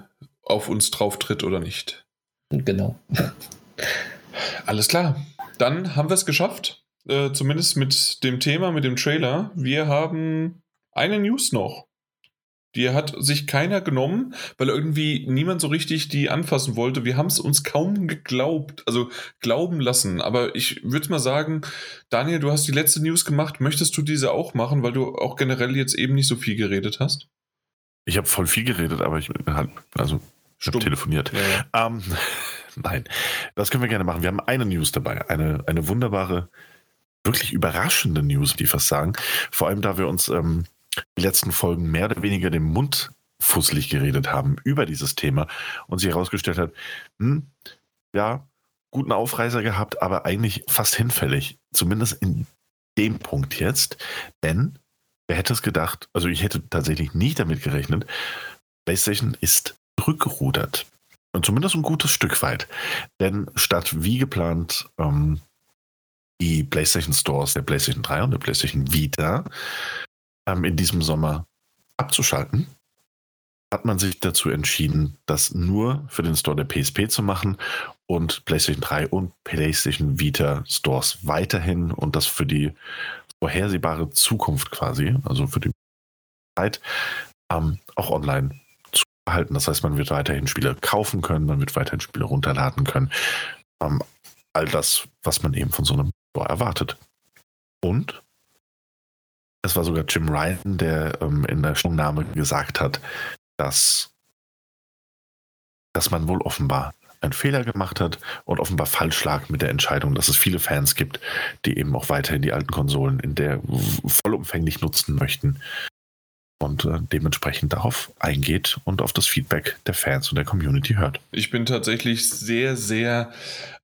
auf uns drauf tritt oder nicht. Genau. Alles klar. Dann haben wir es geschafft. Äh, zumindest mit dem Thema, mit dem Trailer. Wir haben eine News noch. Die hat sich keiner genommen, weil irgendwie niemand so richtig die anfassen wollte. Wir haben es uns kaum geglaubt, also glauben lassen. Aber ich würde mal sagen, Daniel, du hast die letzte News gemacht. Möchtest du diese auch machen, weil du auch generell jetzt eben nicht so viel geredet hast? Ich habe voll viel geredet, aber ich halt, also ich habe telefoniert. Ja. Ähm, nein, das können wir gerne machen. Wir haben eine News dabei, eine, eine wunderbare, wirklich überraschende News, die ich fast sagen. Vor allem, da wir uns ähm, die letzten Folgen mehr oder weniger den Mund fusselig geredet haben über dieses Thema und sich herausgestellt hat, hm, ja, guten Aufreißer gehabt, aber eigentlich fast hinfällig. Zumindest in dem Punkt jetzt. Denn, wer hätte es gedacht, also ich hätte tatsächlich nicht damit gerechnet, PlayStation ist rückgerudert. Und zumindest ein gutes Stück weit. Denn statt wie geplant ähm, die PlayStation Stores der PlayStation 3 und der PlayStation Vita ähm, in diesem Sommer abzuschalten, hat man sich dazu entschieden, das nur für den Store der PSP zu machen und PlayStation 3 und PlayStation Vita Stores weiterhin und das für die vorhersehbare Zukunft quasi, also für die Zeit, ähm, auch online zu erhalten. Das heißt, man wird weiterhin Spiele kaufen können, man wird weiterhin Spiele runterladen können. Ähm, all das, was man eben von so einem Store erwartet. Und es war sogar Jim Ryan, der ähm, in der Stellungnahme gesagt hat, dass, dass man wohl offenbar einen Fehler gemacht hat und offenbar falsch lag mit der Entscheidung, dass es viele Fans gibt, die eben auch weiterhin die alten Konsolen in der vollumfänglich nutzen möchten und äh, dementsprechend darauf eingeht und auf das Feedback der Fans und der Community hört. Ich bin tatsächlich sehr, sehr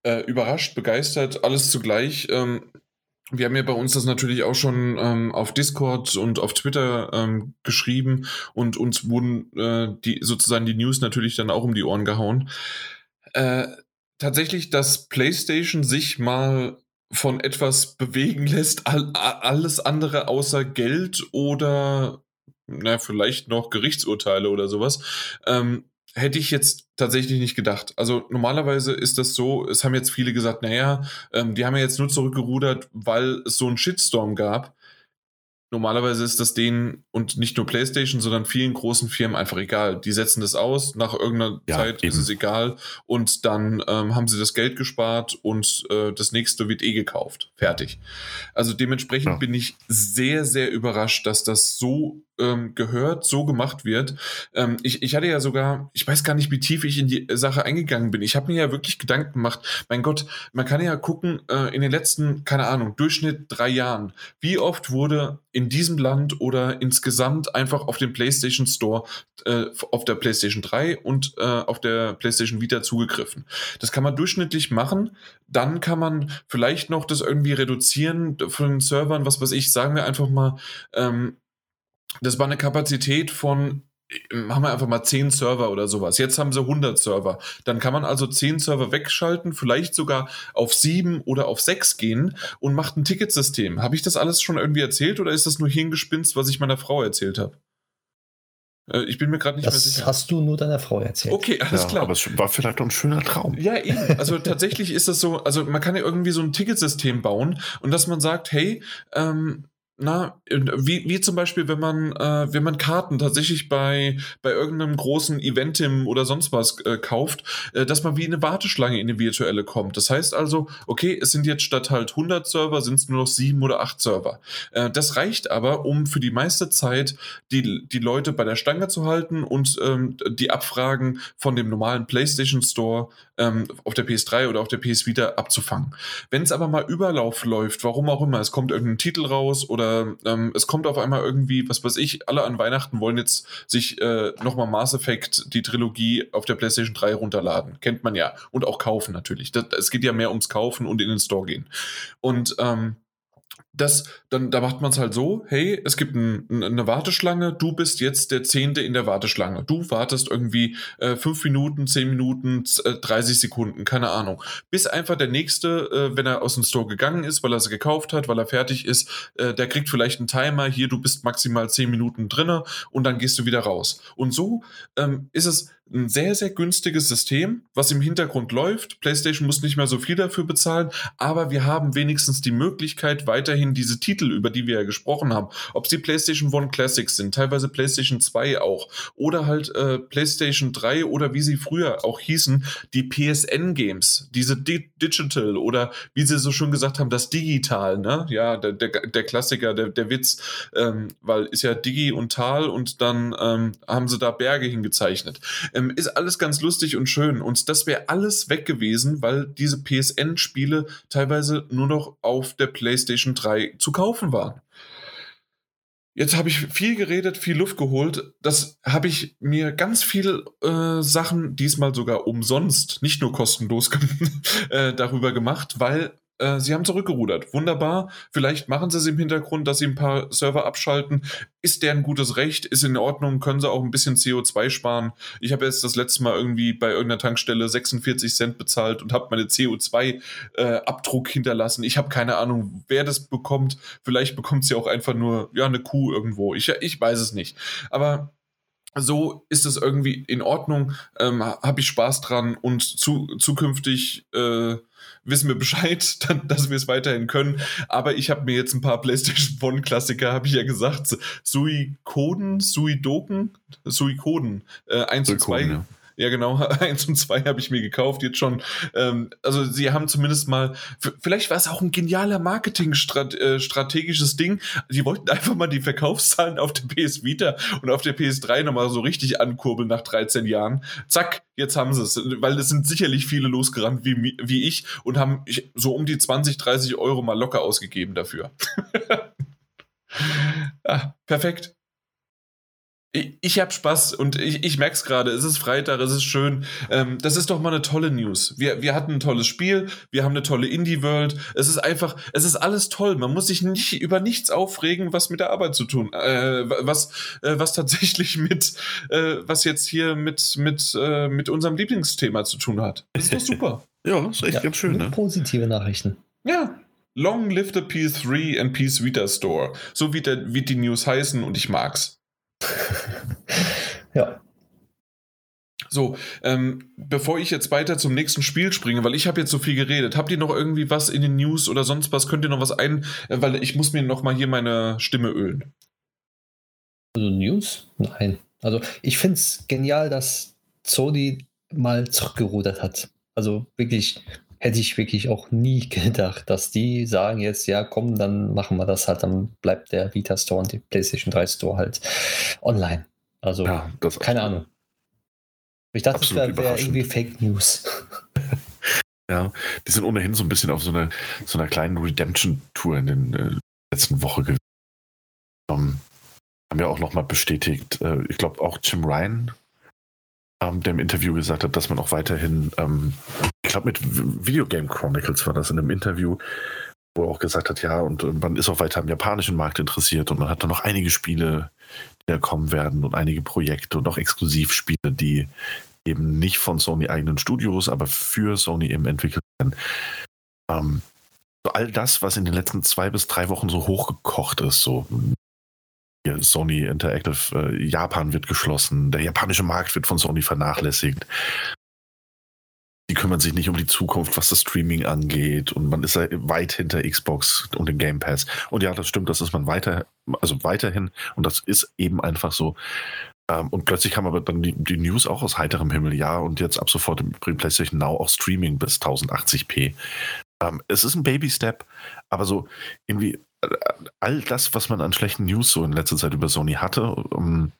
äh, überrascht, begeistert, alles zugleich. Ähm, wir haben ja bei uns das natürlich auch schon ähm, auf Discord und auf Twitter ähm, geschrieben und uns wurden äh, die sozusagen die News natürlich dann auch um die Ohren gehauen. Äh, tatsächlich, dass PlayStation sich mal von etwas bewegen lässt, all, alles andere außer Geld oder na, vielleicht noch Gerichtsurteile oder sowas, ähm, hätte ich jetzt tatsächlich nicht gedacht. Also normalerweise ist das so, es haben jetzt viele gesagt, naja, ähm, die haben ja jetzt nur zurückgerudert, weil es so einen Shitstorm gab. Normalerweise ist das denen und nicht nur PlayStation, sondern vielen großen Firmen einfach egal. Die setzen das aus, nach irgendeiner ja, Zeit eben. ist es egal und dann ähm, haben sie das Geld gespart und äh, das nächste wird eh gekauft. Fertig. Also dementsprechend ja. bin ich sehr, sehr überrascht, dass das so ähm, gehört, so gemacht wird. Ähm, ich, ich hatte ja sogar, ich weiß gar nicht, wie tief ich in die Sache eingegangen bin. Ich habe mir ja wirklich Gedanken gemacht, mein Gott, man kann ja gucken, äh, in den letzten, keine Ahnung, Durchschnitt drei Jahren, wie oft wurde in diesem Land oder insgesamt einfach auf dem PlayStation Store, äh, auf der PlayStation 3 und äh, auf der PlayStation Vita zugegriffen. Das kann man durchschnittlich machen. Dann kann man vielleicht noch das irgendwie reduzieren von den Servern, was weiß ich, sagen wir einfach mal, ähm, das war eine Kapazität von machen wir einfach mal 10 Server oder sowas. Jetzt haben sie 100 Server. Dann kann man also 10 Server wegschalten, vielleicht sogar auf 7 oder auf 6 gehen und macht ein Ticketsystem. Habe ich das alles schon irgendwie erzählt oder ist das nur Hirngespinst, was ich meiner Frau erzählt habe? Äh, ich bin mir gerade nicht das mehr sicher. Das hast du nur deiner Frau erzählt. Okay, alles ja, klar. Aber es war vielleicht auch ein schöner Traum. Ja, eben. Also tatsächlich ist das so, also man kann ja irgendwie so ein Ticketsystem bauen und dass man sagt, hey, ähm, na, wie, wie zum Beispiel, wenn man, äh, wenn man Karten tatsächlich bei, bei irgendeinem großen Eventim oder sonst was äh, kauft, äh, dass man wie eine Warteschlange in eine virtuelle kommt. Das heißt also, okay, es sind jetzt statt halt 100 Server, sind es nur noch sieben oder acht Server. Äh, das reicht aber, um für die meiste Zeit die, die Leute bei der Stange zu halten und ähm, die Abfragen von dem normalen PlayStation Store ähm, auf der PS3 oder auf der PS Vita abzufangen. Wenn es aber mal Überlauf läuft, warum auch immer, es kommt irgendein Titel raus oder ähm, es kommt auf einmal irgendwie, was weiß ich, alle an Weihnachten wollen jetzt sich äh, nochmal Mass Effect, die Trilogie auf der PlayStation 3 runterladen. Kennt man ja. Und auch kaufen natürlich. Das, es geht ja mehr ums Kaufen und in den Store gehen. Und ähm, das, dann, da macht man es halt so, hey, es gibt ein, eine Warteschlange, du bist jetzt der Zehnte in der Warteschlange. Du wartest irgendwie äh, fünf Minuten, zehn Minuten, äh, 30 Sekunden, keine Ahnung. Bis einfach der Nächste, äh, wenn er aus dem Store gegangen ist, weil er sie gekauft hat, weil er fertig ist, äh, der kriegt vielleicht einen Timer, hier, du bist maximal zehn Minuten drinne und dann gehst du wieder raus. Und so ähm, ist es ein sehr, sehr günstiges System, was im Hintergrund läuft. PlayStation muss nicht mehr so viel dafür bezahlen, aber wir haben wenigstens die Möglichkeit, weiterhin diese Titel, über die wir ja gesprochen haben, ob sie PlayStation One Classics sind, teilweise PlayStation 2 auch, oder halt äh, PlayStation 3 oder wie sie früher auch hießen, die PSN-Games, diese Di Digital oder wie sie so schon gesagt haben, das Digital, ne? Ja, der, der, der Klassiker, der, der Witz, ähm, weil ist ja Digi und Tal und dann ähm, haben sie da Berge hingezeichnet. Ähm, ist alles ganz lustig und schön und das wäre alles weg gewesen, weil diese PSN-Spiele teilweise nur noch auf der PlayStation 3 zu kaufen waren. Jetzt habe ich viel geredet, viel Luft geholt. Das habe ich mir ganz viele äh, Sachen diesmal sogar umsonst, nicht nur kostenlos äh, darüber gemacht, weil äh, sie haben zurückgerudert. Wunderbar. Vielleicht machen sie es im Hintergrund, dass sie ein paar Server abschalten. Ist deren gutes Recht, ist in Ordnung, können sie auch ein bisschen CO2 sparen. Ich habe jetzt das letzte Mal irgendwie bei irgendeiner Tankstelle 46 Cent bezahlt und habe meine CO2-Abdruck äh, hinterlassen. Ich habe keine Ahnung, wer das bekommt. Vielleicht bekommt sie auch einfach nur ja, eine Kuh irgendwo. Ich, ich weiß es nicht. Aber so ist es irgendwie in Ordnung, ähm, habe ich Spaß dran und zu, zukünftig äh, wissen wir Bescheid, dass wir es weiterhin können. Aber ich habe mir jetzt ein paar PlayStation One Klassiker, habe ich ja gesagt, Suikoden, Suidoken, Suikoden, äh, 1 und 2. Ja. Ja, genau. Eins und zwei habe ich mir gekauft jetzt schon. Ähm, also sie haben zumindest mal, vielleicht war es auch ein genialer Marketing-strategisches äh, Ding. Die wollten einfach mal die Verkaufszahlen auf der PS Vita und auf der PS3 nochmal so richtig ankurbeln nach 13 Jahren. Zack, jetzt haben sie es. Weil es sind sicherlich viele losgerannt wie, wie ich und haben so um die 20, 30 Euro mal locker ausgegeben dafür. ah, perfekt ich, ich habe Spaß und ich, ich merke es gerade. Es ist Freitag, es ist schön. Ähm, das ist doch mal eine tolle News. Wir, wir hatten ein tolles Spiel, wir haben eine tolle Indie-World. Es ist einfach, es ist alles toll. Man muss sich nicht über nichts aufregen, was mit der Arbeit zu tun, äh, was, äh, was tatsächlich mit, äh, was jetzt hier mit, mit, äh, mit unserem Lieblingsthema zu tun hat. Das ist doch super. ja, ist echt ja, ganz schön. Ne? Positive Nachrichten. Ja, Long live the PS3 and PS Vita Store. So wie, der, wie die News heißen und ich mag's. ja. So, ähm, bevor ich jetzt weiter zum nächsten Spiel springe, weil ich habe jetzt so viel geredet, habt ihr noch irgendwie was in den News oder sonst was? Könnt ihr noch was ein, äh, weil ich muss mir noch mal hier meine Stimme ölen. Also News? Nein. Also ich finde es genial, dass Sony mal zurückgerudert hat. Also wirklich hätte ich wirklich auch nie gedacht, dass die sagen jetzt, ja, komm, dann machen wir das halt, dann bleibt der Vita Store und die PlayStation 3 Store halt online. Also, ja, keine Ahnung. Ich dachte, es wäre wär irgendwie Fake News. ja, die sind ohnehin so ein bisschen auf so einer so einer kleinen Redemption-Tour in den äh, letzten Woche gewesen. Um, haben ja auch nochmal bestätigt, äh, ich glaube auch Jim Ryan ähm, der im Interview gesagt hat, dass man auch weiterhin, ähm, ich glaube mit Videogame Chronicles war das in einem Interview, wo er auch gesagt hat, ja, und, und man ist auch weiter am japanischen Markt interessiert und man hat da noch einige Spiele, die da kommen werden und einige Projekte und auch Exklusivspiele, die eben nicht von Sony eigenen Studios, aber für Sony eben entwickelt werden. Ähm, all das, was in den letzten zwei bis drei Wochen so hochgekocht ist, so Sony Interactive äh, Japan wird geschlossen, der japanische Markt wird von Sony vernachlässigt. Die kümmern sich nicht um die Zukunft, was das Streaming angeht und man ist weit hinter Xbox und dem Game Pass. Und ja, das stimmt, das ist man weiter, also weiterhin und das ist eben einfach so. Ähm, und plötzlich kam aber dann die, die, News auch aus heiterem Himmel, ja, und jetzt ab sofort im PlayStation Now auch Streaming bis 1080p. Ähm, es ist ein Baby-Step, aber so irgendwie all das, was man an schlechten News so in letzter Zeit über Sony hatte, um, ähm,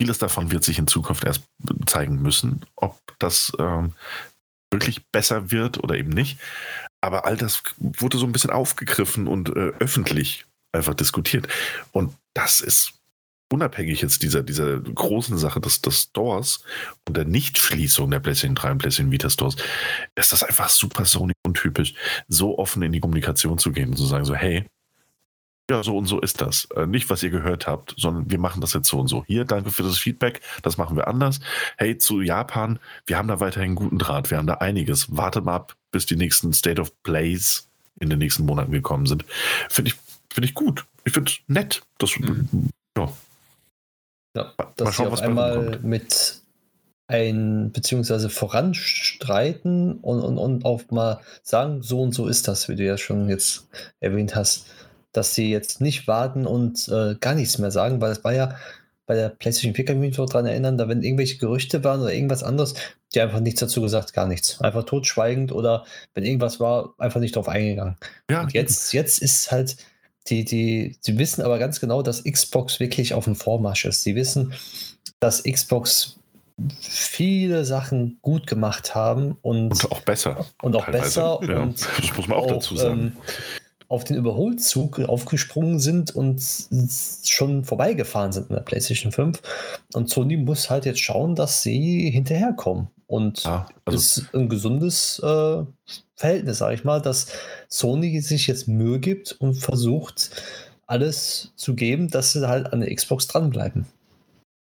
vieles davon wird sich in Zukunft erst zeigen müssen, ob das ähm, wirklich besser wird oder eben nicht. Aber all das wurde so ein bisschen aufgegriffen und äh, öffentlich einfach diskutiert. Und das ist unabhängig jetzt dieser, dieser großen Sache des, des Stores und der Nichtschließung der PlayStation 3 und PlayStation Vita Stores, ist das einfach super Sony untypisch, so offen in die Kommunikation zu gehen und zu sagen so, hey, ja, so und so ist das. Äh, nicht, was ihr gehört habt, sondern wir machen das jetzt so und so. Hier, danke für das Feedback, das machen wir anders. Hey, zu Japan, wir haben da weiterhin guten Draht, wir haben da einiges. Wartet mal ab, bis die nächsten State of Plays in den nächsten Monaten gekommen sind. Finde ich, find ich gut. Ich finde es nett. Das, mhm. ja. ja. Dass mal schauen, sie auf einmal mit ein, beziehungsweise voranstreiten und, und, und auch mal sagen, so und so ist das, wie du ja schon jetzt erwähnt hast, dass sie jetzt nicht warten und äh, gar nichts mehr sagen, weil es war ja bei der PlayStation 4 kann ich mich daran erinnern, da wenn irgendwelche Gerüchte waren oder irgendwas anderes, die einfach nichts dazu gesagt, gar nichts. Einfach totschweigend oder wenn irgendwas war, einfach nicht drauf eingegangen. Ja. Und jetzt, jetzt ist halt die, die, sie wissen aber ganz genau, dass Xbox wirklich auf dem Vormarsch ist. Sie wissen, dass Xbox viele Sachen gut gemacht haben und, und auch besser. Und auch teilweise. besser. Ja, und das muss man auch, auch dazu sagen. Ähm, auf den Überholzug aufgesprungen sind und schon vorbeigefahren sind in der PlayStation 5. Und Sony muss halt jetzt schauen, dass sie hinterherkommen. Und ja, also ist ein gesundes äh, Verhältnis, sage ich mal, dass Sony sich jetzt Mühe gibt und versucht, alles zu geben, dass sie halt an der Xbox dranbleiben.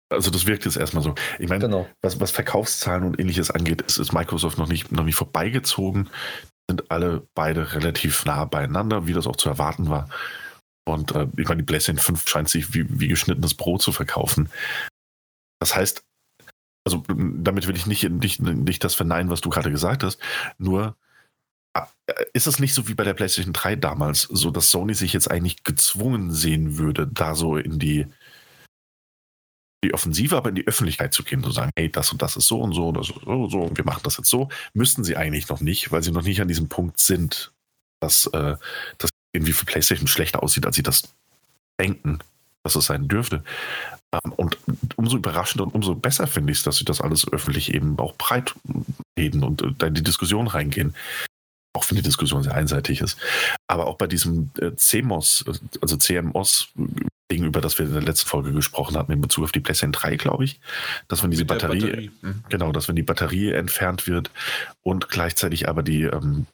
Also das wirkt jetzt erstmal so. Ich meine, genau. was, was, Verkaufszahlen und ähnliches angeht, ist, ist Microsoft noch nicht, noch nicht vorbeigezogen. Sind alle beide relativ nah beieinander, wie das auch zu erwarten war. Und äh, ich meine, die PlayStation 5 scheint sich wie, wie geschnittenes Brot zu verkaufen. Das heißt, also damit will ich nicht, nicht, nicht das verneinen, was du gerade gesagt hast, nur äh, ist es nicht so wie bei der PlayStation 3 damals, so dass Sony sich jetzt eigentlich gezwungen sehen würde, da so in die, die Offensive, aber in die Öffentlichkeit zu gehen, zu sagen, hey, das und das ist so und so und so und so und wir machen das jetzt so, müssten sie eigentlich noch nicht, weil sie noch nicht an diesem Punkt sind, dass äh, das irgendwie für PlayStation schlechter aussieht, als sie das denken, dass es sein dürfte. Ähm, und umso überraschender und umso besser finde ich es, dass sie das alles öffentlich eben auch breit reden und äh, in die Diskussion reingehen. Auch wenn die Diskussion sehr einseitig ist. Aber auch bei diesem äh, CMOS, also CMOS Ding, über das wir in der letzten Folge gesprochen hatten, in Bezug auf die PlayStation 3, glaube ich, dass wenn diese Batterie, Batterie. Mhm. genau, dass wenn die Batterie entfernt wird und gleichzeitig aber die ähm,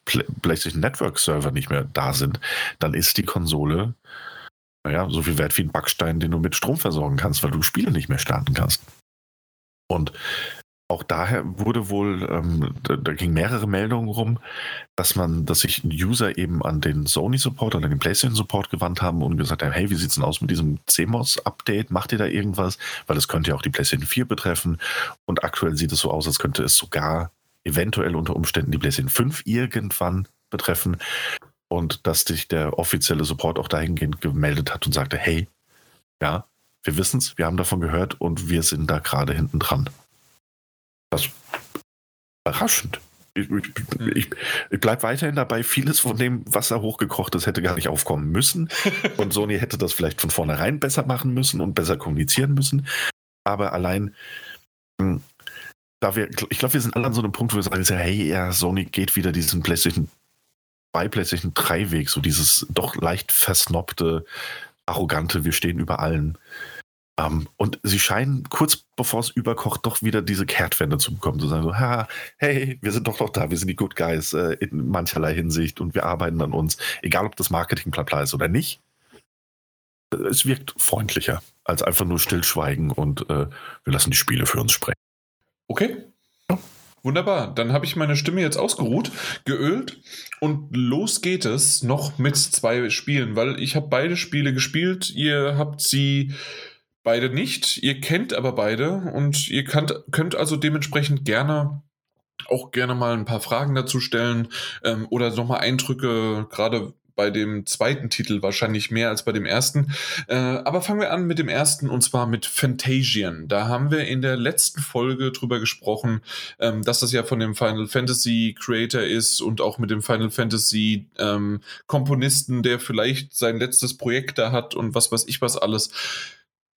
PlayStation Network Server nicht mehr da sind, dann ist die Konsole, naja, so viel wert wie ein Backstein, den du mit Strom versorgen kannst, weil du Spiele nicht mehr starten kannst. Und auch daher wurde wohl, ähm, da, da ging mehrere Meldungen rum, dass man, dass sich ein User eben an den Sony Support oder den PlayStation Support gewandt haben und gesagt haben, hey, wie sieht's denn aus mit diesem CMOS-Update? Macht ihr da irgendwas? Weil es könnte ja auch die PlayStation 4 betreffen. Und aktuell sieht es so aus, als könnte es sogar eventuell unter Umständen die PlayStation 5 irgendwann betreffen. Und dass sich der offizielle Support auch dahingehend gemeldet hat und sagte, hey, ja, wir wissen's, wir haben davon gehört und wir sind da gerade hinten dran. Das überraschend. Ich, ich, ich bleibe weiterhin dabei, vieles von dem, was da hochgekocht ist, hätte gar nicht aufkommen müssen. Und Sony hätte das vielleicht von vornherein besser machen müssen und besser kommunizieren müssen. Aber allein, hm, da wir, ich glaube, wir sind alle an so einem Punkt, wo wir sagen, hey, ja, Sony geht wieder diesen PlayStation 2, PlayStation 3 Weg, so dieses doch leicht versnobte, arrogante, wir stehen über allen. Um, ähm, und sie scheinen kurz bevor es überkocht doch wieder diese Kehrtwende zu bekommen, zu sagen so, ha, hey, wir sind doch noch da, wir sind die Good Guys äh, in mancherlei Hinsicht und wir arbeiten an uns, egal ob das Marketing bla ist oder nicht. Es wirkt freundlicher als einfach nur stillschweigen und äh, wir lassen die Spiele für uns sprechen. Okay. Wunderbar, dann habe ich meine Stimme jetzt ausgeruht, geölt und los geht es noch mit zwei Spielen, weil ich habe beide Spiele gespielt. Ihr habt sie Beide nicht. Ihr kennt aber beide und ihr könnt, könnt also dementsprechend gerne auch gerne mal ein paar Fragen dazu stellen ähm, oder nochmal Eindrücke, gerade bei dem zweiten Titel wahrscheinlich mehr als bei dem ersten. Äh, aber fangen wir an mit dem ersten und zwar mit Fantasian. Da haben wir in der letzten Folge drüber gesprochen, ähm, dass das ja von dem Final Fantasy Creator ist und auch mit dem Final Fantasy ähm, Komponisten, der vielleicht sein letztes Projekt da hat und was weiß ich was alles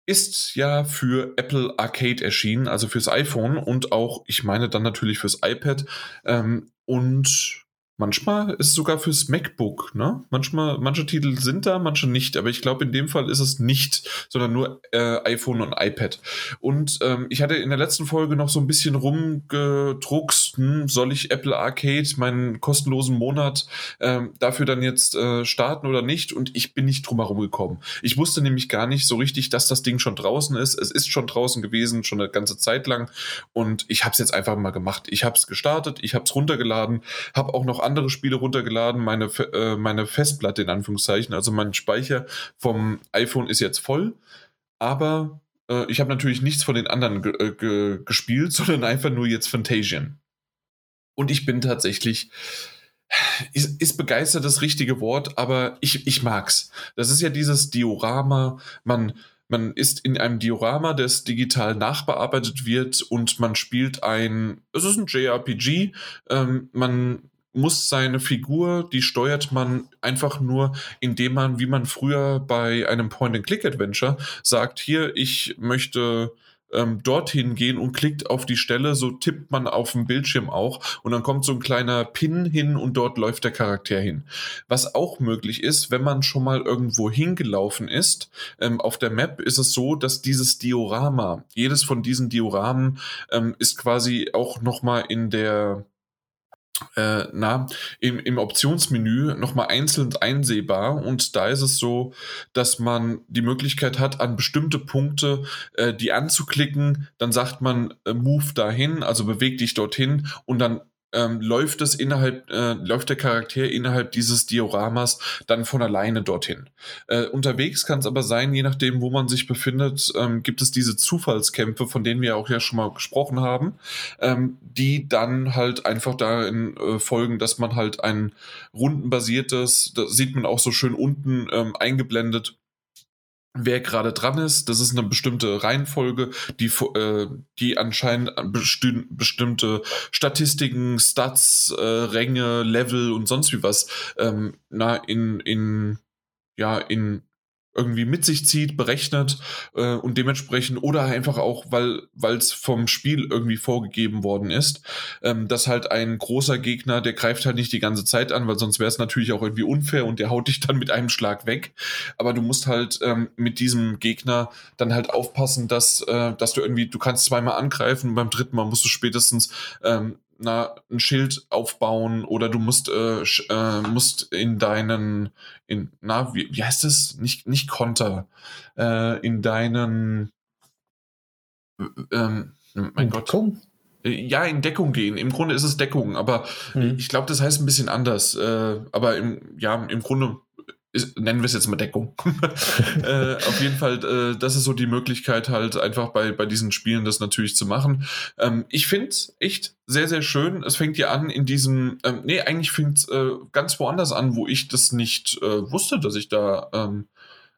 ist ja für Apple Arcade erschienen, also fürs iPhone und auch, ich meine dann natürlich fürs iPad. Ähm, und Manchmal ist es sogar fürs MacBook, ne? Manchmal, manche Titel sind da, manche nicht. Aber ich glaube, in dem Fall ist es nicht, sondern nur äh, iPhone und iPad. Und ähm, ich hatte in der letzten Folge noch so ein bisschen rumgedruckst, hm, soll ich Apple Arcade meinen kostenlosen Monat ähm, dafür dann jetzt äh, starten oder nicht? Und ich bin nicht drum herum gekommen. Ich wusste nämlich gar nicht so richtig, dass das Ding schon draußen ist. Es ist schon draußen gewesen, schon eine ganze Zeit lang. Und ich habe es jetzt einfach mal gemacht. Ich habe es gestartet, ich habe es runtergeladen, habe auch noch andere Spiele runtergeladen, meine, äh, meine Festplatte in Anführungszeichen, also mein Speicher vom iPhone ist jetzt voll, aber äh, ich habe natürlich nichts von den anderen äh, gespielt, sondern einfach nur jetzt Fantasian. Und ich bin tatsächlich ist, ist begeistert das richtige Wort, aber ich, ich mag's. Das ist ja dieses Diorama, man, man ist in einem Diorama, das digital nachbearbeitet wird und man spielt ein, es ist ein JRPG, ähm, man muss seine Figur, die steuert man einfach nur, indem man, wie man früher bei einem Point-and-Click-Adventure sagt, hier, ich möchte ähm, dorthin gehen und klickt auf die Stelle, so tippt man auf dem Bildschirm auch und dann kommt so ein kleiner Pin hin und dort läuft der Charakter hin. Was auch möglich ist, wenn man schon mal irgendwo hingelaufen ist, ähm, auf der Map ist es so, dass dieses Diorama, jedes von diesen Dioramen ähm, ist quasi auch nochmal in der äh, na, im, im Optionsmenü nochmal einzeln einsehbar. Und da ist es so, dass man die Möglichkeit hat, an bestimmte Punkte äh, die anzuklicken, dann sagt man äh, Move dahin, also beweg dich dorthin. Und dann ähm, läuft es innerhalb, äh, läuft der Charakter innerhalb dieses Dioramas dann von alleine dorthin. Äh, unterwegs kann es aber sein, je nachdem, wo man sich befindet, ähm, gibt es diese Zufallskämpfe, von denen wir auch ja schon mal gesprochen haben, ähm, die dann halt einfach darin äh, folgen, dass man halt ein rundenbasiertes, das sieht man auch so schön unten ähm, eingeblendet, wer gerade dran ist. Das ist eine bestimmte Reihenfolge, die, äh, die anscheinend besti bestimmte Statistiken, Stats, äh, Ränge, Level und sonst wie was ähm, na, in, in, ja, in irgendwie mit sich zieht, berechnet äh, und dementsprechend oder einfach auch, weil es vom Spiel irgendwie vorgegeben worden ist, ähm, dass halt ein großer Gegner, der greift halt nicht die ganze Zeit an, weil sonst wäre es natürlich auch irgendwie unfair und der haut dich dann mit einem Schlag weg. Aber du musst halt ähm, mit diesem Gegner dann halt aufpassen, dass, äh, dass du irgendwie, du kannst zweimal angreifen und beim dritten Mal musst du spätestens ähm, na, ein Schild aufbauen oder du musst, äh, äh, musst in deinen, in, na, wie, wie heißt es? Nicht, nicht Konter, äh, in deinen, ähm, mein in Gott. Deckung? Äh, ja, in Deckung gehen. Im Grunde ist es Deckung, aber mhm. ich glaube, das heißt ein bisschen anders. Äh, aber im, ja, im Grunde nennen wir es jetzt mal Deckung. äh, auf jeden Fall, äh, das ist so die Möglichkeit halt einfach bei, bei diesen Spielen das natürlich zu machen. Ähm, ich finde es echt sehr, sehr schön. Es fängt ja an in diesem, ähm, nee, eigentlich fängt es äh, ganz woanders an, wo ich das nicht äh, wusste, dass ich da ähm,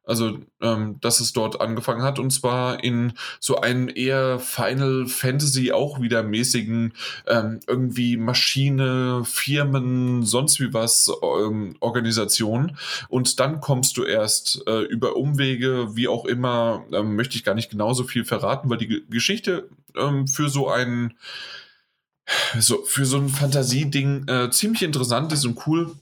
also, ähm, dass es dort angefangen hat und zwar in so einem eher Final Fantasy auch wieder mäßigen ähm, irgendwie Maschine, Firmen, sonst wie was ähm, Organisation. Und dann kommst du erst äh, über Umwege, wie auch immer, ähm, möchte ich gar nicht genauso viel verraten, weil die G Geschichte ähm, für so einen so für so ein Fantasieding äh, ziemlich interessant ist und cool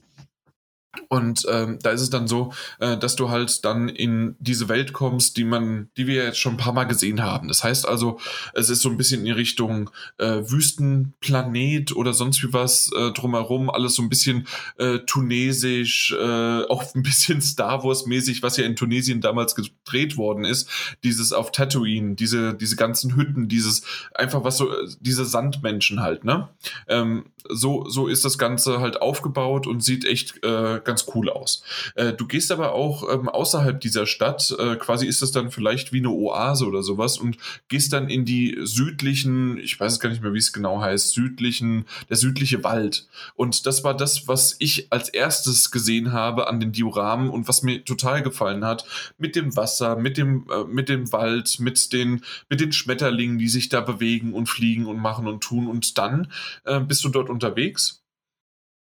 und ähm, da ist es dann so, äh, dass du halt dann in diese Welt kommst, die man, die wir jetzt schon ein paar Mal gesehen haben. Das heißt also, es ist so ein bisschen in Richtung äh, Wüstenplanet oder sonst wie was äh, drumherum, alles so ein bisschen äh, tunesisch, äh, auch ein bisschen Star Wars-mäßig, was ja in Tunesien damals gedreht worden ist. Dieses auf Tatooine, diese, diese ganzen Hütten, dieses einfach was so, diese Sandmenschen halt, ne? Ähm, so, so ist das Ganze halt aufgebaut und sieht echt äh, ganz cool aus. Äh, du gehst aber auch ähm, außerhalb dieser Stadt, äh, quasi ist das dann vielleicht wie eine Oase oder sowas und gehst dann in die südlichen, ich weiß gar nicht mehr, wie es genau heißt, südlichen, der südliche Wald. Und das war das, was ich als erstes gesehen habe an den Dioramen und was mir total gefallen hat, mit dem Wasser, mit dem, äh, mit dem Wald, mit den, mit den Schmetterlingen, die sich da bewegen und fliegen und machen und tun. Und dann äh, bist du dort unterwegs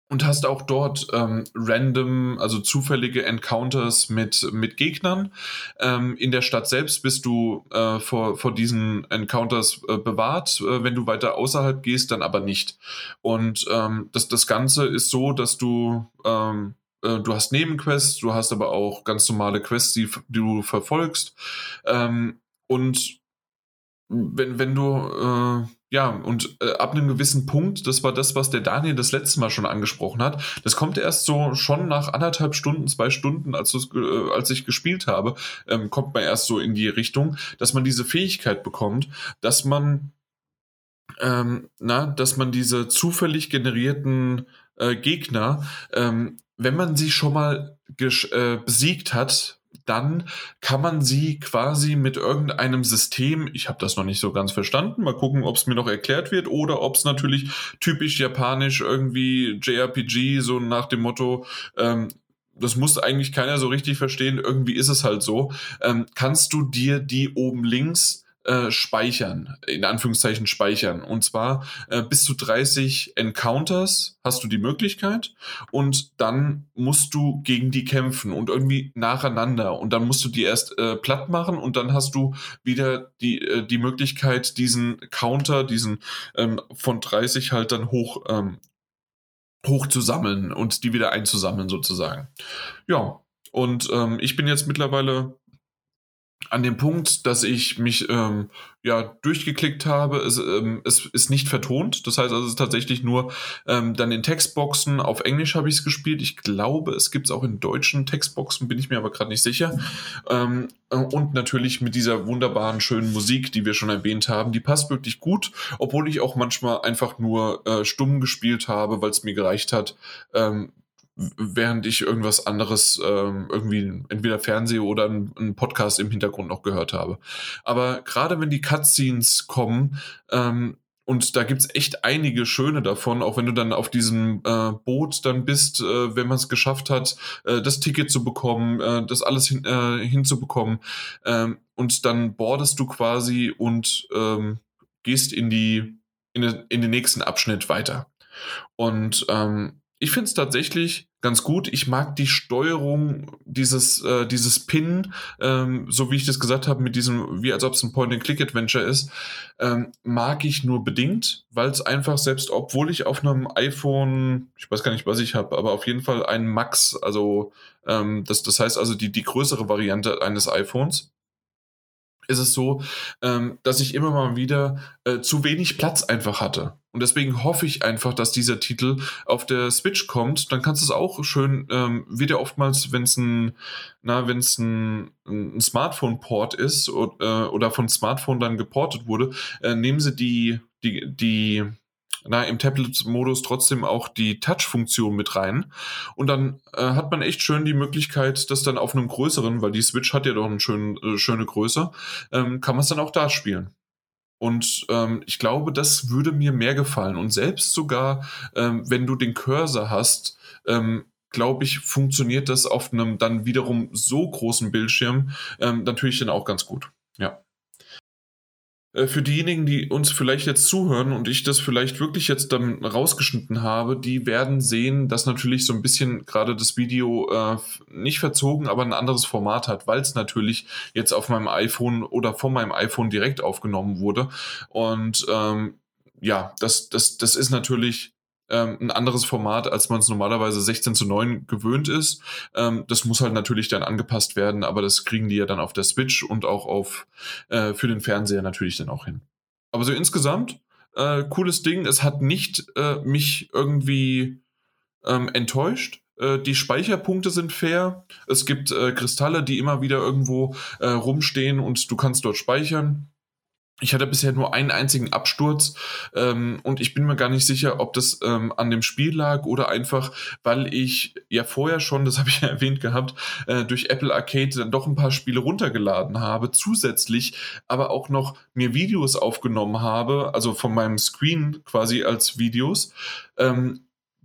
und hast auch dort ähm, random, also zufällige Encounters mit, mit Gegnern. Ähm, in der Stadt selbst bist du äh, vor, vor diesen Encounters äh, bewahrt. Äh, wenn du weiter außerhalb gehst, dann aber nicht. Und ähm, das, das Ganze ist so, dass du, ähm, äh, du hast Nebenquests, du hast aber auch ganz normale Quests, die, die du verfolgst. Ähm, und wenn, wenn du, äh, ja, und äh, ab einem gewissen Punkt, das war das, was der Daniel das letzte Mal schon angesprochen hat, das kommt erst so schon nach anderthalb Stunden, zwei Stunden, als, äh, als ich gespielt habe, ähm, kommt man erst so in die Richtung, dass man diese Fähigkeit bekommt, dass man, ähm, na, dass man diese zufällig generierten äh, Gegner, ähm, wenn man sie schon mal äh, besiegt hat, dann kann man sie quasi mit irgendeinem System, ich habe das noch nicht so ganz verstanden, mal gucken, ob es mir noch erklärt wird oder ob es natürlich typisch japanisch irgendwie JRPG, so nach dem Motto, ähm, das muss eigentlich keiner so richtig verstehen, irgendwie ist es halt so, ähm, kannst du dir die oben links äh, speichern, in Anführungszeichen speichern. Und zwar äh, bis zu 30 Encounters hast du die Möglichkeit und dann musst du gegen die kämpfen und irgendwie nacheinander und dann musst du die erst äh, platt machen und dann hast du wieder die, äh, die Möglichkeit, diesen Counter, diesen ähm, von 30 halt dann hoch ähm, hochzusammeln und die wieder einzusammeln sozusagen. Ja, und ähm, ich bin jetzt mittlerweile an dem Punkt, dass ich mich ähm, ja durchgeklickt habe. Es, ähm, es ist nicht vertont. Das heißt also, es ist tatsächlich nur ähm, dann in Textboxen. Auf Englisch habe ich es gespielt. Ich glaube, es gibt es auch in deutschen Textboxen, bin ich mir aber gerade nicht sicher. Ähm, und natürlich mit dieser wunderbaren, schönen Musik, die wir schon erwähnt haben. Die passt wirklich gut, obwohl ich auch manchmal einfach nur äh, stumm gespielt habe, weil es mir gereicht hat, ähm, während ich irgendwas anderes ähm, irgendwie entweder Fernseh oder einen Podcast im Hintergrund noch gehört habe. Aber gerade wenn die Cutscenes kommen, ähm, und da gibt's echt einige schöne davon, auch wenn du dann auf diesem äh, Boot dann bist, äh, wenn man es geschafft hat, äh, das Ticket zu bekommen, äh, das alles hin, äh, hinzubekommen. Ähm, und dann bordest du quasi und ähm, gehst in die in, in den nächsten Abschnitt weiter. Und ähm, ich finde es tatsächlich ganz gut. Ich mag die Steuerung dieses, äh, dieses Pin, ähm, so wie ich das gesagt habe, mit diesem, wie als ob es ein Point-and-Click-Adventure ist, ähm, mag ich nur bedingt, weil es einfach selbst, obwohl ich auf einem iPhone, ich weiß gar nicht, was ich habe, aber auf jeden Fall ein Max, also ähm, das, das heißt also die, die größere Variante eines iPhones, ist es so, ähm, dass ich immer mal wieder äh, zu wenig Platz einfach hatte. Und deswegen hoffe ich einfach, dass dieser Titel auf der Switch kommt. Dann kannst du es auch schön, ähm, wieder oftmals, wenn es ein, ein, ein Smartphone-Port ist oder, äh, oder von Smartphone dann geportet wurde, äh, nehmen sie die, die, die na, im Tablet-Modus trotzdem auch die Touch-Funktion mit rein. Und dann äh, hat man echt schön die Möglichkeit, das dann auf einem größeren, weil die Switch hat ja doch eine schön, äh, schöne Größe, ähm, kann man es dann auch da spielen. Und ähm, ich glaube, das würde mir mehr gefallen. Und selbst sogar, ähm, wenn du den Cursor hast, ähm, glaube ich, funktioniert das auf einem dann wiederum so großen Bildschirm ähm, natürlich dann auch ganz gut. Ja. Äh, für diejenigen, die uns vielleicht jetzt zuhören und ich das vielleicht wirklich jetzt dann rausgeschnitten habe, die werden sehen, dass natürlich so ein bisschen gerade das Video äh, nicht verzogen, aber ein anderes Format hat, weil es natürlich jetzt auf meinem iPhone oder von meinem iPhone direkt aufgenommen wurde. Und ähm, ja, das, das, das ist natürlich ähm, ein anderes Format, als man es normalerweise 16 zu 9 gewöhnt ist. Ähm, das muss halt natürlich dann angepasst werden, aber das kriegen die ja dann auf der Switch und auch auf äh, für den Fernseher natürlich dann auch hin. Aber so insgesamt, äh, cooles Ding. Es hat nicht äh, mich irgendwie ähm, enttäuscht. Äh, die Speicherpunkte sind fair. Es gibt äh, Kristalle, die immer wieder irgendwo äh, rumstehen und du kannst dort speichern. Ich hatte bisher nur einen einzigen Absturz ähm, und ich bin mir gar nicht sicher, ob das ähm, an dem Spiel lag oder einfach, weil ich ja vorher schon, das habe ich ja erwähnt gehabt, äh, durch Apple Arcade dann doch ein paar Spiele runtergeladen habe, zusätzlich aber auch noch mir Videos aufgenommen habe, also von meinem Screen quasi als Videos. Ähm,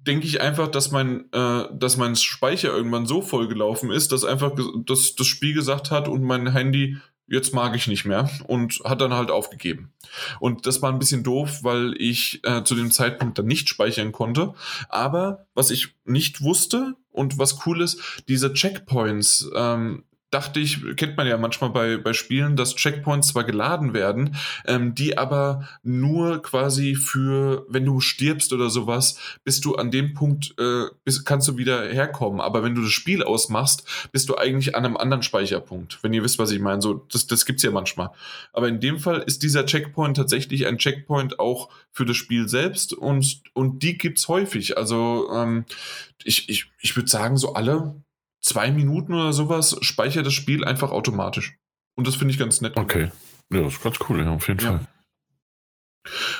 denke ich einfach, dass mein, äh, dass mein Speicher irgendwann so vollgelaufen ist, dass einfach das, das Spiel gesagt hat und mein Handy jetzt mag ich nicht mehr und hat dann halt aufgegeben. Und das war ein bisschen doof, weil ich äh, zu dem Zeitpunkt dann nicht speichern konnte. Aber was ich nicht wusste und was cool ist, diese Checkpoints, ähm, dachte ich, kennt man ja manchmal bei, bei Spielen, dass Checkpoints zwar geladen werden, ähm, die aber nur quasi für, wenn du stirbst oder sowas, bist du an dem Punkt, äh, bist, kannst du wieder herkommen. Aber wenn du das Spiel ausmachst, bist du eigentlich an einem anderen Speicherpunkt. Wenn ihr wisst, was ich meine. So, das, das gibt's ja manchmal. Aber in dem Fall ist dieser Checkpoint tatsächlich ein Checkpoint auch für das Spiel selbst und, und die gibt's häufig. Also ähm, ich, ich, ich würde sagen, so alle zwei Minuten oder sowas speichert das Spiel einfach automatisch. Und das finde ich ganz nett. Okay. Ja, das ist ganz cool, ja, auf jeden ja. Fall.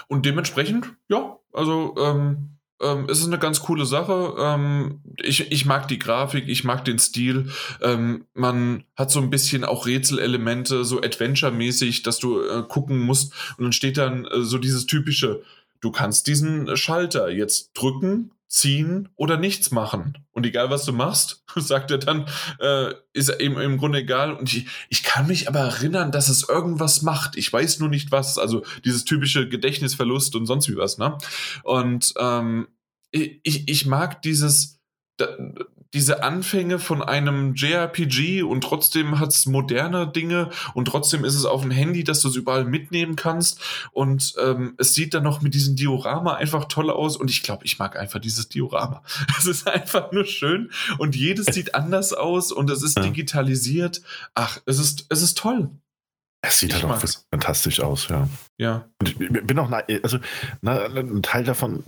Und dementsprechend, ja, also ähm, ähm, es ist eine ganz coole Sache. Ähm, ich, ich mag die Grafik, ich mag den Stil. Ähm, man hat so ein bisschen auch Rätselelemente, so Adventure-mäßig, dass du äh, gucken musst. Und dann steht dann äh, so dieses typische, du kannst diesen Schalter jetzt drücken ziehen oder nichts machen. Und egal, was du machst, sagt er dann, äh, ist eben im Grunde egal. Und ich, ich kann mich aber erinnern, dass es irgendwas macht. Ich weiß nur nicht was. Also dieses typische Gedächtnisverlust und sonst wie was. Ne? Und ähm, ich, ich mag dieses, diese Anfänge von einem JRPG und trotzdem hat es moderne Dinge und trotzdem ist es auf dem Handy, dass du es überall mitnehmen kannst und ähm, es sieht dann noch mit diesem Diorama einfach toll aus und ich glaube, ich mag einfach dieses Diorama. Es ist einfach nur schön und jedes sieht anders aus und es ist ja. digitalisiert. Ach, es ist, es ist toll. Es sieht ich halt auch fantastisch aus, ja. Ja. Und ich bin auch, also na, ein Teil davon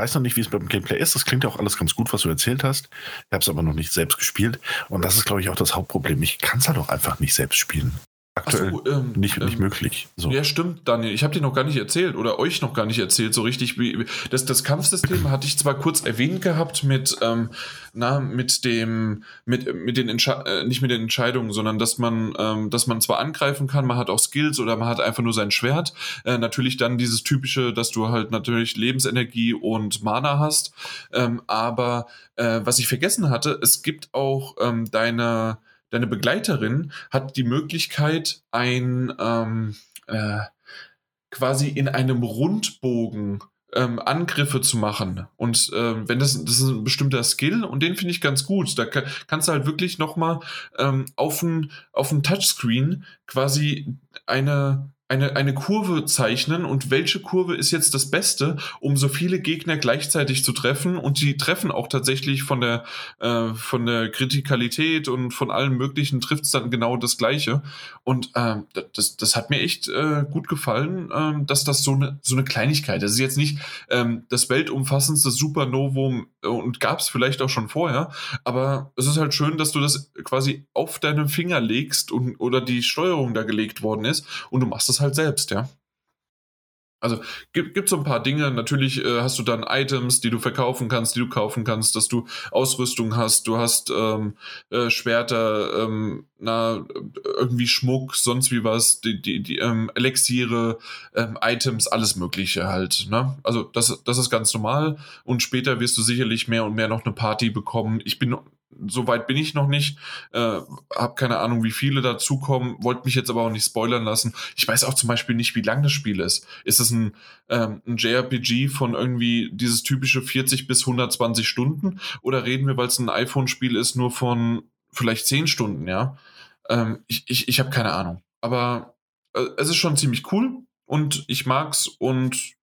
weiß noch nicht, wie es beim Gameplay ist. Das klingt ja auch alles ganz gut, was du erzählt hast. Ich habe es aber noch nicht selbst gespielt. Und das ist, glaube ich, auch das Hauptproblem. Ich kann es halt auch einfach nicht selbst spielen aktuell so, ähm, nicht, nicht ähm, möglich. So. Ja, stimmt, Daniel. Ich habe dir noch gar nicht erzählt oder euch noch gar nicht erzählt, so richtig. Wie, das, das Kampfsystem hatte ich zwar kurz erwähnt gehabt mit, ähm, na, mit dem, mit, mit den Entsche äh, nicht mit den Entscheidungen, sondern dass man, ähm, dass man zwar angreifen kann, man hat auch Skills oder man hat einfach nur sein Schwert. Äh, natürlich dann dieses typische, dass du halt natürlich Lebensenergie und Mana hast. Ähm, aber äh, was ich vergessen hatte, es gibt auch ähm, deine deine Begleiterin hat die Möglichkeit, ein ähm, äh, quasi in einem Rundbogen ähm, Angriffe zu machen. Und äh, wenn das, das ist ein bestimmter Skill und den finde ich ganz gut. Da kann, kannst du halt wirklich nochmal ähm, auf ein, auf Touchscreen quasi eine, eine, eine Kurve zeichnen und welche Kurve ist jetzt das Beste, um so viele Gegner gleichzeitig zu treffen? Und die treffen auch tatsächlich von der, äh, von der Kritikalität und von allem Möglichen trifft es dann genau das Gleiche. Und ähm, das, das hat mir echt äh, gut gefallen, ähm, dass das so eine, so eine Kleinigkeit, das ist jetzt nicht ähm, das weltumfassendste Supernovum und gab es vielleicht auch schon vorher, aber es ist halt schön, dass du das quasi auf deinen Finger legst und, oder die Steuerung da gelegt worden ist und du machst das halt selbst, ja. Also gibt, gibt so ein paar Dinge. Natürlich äh, hast du dann Items, die du verkaufen kannst, die du kaufen kannst, dass du Ausrüstung hast, du hast ähm, äh, Schwerter, ähm, na, irgendwie Schmuck, sonst wie was, die, die, die ähm, Elixiere, ähm, Items, alles Mögliche halt. Ne? Also das, das ist ganz normal und später wirst du sicherlich mehr und mehr noch eine Party bekommen. Ich bin so weit bin ich noch nicht. Äh, hab keine Ahnung, wie viele dazukommen. Wollte mich jetzt aber auch nicht spoilern lassen. Ich weiß auch zum Beispiel nicht, wie lang das Spiel ist. Ist es ein, ähm, ein JRPG von irgendwie dieses typische 40 bis 120 Stunden? Oder reden wir, weil es ein iPhone-Spiel ist, nur von vielleicht 10 Stunden, ja? Ähm, ich ich, ich habe keine Ahnung. Aber äh, es ist schon ziemlich cool und ich mag's und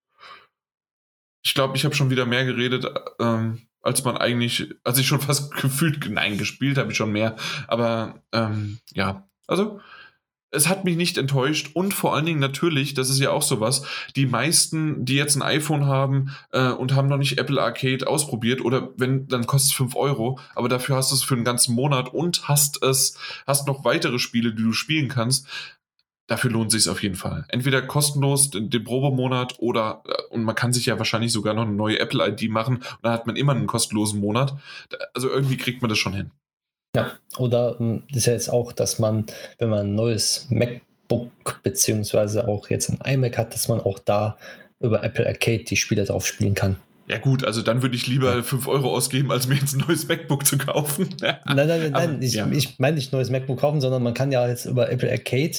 ich glaube, ich habe schon wieder mehr geredet. Ähm, als man eigentlich, als ich schon fast gefühlt, nein, gespielt habe ich schon mehr. Aber ähm, ja, also es hat mich nicht enttäuscht und vor allen Dingen natürlich, das ist ja auch sowas, die meisten, die jetzt ein iPhone haben äh, und haben noch nicht Apple Arcade ausprobiert oder wenn, dann kostet es 5 Euro, aber dafür hast du es für einen ganzen Monat und hast es, hast noch weitere Spiele, die du spielen kannst dafür lohnt sich auf jeden Fall. Entweder kostenlos den, den Probemonat oder äh, und man kann sich ja wahrscheinlich sogar noch eine neue Apple ID machen und dann hat man immer einen kostenlosen Monat. Also irgendwie kriegt man das schon hin. Ja, oder hm, das ist ja jetzt auch, dass man, wenn man ein neues MacBook beziehungsweise auch jetzt ein iMac hat, dass man auch da über Apple Arcade die Spiele drauf spielen kann. Ja gut, also dann würde ich lieber 5 Euro ausgeben, als mir jetzt ein neues MacBook zu kaufen. nein, nein, nein, Aber, nein. Ich, ja. ich meine nicht neues MacBook kaufen, sondern man kann ja jetzt über Apple Arcade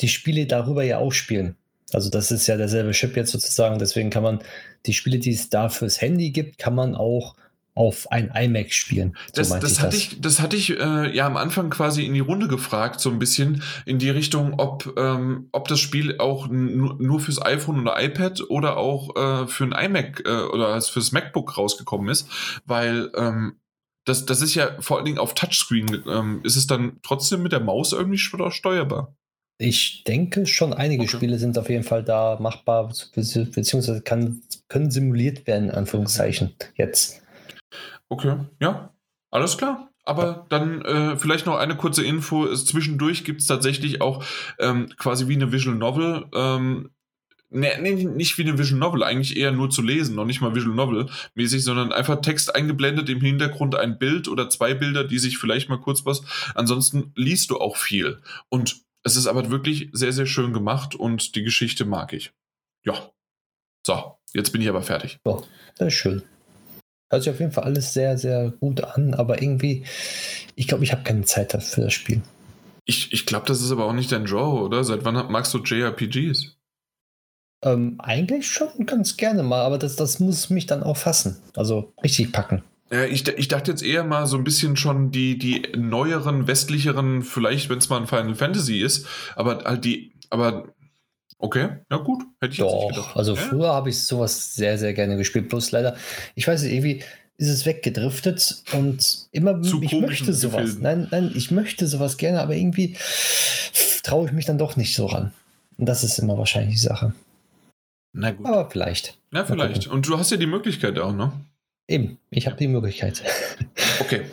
die Spiele darüber ja auch spielen. Also das ist ja derselbe Chip jetzt sozusagen. Deswegen kann man die Spiele, die es da fürs Handy gibt, kann man auch auf ein iMac spielen. So das, das, hatte das. ich, das hatte ich äh, ja am Anfang quasi in die Runde gefragt, so ein bisschen in die Richtung, ob, ähm, ob das Spiel auch nur fürs iPhone oder iPad oder auch äh, für ein iMac äh, oder fürs MacBook rausgekommen ist, weil ähm, das, das ist ja vor allen Dingen auf Touchscreen. Ähm, ist es dann trotzdem mit der Maus irgendwie steuerbar? Ich denke schon, einige okay. Spiele sind auf jeden Fall da machbar, beziehungsweise kann, können simuliert werden, in Anführungszeichen, jetzt. Okay, ja, alles klar. Aber dann äh, vielleicht noch eine kurze Info. Zwischendurch gibt es tatsächlich auch ähm, quasi wie eine Visual Novel. Ähm, nee, nee, nicht wie eine Visual Novel, eigentlich eher nur zu lesen, noch nicht mal Visual Novel mäßig, sondern einfach Text eingeblendet, im Hintergrund ein Bild oder zwei Bilder, die sich vielleicht mal kurz was. Ansonsten liest du auch viel. Und es ist aber wirklich sehr, sehr schön gemacht und die Geschichte mag ich. Ja. So, jetzt bin ich aber fertig. Ja, das ist schön. Hört sich auf jeden Fall alles sehr, sehr gut an, aber irgendwie, ich glaube, ich habe keine Zeit für das Spiel. Ich, ich glaube, das ist aber auch nicht dein Genre, oder? Seit wann magst du JRPGs? Ähm, eigentlich schon ganz gerne mal, aber das, das muss mich dann auch fassen. Also richtig packen. Ja, ich, ich dachte jetzt eher mal so ein bisschen schon die, die neueren, westlicheren, vielleicht, wenn es mal ein Final Fantasy ist, aber halt die, aber Okay, ja gut, hätte ich Doch, nicht gedacht. Also ja. früher habe ich sowas sehr, sehr gerne gespielt. Bloß leider, ich weiß nicht, irgendwie ist es weggedriftet und immer, Zu ich möchte sowas. Gefilden. Nein, nein, ich möchte sowas gerne, aber irgendwie traue ich mich dann doch nicht so ran. Und das ist immer wahrscheinlich die Sache. Na gut. Aber vielleicht. Ja, vielleicht. Und du hast ja die Möglichkeit auch, ne? Eben, ich habe die Möglichkeit. Okay,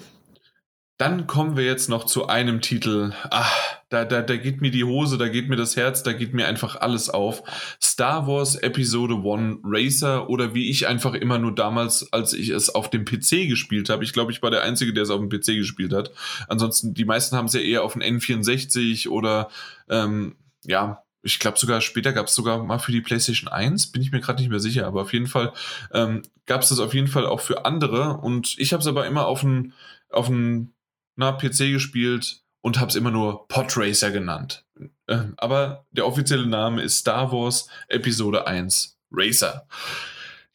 dann kommen wir jetzt noch zu einem Titel. Ah, da, da, da geht mir die Hose, da geht mir das Herz, da geht mir einfach alles auf. Star Wars Episode 1 Racer oder wie ich einfach immer nur damals, als ich es auf dem PC gespielt habe. Ich glaube, ich war der Einzige, der es auf dem PC gespielt hat. Ansonsten, die meisten haben es ja eher auf dem N64 oder ähm, ja, ich glaube sogar später gab es sogar mal für die PlayStation 1, bin ich mir gerade nicht mehr sicher, aber auf jeden Fall ähm, gab es das auf jeden Fall auch für andere und ich habe es aber immer auf dem auf PC gespielt und habe es immer nur Podracer genannt. Ähm, aber der offizielle Name ist Star Wars Episode 1 Racer.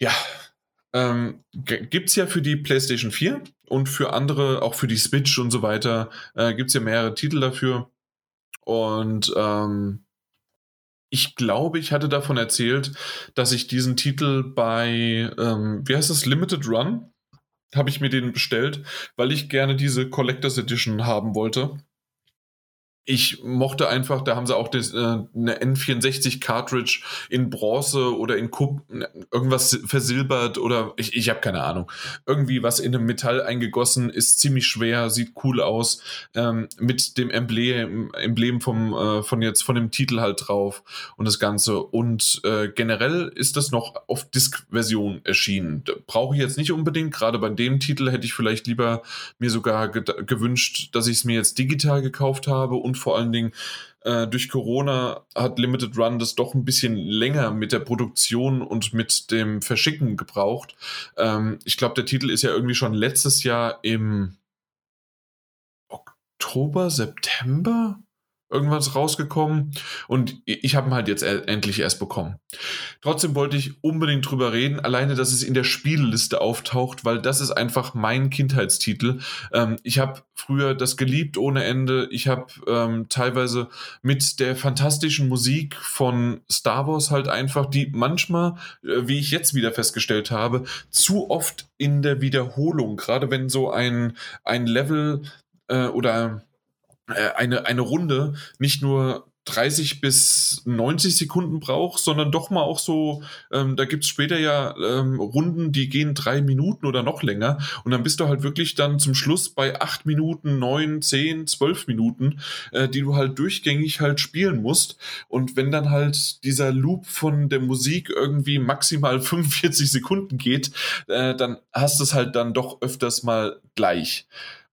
Ja, ähm, gibt es ja für die PlayStation 4 und für andere, auch für die Switch und so weiter, äh, gibt es ja mehrere Titel dafür. Und ähm, ich glaube, ich hatte davon erzählt, dass ich diesen Titel bei, ähm, wie heißt das, Limited Run habe ich mir den bestellt, weil ich gerne diese Collectors Edition haben wollte ich mochte einfach, da haben sie auch das, äh, eine N64 Cartridge in Bronze oder in Kup irgendwas versilbert oder ich, ich habe keine Ahnung. Irgendwie was in einem Metall eingegossen, ist ziemlich schwer, sieht cool aus, ähm, mit dem Emblem, Emblem vom, äh, von jetzt, von dem Titel halt drauf und das Ganze. Und äh, generell ist das noch auf Disk-Version erschienen. Brauche ich jetzt nicht unbedingt, gerade bei dem Titel hätte ich vielleicht lieber mir sogar gewünscht, dass ich es mir jetzt digital gekauft habe und vor allen Dingen äh, durch Corona hat Limited Run das doch ein bisschen länger mit der Produktion und mit dem Verschicken gebraucht. Ähm, ich glaube, der Titel ist ja irgendwie schon letztes Jahr im Oktober, September irgendwas rausgekommen und ich habe ihn halt jetzt endlich erst bekommen. Trotzdem wollte ich unbedingt drüber reden, alleine, dass es in der Spielliste auftaucht, weil das ist einfach mein Kindheitstitel. Ähm, ich habe früher das geliebt ohne Ende. Ich habe ähm, teilweise mit der fantastischen Musik von Star Wars halt einfach, die manchmal, äh, wie ich jetzt wieder festgestellt habe, zu oft in der Wiederholung, gerade wenn so ein, ein Level äh, oder eine, eine Runde nicht nur 30 bis 90 Sekunden braucht, sondern doch mal auch so, ähm, da gibt es später ja ähm, Runden, die gehen drei Minuten oder noch länger und dann bist du halt wirklich dann zum Schluss bei acht Minuten, neun, zehn, zwölf Minuten, äh, die du halt durchgängig halt spielen musst und wenn dann halt dieser Loop von der Musik irgendwie maximal 45 Sekunden geht, äh, dann hast du es halt dann doch öfters mal gleich.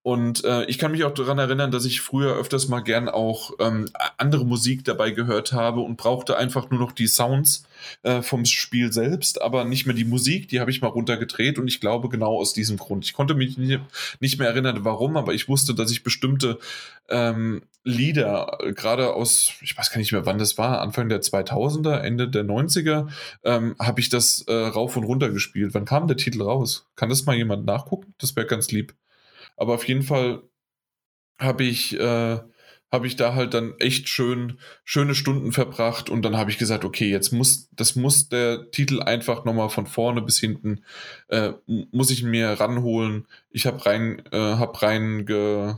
Und äh, ich kann mich auch daran erinnern, dass ich früher öfters mal gern auch ähm, andere Musik dabei gehört habe und brauchte einfach nur noch die Sounds äh, vom Spiel selbst, aber nicht mehr die Musik. Die habe ich mal runtergedreht und ich glaube genau aus diesem Grund. Ich konnte mich nicht mehr erinnern, warum, aber ich wusste, dass ich bestimmte ähm, Lieder, äh, gerade aus, ich weiß gar nicht mehr, wann das war, Anfang der 2000er, Ende der 90er, ähm, habe ich das äh, rauf und runter gespielt. Wann kam der Titel raus? Kann das mal jemand nachgucken? Das wäre ganz lieb. Aber auf jeden Fall habe ich, äh, hab ich da halt dann echt schön, schöne Stunden verbracht und dann habe ich gesagt, okay, jetzt muss, das muss der Titel einfach nochmal von vorne bis hinten, äh, muss ich mir ranholen. Ich habe rein, äh, hab rein ge,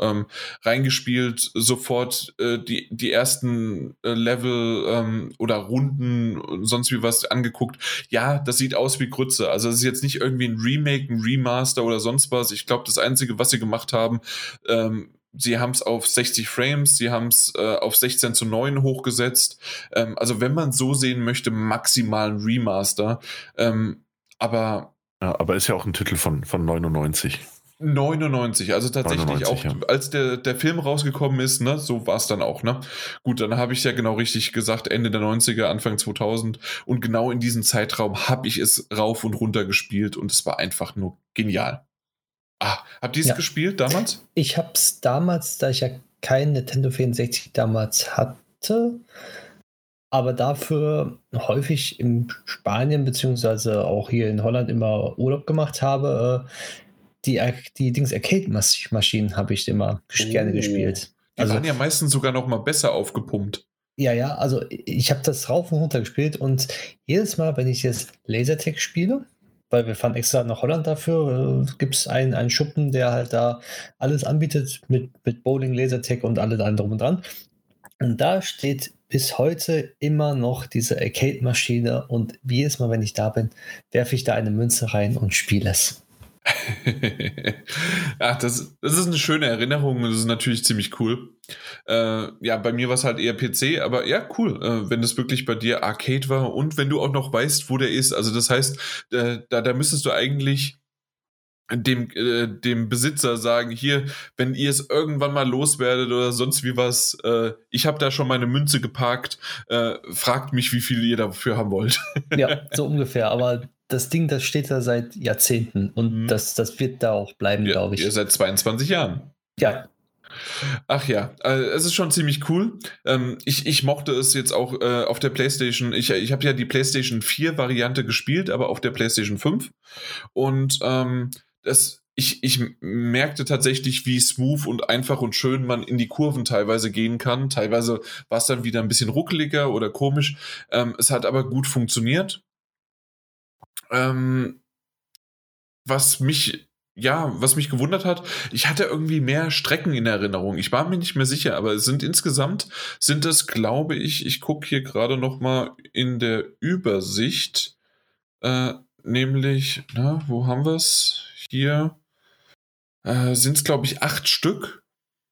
ähm, reingespielt, sofort äh, die, die ersten äh, Level ähm, oder Runden, sonst wie was angeguckt. Ja, das sieht aus wie Grütze. Also es ist jetzt nicht irgendwie ein Remake, ein Remaster oder sonst was. Ich glaube, das Einzige, was sie gemacht haben, ähm, sie haben es auf 60 Frames, sie haben es äh, auf 16 zu 9 hochgesetzt. Ähm, also wenn man so sehen möchte, maximal ein Remaster. Ähm, aber ja, aber ist ja auch ein Titel von, von 99. 99, also tatsächlich 99, auch, ja. als der, der Film rausgekommen ist, ne, so war es dann auch, ne? Gut, dann habe ich ja genau richtig gesagt, Ende der 90er, Anfang 2000 und genau in diesem Zeitraum habe ich es rauf und runter gespielt und es war einfach nur genial. Ah, habt ihr es ja. gespielt damals? Ich habe es damals, da ich ja kein Nintendo 64 damals hatte, aber dafür häufig in Spanien beziehungsweise auch hier in Holland immer Urlaub gemacht habe, äh, die, die Dings Arcade-Maschinen habe ich immer oh, gerne gespielt. Die also, waren ja meistens sogar noch mal besser aufgepumpt. Ja, ja, also ich habe das rauf und runter gespielt und jedes Mal, wenn ich jetzt Lasertag spiele, weil wir fahren extra nach Holland dafür, äh, gibt es einen, einen Schuppen, der halt da alles anbietet mit, mit Bowling, Lasertag und alle drum und dran. Und da steht bis heute immer noch diese Arcade-Maschine und jedes Mal, wenn ich da bin, werfe ich da eine Münze rein und spiele es. Ach, das, das ist eine schöne Erinnerung das ist natürlich ziemlich cool. Äh, ja, bei mir war es halt eher PC, aber ja, cool, äh, wenn das wirklich bei dir Arcade war und wenn du auch noch weißt, wo der ist. Also das heißt, äh, da, da müsstest du eigentlich dem, äh, dem Besitzer sagen, hier, wenn ihr es irgendwann mal loswerdet oder sonst wie was, äh, ich habe da schon meine Münze geparkt, äh, fragt mich, wie viel ihr dafür haben wollt. Ja, so ungefähr, aber das Ding, das steht da seit Jahrzehnten und mhm. das, das wird da auch bleiben, ja, glaube ich. Ihr seit 22 Jahren. Ja. Ach ja, äh, es ist schon ziemlich cool. Ähm, ich, ich mochte es jetzt auch äh, auf der PlayStation. Ich, ich habe ja die PlayStation 4 Variante gespielt, aber auf der PlayStation 5. Und ähm, das, ich, ich merkte tatsächlich, wie smooth und einfach und schön man in die Kurven teilweise gehen kann. Teilweise war es dann wieder ein bisschen ruckeliger oder komisch. Ähm, es hat aber gut funktioniert. Ähm, was mich ja, was mich gewundert hat, ich hatte irgendwie mehr Strecken in Erinnerung. Ich war mir nicht mehr sicher, aber es sind insgesamt sind es, glaube ich, ich gucke hier gerade noch mal in der Übersicht, äh, nämlich, na, wo haben wir es? Hier äh, sind es, glaube ich, acht Stück,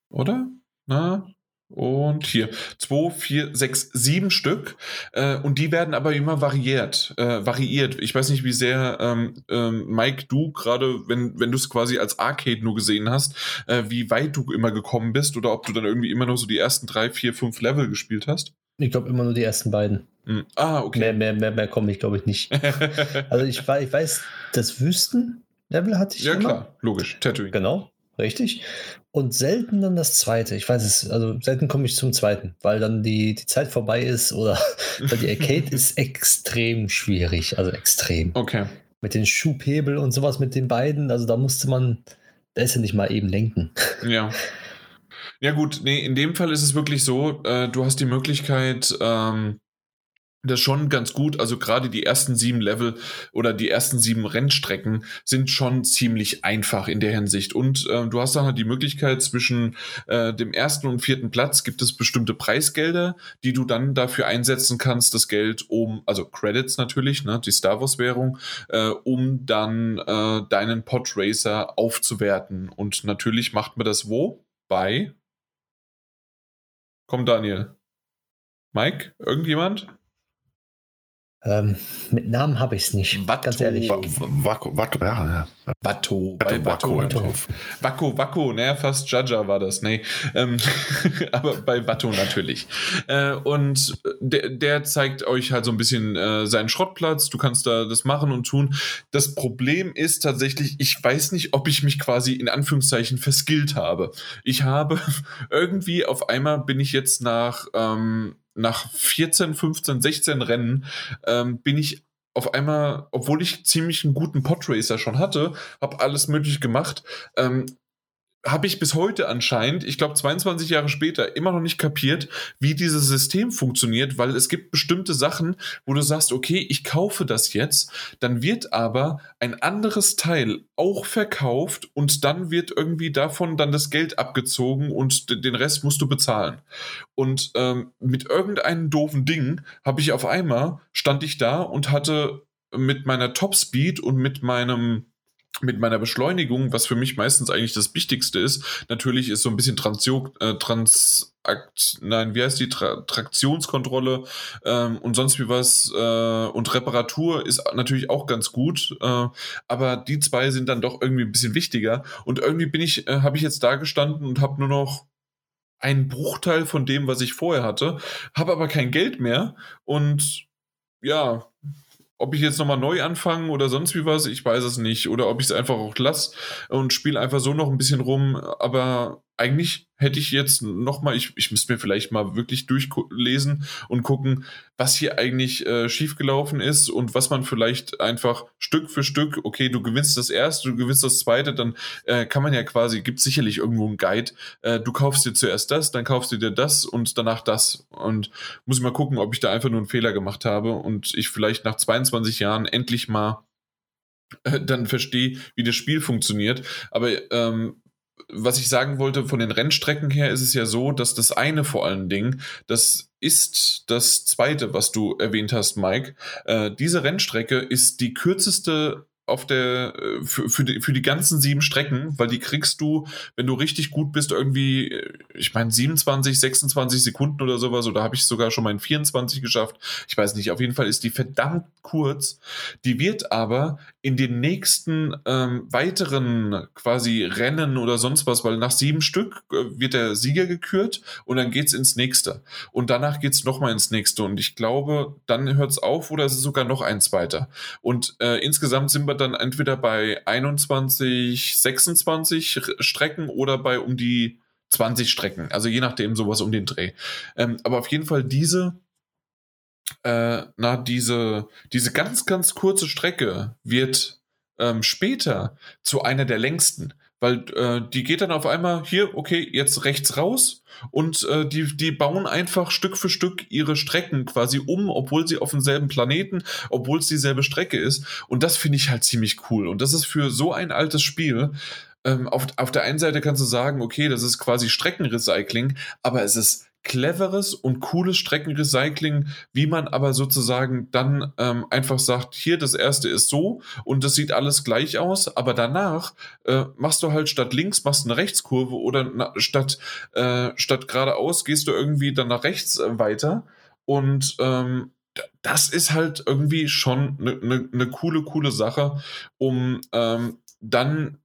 oder? Na, und hier 2, 4, 6, 7 Stück. Äh, und die werden aber immer variiert. Äh, variiert. Ich weiß nicht, wie sehr, ähm, ähm, Mike, du gerade, wenn, wenn du es quasi als Arcade nur gesehen hast, äh, wie weit du immer gekommen bist oder ob du dann irgendwie immer nur so die ersten 3, 4, 5 Level gespielt hast. Ich glaube immer nur die ersten beiden. Mhm. Ah, okay. Mehr, mehr, mehr, mehr komme ich, glaube ich, nicht. also ich, ich weiß, das Wüsten-Level hatte ich. Ja, immer. klar, logisch. Tatooine. Genau. Richtig. Und selten dann das zweite. Ich weiß es, also selten komme ich zum zweiten, weil dann die, die Zeit vorbei ist oder weil die Arcade ist extrem schwierig. Also extrem. Okay. Mit den Schubhebel und sowas mit den beiden, also da musste man, da ist ja nicht mal eben lenken. Ja. Ja, gut, nee, in dem Fall ist es wirklich so, äh, du hast die Möglichkeit, ähm, das schon ganz gut. Also gerade die ersten sieben Level oder die ersten sieben Rennstrecken sind schon ziemlich einfach in der Hinsicht. Und äh, du hast dann halt die Möglichkeit, zwischen äh, dem ersten und vierten Platz gibt es bestimmte Preisgelder, die du dann dafür einsetzen kannst, das Geld um, also Credits natürlich, ne, die Star Wars Währung, äh, um dann äh, deinen Podracer aufzuwerten. Und natürlich macht man das wo? Bei. Komm, Daniel. Mike? Irgendjemand? Ähm, mit Namen habe ich es nicht, Watto, ganz ehrlich. Wacko, Watto, ja, ja. Watto, bei Watto. Wacko, Wacko, ne, fast Jaja war das, ne. Ähm, aber bei Watto natürlich. Äh, und der, der, zeigt euch halt so ein bisschen äh, seinen Schrottplatz. Du kannst da das machen und tun. Das Problem ist tatsächlich, ich weiß nicht, ob ich mich quasi in Anführungszeichen verskillt habe. Ich habe irgendwie auf einmal bin ich jetzt nach ähm, nach 14, 15, 16 Rennen ähm, bin ich auf einmal, obwohl ich ziemlich einen guten Podracer schon hatte, habe alles möglich gemacht, ähm, habe ich bis heute anscheinend, ich glaube 22 Jahre später, immer noch nicht kapiert, wie dieses System funktioniert, weil es gibt bestimmte Sachen, wo du sagst, okay, ich kaufe das jetzt, dann wird aber ein anderes Teil auch verkauft und dann wird irgendwie davon dann das Geld abgezogen und den Rest musst du bezahlen. Und ähm, mit irgendeinem doofen Ding habe ich auf einmal, stand ich da und hatte mit meiner Topspeed und mit meinem mit meiner Beschleunigung, was für mich meistens eigentlich das Wichtigste ist, natürlich ist so ein bisschen Transio, äh, Transakt, nein, wie heißt die, Tra Traktionskontrolle ähm, und sonst wie was äh, und Reparatur ist natürlich auch ganz gut, äh, aber die zwei sind dann doch irgendwie ein bisschen wichtiger. Und irgendwie bin ich, äh, habe ich jetzt da gestanden und habe nur noch einen Bruchteil von dem, was ich vorher hatte, habe aber kein Geld mehr und ja, ob ich jetzt nochmal neu anfange oder sonst wie was, ich weiß es nicht. Oder ob ich es einfach auch lasse und spiele einfach so noch ein bisschen rum. Aber eigentlich hätte ich jetzt nochmal, ich, ich müsste mir vielleicht mal wirklich durchlesen und gucken, was hier eigentlich äh, schiefgelaufen ist und was man vielleicht einfach Stück für Stück, okay, du gewinnst das erste, du gewinnst das zweite, dann äh, kann man ja quasi, gibt sicherlich irgendwo einen Guide, äh, du kaufst dir zuerst das, dann kaufst du dir das und danach das und muss ich mal gucken, ob ich da einfach nur einen Fehler gemacht habe und ich vielleicht nach 22 Jahren endlich mal äh, dann verstehe, wie das Spiel funktioniert. Aber ähm, was ich sagen wollte, von den Rennstrecken her ist es ja so, dass das eine vor allen Dingen, das ist das zweite, was du erwähnt hast, Mike. Äh, diese Rennstrecke ist die kürzeste auf der äh, für, für, die, für die ganzen sieben Strecken, weil die kriegst du, wenn du richtig gut bist, irgendwie, äh, ich meine 27, 26 Sekunden oder sowas, oder habe ich sogar schon mal in 24 geschafft. Ich weiß nicht, auf jeden Fall ist die verdammt kurz. Die wird aber in den nächsten ähm, weiteren quasi Rennen oder sonst was, weil nach sieben Stück äh, wird der Sieger gekürt und dann geht's ins nächste. Und danach geht's nochmal ins nächste. Und ich glaube, dann hört's auf oder es ist sogar noch eins weiter. Und äh, insgesamt sind wir dann entweder bei 21, 26 Strecken oder bei um die 20 Strecken. Also je nachdem sowas um den Dreh. Ähm, aber auf jeden Fall diese, äh, na, diese, diese ganz, ganz kurze Strecke wird ähm, später zu einer der längsten. Weil äh, die geht dann auf einmal hier, okay, jetzt rechts raus und äh, die, die bauen einfach Stück für Stück ihre Strecken quasi um, obwohl sie auf demselben Planeten, obwohl es dieselbe Strecke ist. Und das finde ich halt ziemlich cool. Und das ist für so ein altes Spiel. Ähm, auf, auf der einen Seite kannst du sagen, okay, das ist quasi Streckenrecycling, aber es ist cleveres und cooles Streckenrecycling, wie man aber sozusagen dann ähm, einfach sagt, hier das erste ist so und das sieht alles gleich aus, aber danach äh, machst du halt statt links machst eine Rechtskurve oder na, statt äh, statt geradeaus gehst du irgendwie dann nach rechts äh, weiter und ähm, das ist halt irgendwie schon eine ne, ne coole, coole Sache, um ähm, dann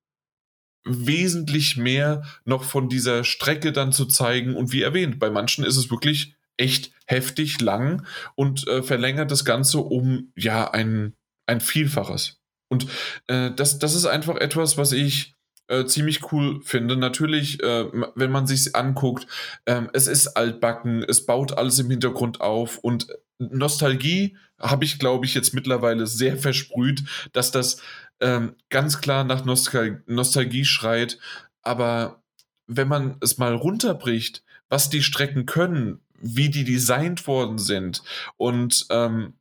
wesentlich mehr noch von dieser Strecke dann zu zeigen. Und wie erwähnt, bei manchen ist es wirklich echt heftig lang und äh, verlängert das Ganze um ja ein, ein Vielfaches. Und äh, das, das ist einfach etwas, was ich äh, ziemlich cool finde. Natürlich, äh, wenn man sich anguckt, ähm, es ist altbacken, es baut alles im Hintergrund auf und Nostalgie habe ich, glaube ich, jetzt mittlerweile sehr versprüht, dass das ähm, ganz klar nach Nostal Nostalgie schreit. Aber wenn man es mal runterbricht, was die Strecken können, wie die designt worden sind und ähm,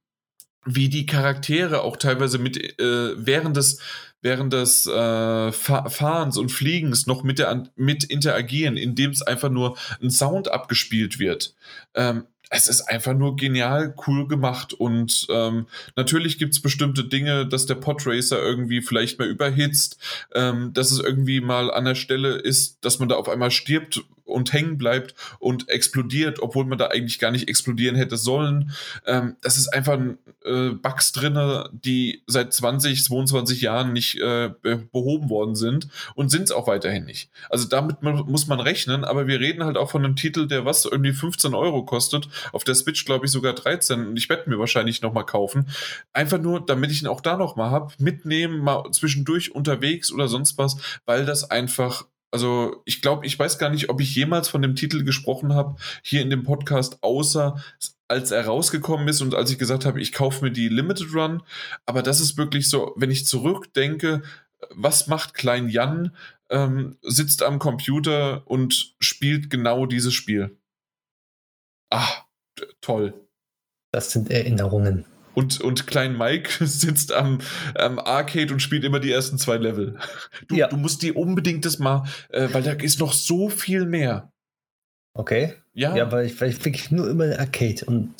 wie die Charaktere auch teilweise mit äh, während des während des äh, Fahrens und Fliegens noch mit, der, mit interagieren, indem es einfach nur ein Sound abgespielt wird. Ähm, es ist einfach nur genial cool gemacht und ähm, natürlich gibt es bestimmte Dinge, dass der Podracer irgendwie vielleicht mal überhitzt, ähm, dass es irgendwie mal an der Stelle ist, dass man da auf einmal stirbt und hängen bleibt und explodiert, obwohl man da eigentlich gar nicht explodieren hätte sollen. Ähm, das ist einfach äh, Bugs drin, die seit 20, 22 Jahren nicht äh, behoben worden sind und sind es auch weiterhin nicht. Also damit muss man rechnen, aber wir reden halt auch von einem Titel, der was irgendwie 15 Euro kostet, auf der Switch glaube ich sogar 13 und ich werde mir wahrscheinlich nochmal kaufen. Einfach nur, damit ich ihn auch da nochmal habe, mitnehmen, mal zwischendurch unterwegs oder sonst was, weil das einfach also ich glaube, ich weiß gar nicht, ob ich jemals von dem Titel gesprochen habe hier in dem Podcast, außer als er rausgekommen ist und als ich gesagt habe, ich kaufe mir die Limited Run. Aber das ist wirklich so, wenn ich zurückdenke, was macht Klein Jan? Ähm, sitzt am Computer und spielt genau dieses Spiel. Ah, toll. Das sind Erinnerungen. Und, und Klein Mike sitzt am, am Arcade und spielt immer die ersten zwei Level. Du, ja. du musst die unbedingt das mal, äh, weil da ist noch so viel mehr. Okay. Ja. Ja, weil ich, weil ich wirklich nur immer Arcade und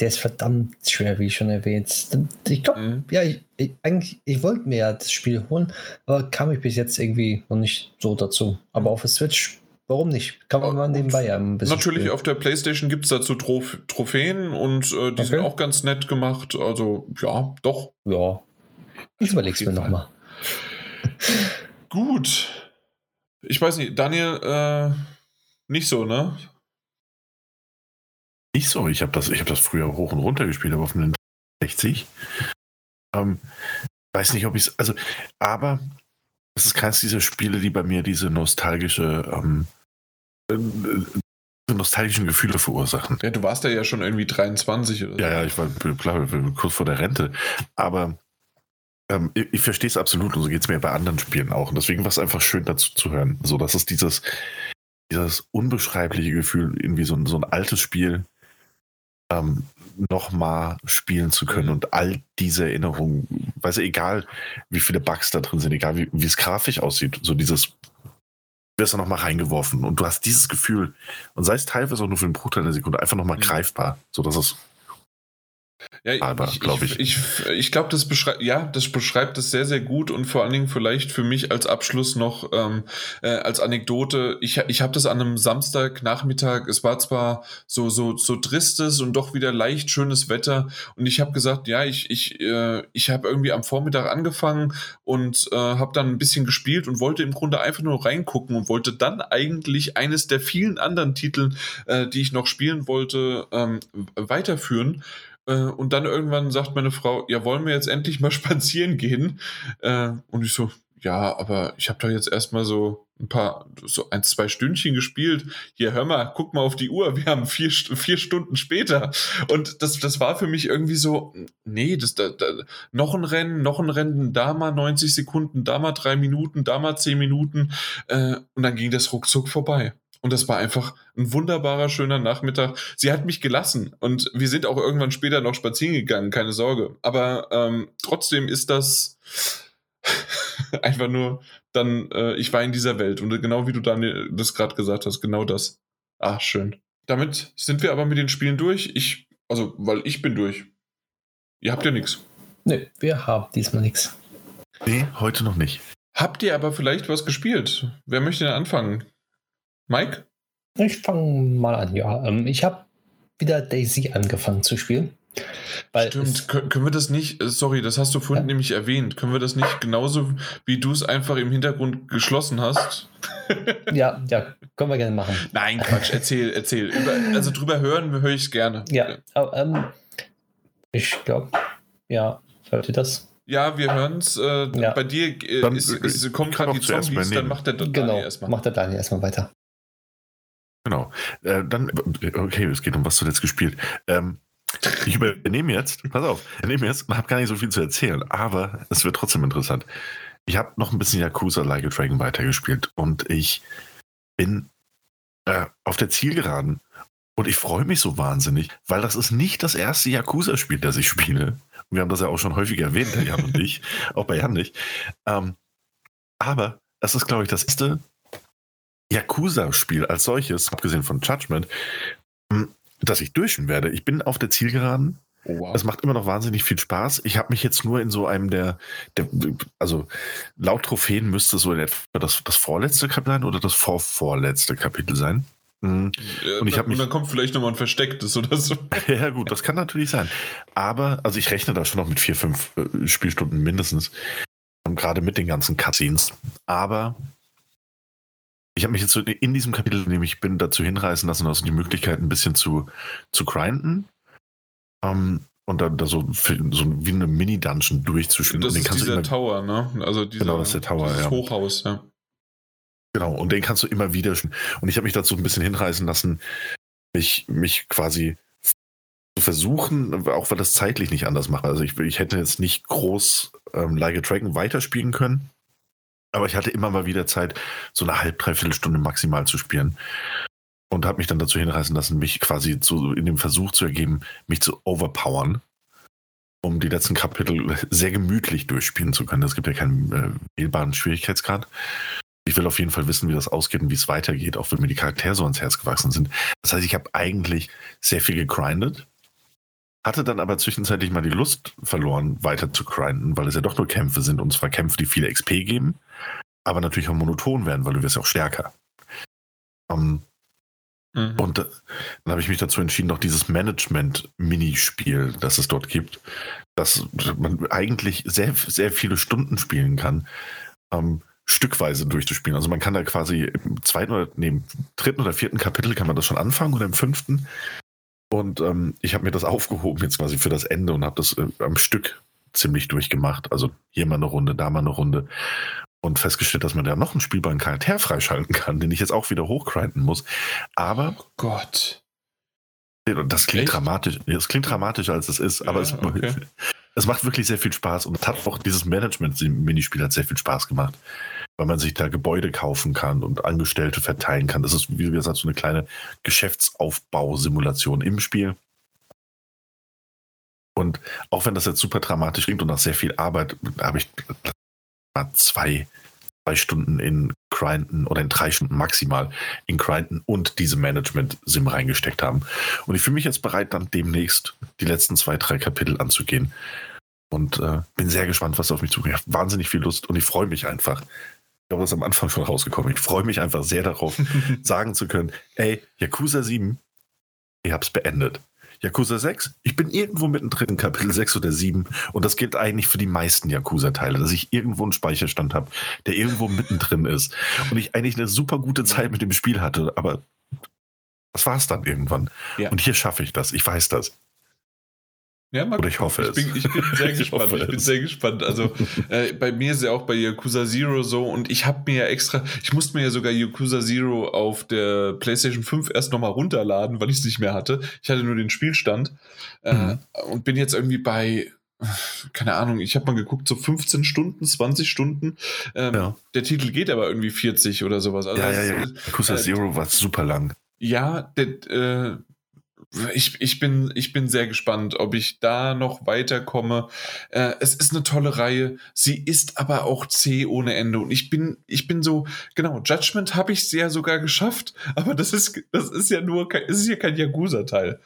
der ist verdammt schwer, wie schon erwähnt. Ich glaube, mhm. ja, ich, ich, eigentlich, ich wollte mir ja das Spiel holen, aber kam ich bis jetzt irgendwie noch nicht so dazu. Aber auf der Switch, warum nicht? Kann man mal nebenbei ja ein bisschen. Natürlich, spielen. auf der PlayStation gibt es dazu Trof Trophäen und äh, die okay. sind auch ganz nett gemacht. Also, ja, doch. Ja. Ich überleg's mir nochmal. Gut. Ich weiß nicht, Daniel, äh, nicht so, ne? Nicht so. Ich habe das, hab das früher hoch und runter gespielt, aber auf einem 60. Ähm, weiß nicht, ob ich es. Also, aber es ist keines dieser Spiele, die bei mir diese nostalgische, ähm, äh, nostalgischen Gefühle verursachen. Ja, du warst ja, ja schon irgendwie 23 oder so. Ja, ja, ich war klar, kurz vor der Rente. Aber ähm, ich, ich verstehe es absolut und so geht es mir bei anderen Spielen auch. Und deswegen war es einfach schön dazu zu hören. So, dass es dieses, dieses unbeschreibliche Gefühl, irgendwie so, so ein altes Spiel, ähm, nochmal spielen zu können und all diese Erinnerungen, weiß du, egal wie viele Bugs da drin sind, egal wie, wie es grafisch aussieht, so dieses, wirst du nochmal reingeworfen und du hast dieses Gefühl und sei es teilweise auch nur für einen Bruchteil der Sekunde einfach nochmal mhm. greifbar, so dass es ja, aber, ich, glaube ich. Ich, ich, ich glaube, das beschreibt, ja, das beschreibt es sehr, sehr gut und vor allen Dingen vielleicht für mich als Abschluss noch ähm, äh, als Anekdote. Ich, ich habe das an einem Samstagnachmittag, es war zwar so, so, so tristes und doch wieder leicht schönes Wetter und ich habe gesagt, ja, ich, ich, äh, ich habe irgendwie am Vormittag angefangen und äh, habe dann ein bisschen gespielt und wollte im Grunde einfach nur reingucken und wollte dann eigentlich eines der vielen anderen Titel, äh, die ich noch spielen wollte, ähm, weiterführen. Äh, und dann irgendwann sagt meine Frau, ja, wollen wir jetzt endlich mal spazieren gehen? Äh, und ich so, ja, aber ich habe doch jetzt erstmal so ein paar, so ein, zwei Stündchen gespielt. Hier, hör mal, guck mal auf die Uhr, wir haben vier, vier Stunden später. Und das, das war für mich irgendwie so, nee, das, da, da, noch ein Rennen, noch ein Rennen, da mal 90 Sekunden, da mal drei Minuten, da mal zehn Minuten. Äh, und dann ging das ruckzuck vorbei. Und das war einfach ein wunderbarer, schöner Nachmittag. Sie hat mich gelassen und wir sind auch irgendwann später noch spazieren gegangen, keine Sorge. Aber ähm, trotzdem ist das einfach nur dann, äh, ich war in dieser Welt und genau wie du Daniel das gerade gesagt hast, genau das. Ah, schön. Damit sind wir aber mit den Spielen durch. Ich, also, weil ich bin durch. Ihr habt ja nichts. Nö, wir haben diesmal nichts. Nee, heute noch nicht. Habt ihr aber vielleicht was gespielt? Wer möchte denn anfangen? Mike? Ich fange mal an, ja. Ähm, ich habe wieder Daisy angefangen zu spielen. Stimmt, können wir das nicht, äh, sorry, das hast du vorhin ja. nämlich erwähnt, können wir das nicht genauso, wie du es einfach im Hintergrund geschlossen hast? ja, ja, können wir gerne machen. Nein, Quatsch, erzähl, erzähl. Über, also drüber hören höre ich es gerne. Ja, aber, ähm, ich glaube, ja, hört ihr das? Ja, wir hören es. Äh, ja. Bei dir äh, ist, ist, kommen gerade die Zombies, dann macht der Daniel genau, erstmal. Macht der Daniel erstmal weiter. Genau. Äh, dann, okay, es geht um was du jetzt gespielt. Ähm, ich übernehme jetzt, pass auf, ich übernehme jetzt und habe gar nicht so viel zu erzählen, aber es wird trotzdem interessant. Ich habe noch ein bisschen Yakuza Like a Dragon weitergespielt und ich bin äh, auf der Zielgeraden und ich freue mich so wahnsinnig, weil das ist nicht das erste Yakuza-Spiel, das ich spiele. Wir haben das ja auch schon häufig erwähnt, Jan und ich, auch bei Jan nicht. Ähm, aber es ist, glaube ich, das erste Yakuza-Spiel als solches, abgesehen von Judgment, hm, dass ich durchschen werde. Ich bin auf der Zielgeraden. Oh, wow. Es macht immer noch wahnsinnig viel Spaß. Ich habe mich jetzt nur in so einem der, der, also laut Trophäen müsste es so in etwa das, das vorletzte Kapitel sein oder das vorvorletzte Kapitel sein. Mhm. Ja, und, ich und dann kommt vielleicht nochmal ein verstecktes oder so. ja, gut, das kann natürlich sein. Aber, also ich rechne da schon noch mit vier, fünf äh, Spielstunden mindestens. Gerade mit den ganzen Cutscenes. Aber ich habe mich jetzt so in diesem Kapitel, in dem ich bin, dazu hinreißen lassen, also die Möglichkeit ein bisschen zu, zu grinden. Um, ähm, und dann da so, für, so wie eine Mini-Dungeon durchzuspielen. Das ist dieser immer, Tower, ne? Also dieser, genau, das ist der Tower, ja. Hochhaus, ja. Genau, und den kannst du immer wieder. Und ich habe mich dazu ein bisschen hinreißen lassen, mich, mich quasi zu versuchen, auch weil das zeitlich nicht anders macht. Also ich, ich hätte jetzt nicht groß ähm, Like a Dragon weiterspielen können. Aber ich hatte immer mal wieder Zeit, so eine halb, dreiviertel Stunde maximal zu spielen. Und habe mich dann dazu hinreißen lassen, mich quasi zu, in dem Versuch zu ergeben, mich zu overpowern, um die letzten Kapitel sehr gemütlich durchspielen zu können. Es gibt ja keinen äh, wählbaren Schwierigkeitsgrad. Ich will auf jeden Fall wissen, wie das ausgeht und wie es weitergeht, auch wenn mir die Charaktere so ans Herz gewachsen sind. Das heißt, ich habe eigentlich sehr viel gegrindet hatte dann aber zwischenzeitlich mal die Lust verloren, weiter zu grinden, weil es ja doch nur Kämpfe sind und zwar Kämpfe, die viele XP geben, aber natürlich auch monoton werden, weil du wirst ja auch stärker. Um, ähm, mhm. Und äh, dann habe ich mich dazu entschieden, noch dieses Management-Minispiel, das es dort gibt, dass man eigentlich sehr, sehr viele Stunden spielen kann, um, ähm, stückweise durchzuspielen. Also man kann da quasi im zweiten oder nee, im dritten oder vierten Kapitel kann man das schon anfangen oder im fünften und ähm, ich habe mir das aufgehoben jetzt quasi für das Ende und habe das äh, am Stück ziemlich durchgemacht. Also hier mal eine Runde, da mal eine Runde. Und festgestellt, dass man da noch einen spielbaren Charakter freischalten kann, den ich jetzt auch wieder hochgrinden muss. Aber. Oh Gott. Das klingt Echt? dramatisch. Das klingt dramatischer, als es ist, aber ja, es, okay. es macht wirklich sehr viel Spaß und es hat auch dieses Management-Minispiel hat sehr viel Spaß gemacht weil man sich da Gebäude kaufen kann und Angestellte verteilen kann. Das ist, wie gesagt, so eine kleine Geschäftsaufbausimulation im Spiel. Und auch wenn das jetzt super dramatisch klingt und nach sehr viel Arbeit, habe ich zwei, zwei Stunden in Grinden oder in drei Stunden maximal in Grinden und diese Management-Sim reingesteckt haben. Und ich fühle mich jetzt bereit, dann demnächst die letzten zwei, drei Kapitel anzugehen. Und äh, bin sehr gespannt, was auf mich zukommt. Ich habe wahnsinnig viel Lust und ich freue mich einfach, glaube, das ist am Anfang schon rausgekommen. Ich freue mich einfach sehr darauf, sagen zu können, ey, Yakuza 7, ich es beendet. Yakuza 6, ich bin irgendwo mittendrin in Kapitel 6 oder 7 und das gilt eigentlich für die meisten Yakuza-Teile, dass ich irgendwo einen Speicherstand habe, der irgendwo mittendrin ist und ich eigentlich eine super gute Zeit mit dem Spiel hatte, aber das war es dann irgendwann. Ja. Und hier schaffe ich das, ich weiß das. Ja, Oder ich hoffe ich bin, ich bin sehr gespannt. ich bin sehr gespannt. Also äh, bei mir ist ja auch bei Yakuza Zero so und ich habe mir ja extra, ich musste mir ja sogar Yakuza Zero auf der PlayStation 5 erst nochmal runterladen, weil ich es nicht mehr hatte. Ich hatte nur den Spielstand äh, mhm. und bin jetzt irgendwie bei keine Ahnung, ich habe mal geguckt, so 15 Stunden, 20 Stunden. Ähm, ja. Der Titel geht aber irgendwie 40 oder sowas. Also ja, ja, ja. Yakuza äh, Zero war super lang. Ja, der, äh, ich, ich, bin, ich bin sehr gespannt, ob ich da noch weiterkomme. Äh, es ist eine tolle Reihe. Sie ist aber auch zäh ohne Ende. Und ich bin, ich bin so, genau, Judgment habe ich ja sogar geschafft, aber das ist, das ist ja nur, es ist ja kein Yakuza-Teil.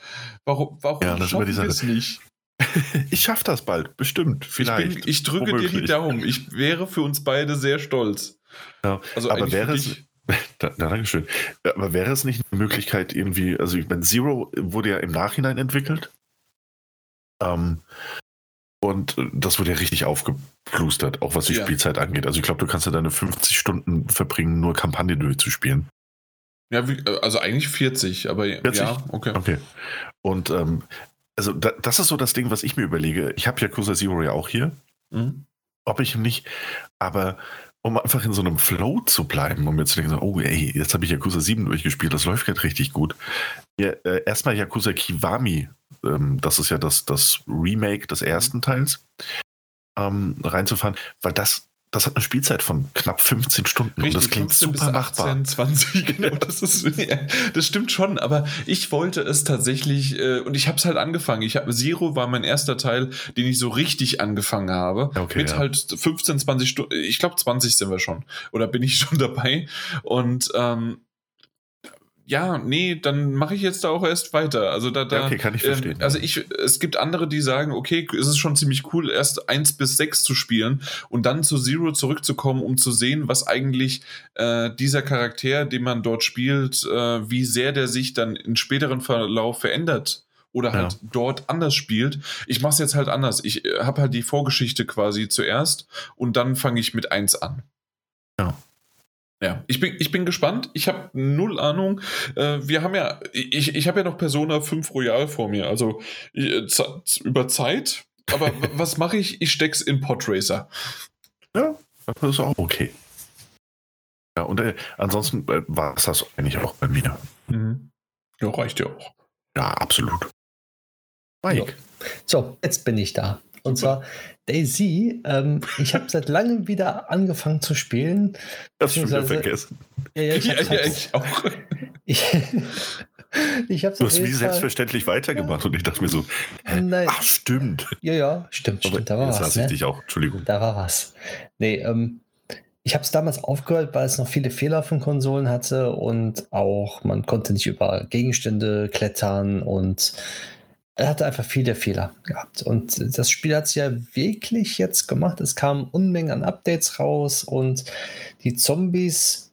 Warum, warum ja, das schaffen wir es nicht? ich schaffe das bald, bestimmt, vielleicht. Ich, bin, ich drücke Womöglich. dir die Daumen. Ich wäre für uns beide sehr stolz. Ja, also aber wäre es, da, Dankeschön. Aber wäre es nicht eine Möglichkeit, irgendwie, also ich meine, Zero wurde ja im Nachhinein entwickelt. Ähm, und das wurde ja richtig aufgeplustert, auch was die ja. Spielzeit angeht. Also ich glaube, du kannst ja deine 50 Stunden verbringen, nur Kampagne durchzuspielen. Ja, wie, also eigentlich 40, aber 40? ja, okay. Okay. Und ähm, also da, das ist so das Ding, was ich mir überlege. Ich habe ja Yakuza Zero ja auch hier. Mhm. Ob ich nicht, aber um einfach in so einem Flow zu bleiben, um jetzt zu denken, oh ey, jetzt habe ich Yakuza 7 durchgespielt, das läuft gerade richtig gut. Ja, äh, erstmal Yakuza Kiwami, ähm, das ist ja das, das Remake des ersten Teils, ähm, reinzufahren, weil das das hat eine Spielzeit von knapp 15 Stunden Richtig, und das klingt super machbar. 18, 20, genau, das, ist, das stimmt schon, aber ich wollte es tatsächlich äh, und ich habe es halt angefangen. Ich habe Zero war mein erster Teil, den ich so richtig angefangen habe. Okay, mit ja. halt 15, 20 Stunden, ich glaube 20 sind wir schon oder bin ich schon dabei und ähm, ja, nee, dann mache ich jetzt da auch erst weiter. Also da, da okay, kann ich verstehen. Äh, also ich, es gibt andere, die sagen, okay, es ist schon ziemlich cool, erst eins bis sechs zu spielen und dann zu Zero zurückzukommen, um zu sehen, was eigentlich äh, dieser Charakter, den man dort spielt, äh, wie sehr der sich dann im späteren Verlauf verändert oder halt ja. dort anders spielt. Ich mache es jetzt halt anders. Ich äh, habe halt die Vorgeschichte quasi zuerst und dann fange ich mit eins an. Ja. Ja, ich bin, ich bin gespannt. Ich habe null Ahnung. Äh, wir haben ja, ich, ich habe ja noch Persona 5 Royal vor mir, also äh, über Zeit. Aber was mache ich? Ich steck's in Podracer. Ja, das ist auch okay. Ja, und äh, ansonsten äh, war es das eigentlich auch bei mir. Mhm. Ja, reicht ja auch. Ja, absolut. Mike. So, jetzt bin ich da. Und zwar Daisy. Ähm, ich habe seit langem wieder angefangen zu spielen. Das schon wieder vergessen. Ja, ja, ich, ja, ja, ich auch. ich, ich du hast wie selbstverständlich weitergemacht und ich dachte mir so, hä? ach stimmt. Ja, ja, stimmt, stimmt. Da war was. Das ne? ich dich auch, Entschuldigung. Da war was. Nee, ähm, ich habe es damals aufgehört, weil es noch viele Fehler von Konsolen hatte und auch man konnte nicht über Gegenstände klettern und er hatte einfach viele Fehler gehabt. Und das Spiel hat es ja wirklich jetzt gemacht. Es kamen Unmengen an Updates raus und die Zombies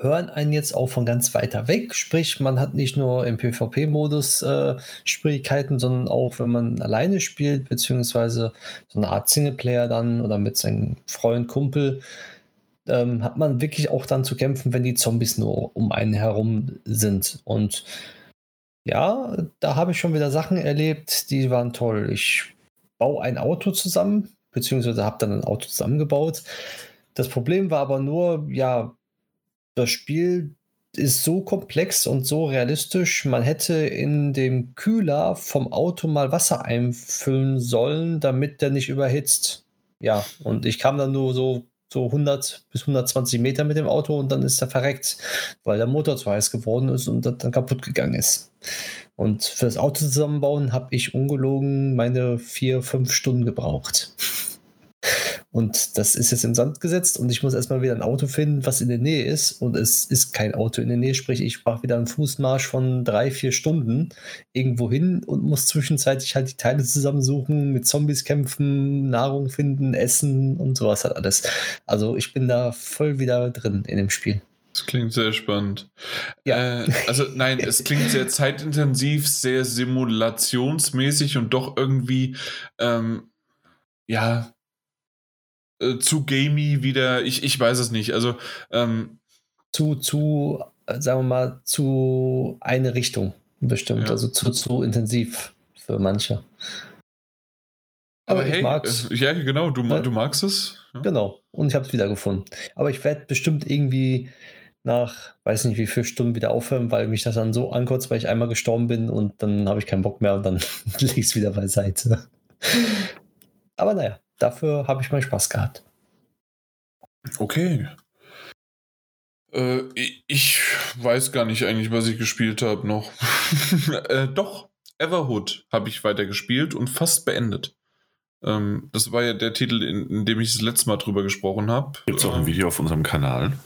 hören einen jetzt auch von ganz weiter weg. Sprich, man hat nicht nur im PvP-Modus äh, Schwierigkeiten, sondern auch, wenn man alleine spielt, beziehungsweise so eine Art Singleplayer dann oder mit seinem Freund, Kumpel, ähm, hat man wirklich auch dann zu kämpfen, wenn die Zombies nur um einen herum sind. Und ja, da habe ich schon wieder Sachen erlebt, die waren toll. Ich baue ein Auto zusammen, beziehungsweise habe dann ein Auto zusammengebaut. Das Problem war aber nur, ja, das Spiel ist so komplex und so realistisch. Man hätte in dem Kühler vom Auto mal Wasser einfüllen sollen, damit der nicht überhitzt. Ja, und ich kam dann nur so so 100 bis 120 Meter mit dem Auto und dann ist er verreckt, weil der Motor zu heiß geworden ist und dann kaputt gegangen ist. Und für das Auto zusammenbauen habe ich ungelogen meine vier, fünf Stunden gebraucht. Und das ist jetzt im Sand gesetzt und ich muss erstmal wieder ein Auto finden, was in der Nähe ist. Und es ist kein Auto in der Nähe, sprich, ich mache wieder einen Fußmarsch von drei, vier Stunden irgendwo hin und muss zwischenzeitlich halt die Teile zusammensuchen, mit Zombies kämpfen, Nahrung finden, essen und sowas halt alles. Also ich bin da voll wieder drin in dem Spiel. Das klingt sehr spannend. Ja. Äh, also nein, es klingt sehr zeitintensiv, sehr simulationsmäßig und doch irgendwie, ähm, ja, äh, zu gamey wieder, ich, ich weiß es nicht. Also ähm, zu, zu, äh, sagen wir mal, zu eine Richtung bestimmt. Ja. Also zu, zu intensiv für manche. Aber, Aber hey, mag's. Äh, ja, genau, du, ja. du magst es. Ja. Genau, und ich habe es wiedergefunden. Aber ich werde bestimmt irgendwie nach, weiß nicht wie viele Stunden wieder aufhören, weil mich das dann so ankotzt, weil ich einmal gestorben bin und dann habe ich keinen Bock mehr und dann lege ich es wieder beiseite. Aber naja, dafür habe ich meinen Spaß gehabt. Okay. Äh, ich weiß gar nicht eigentlich, was ich gespielt habe noch. äh, doch, Everhood habe ich weiter gespielt und fast beendet. Ähm, das war ja der Titel, in, in, dem ich das letzte Mal drüber gesprochen habe. Gibt es auch ein ähm, Video auf unserem Kanal?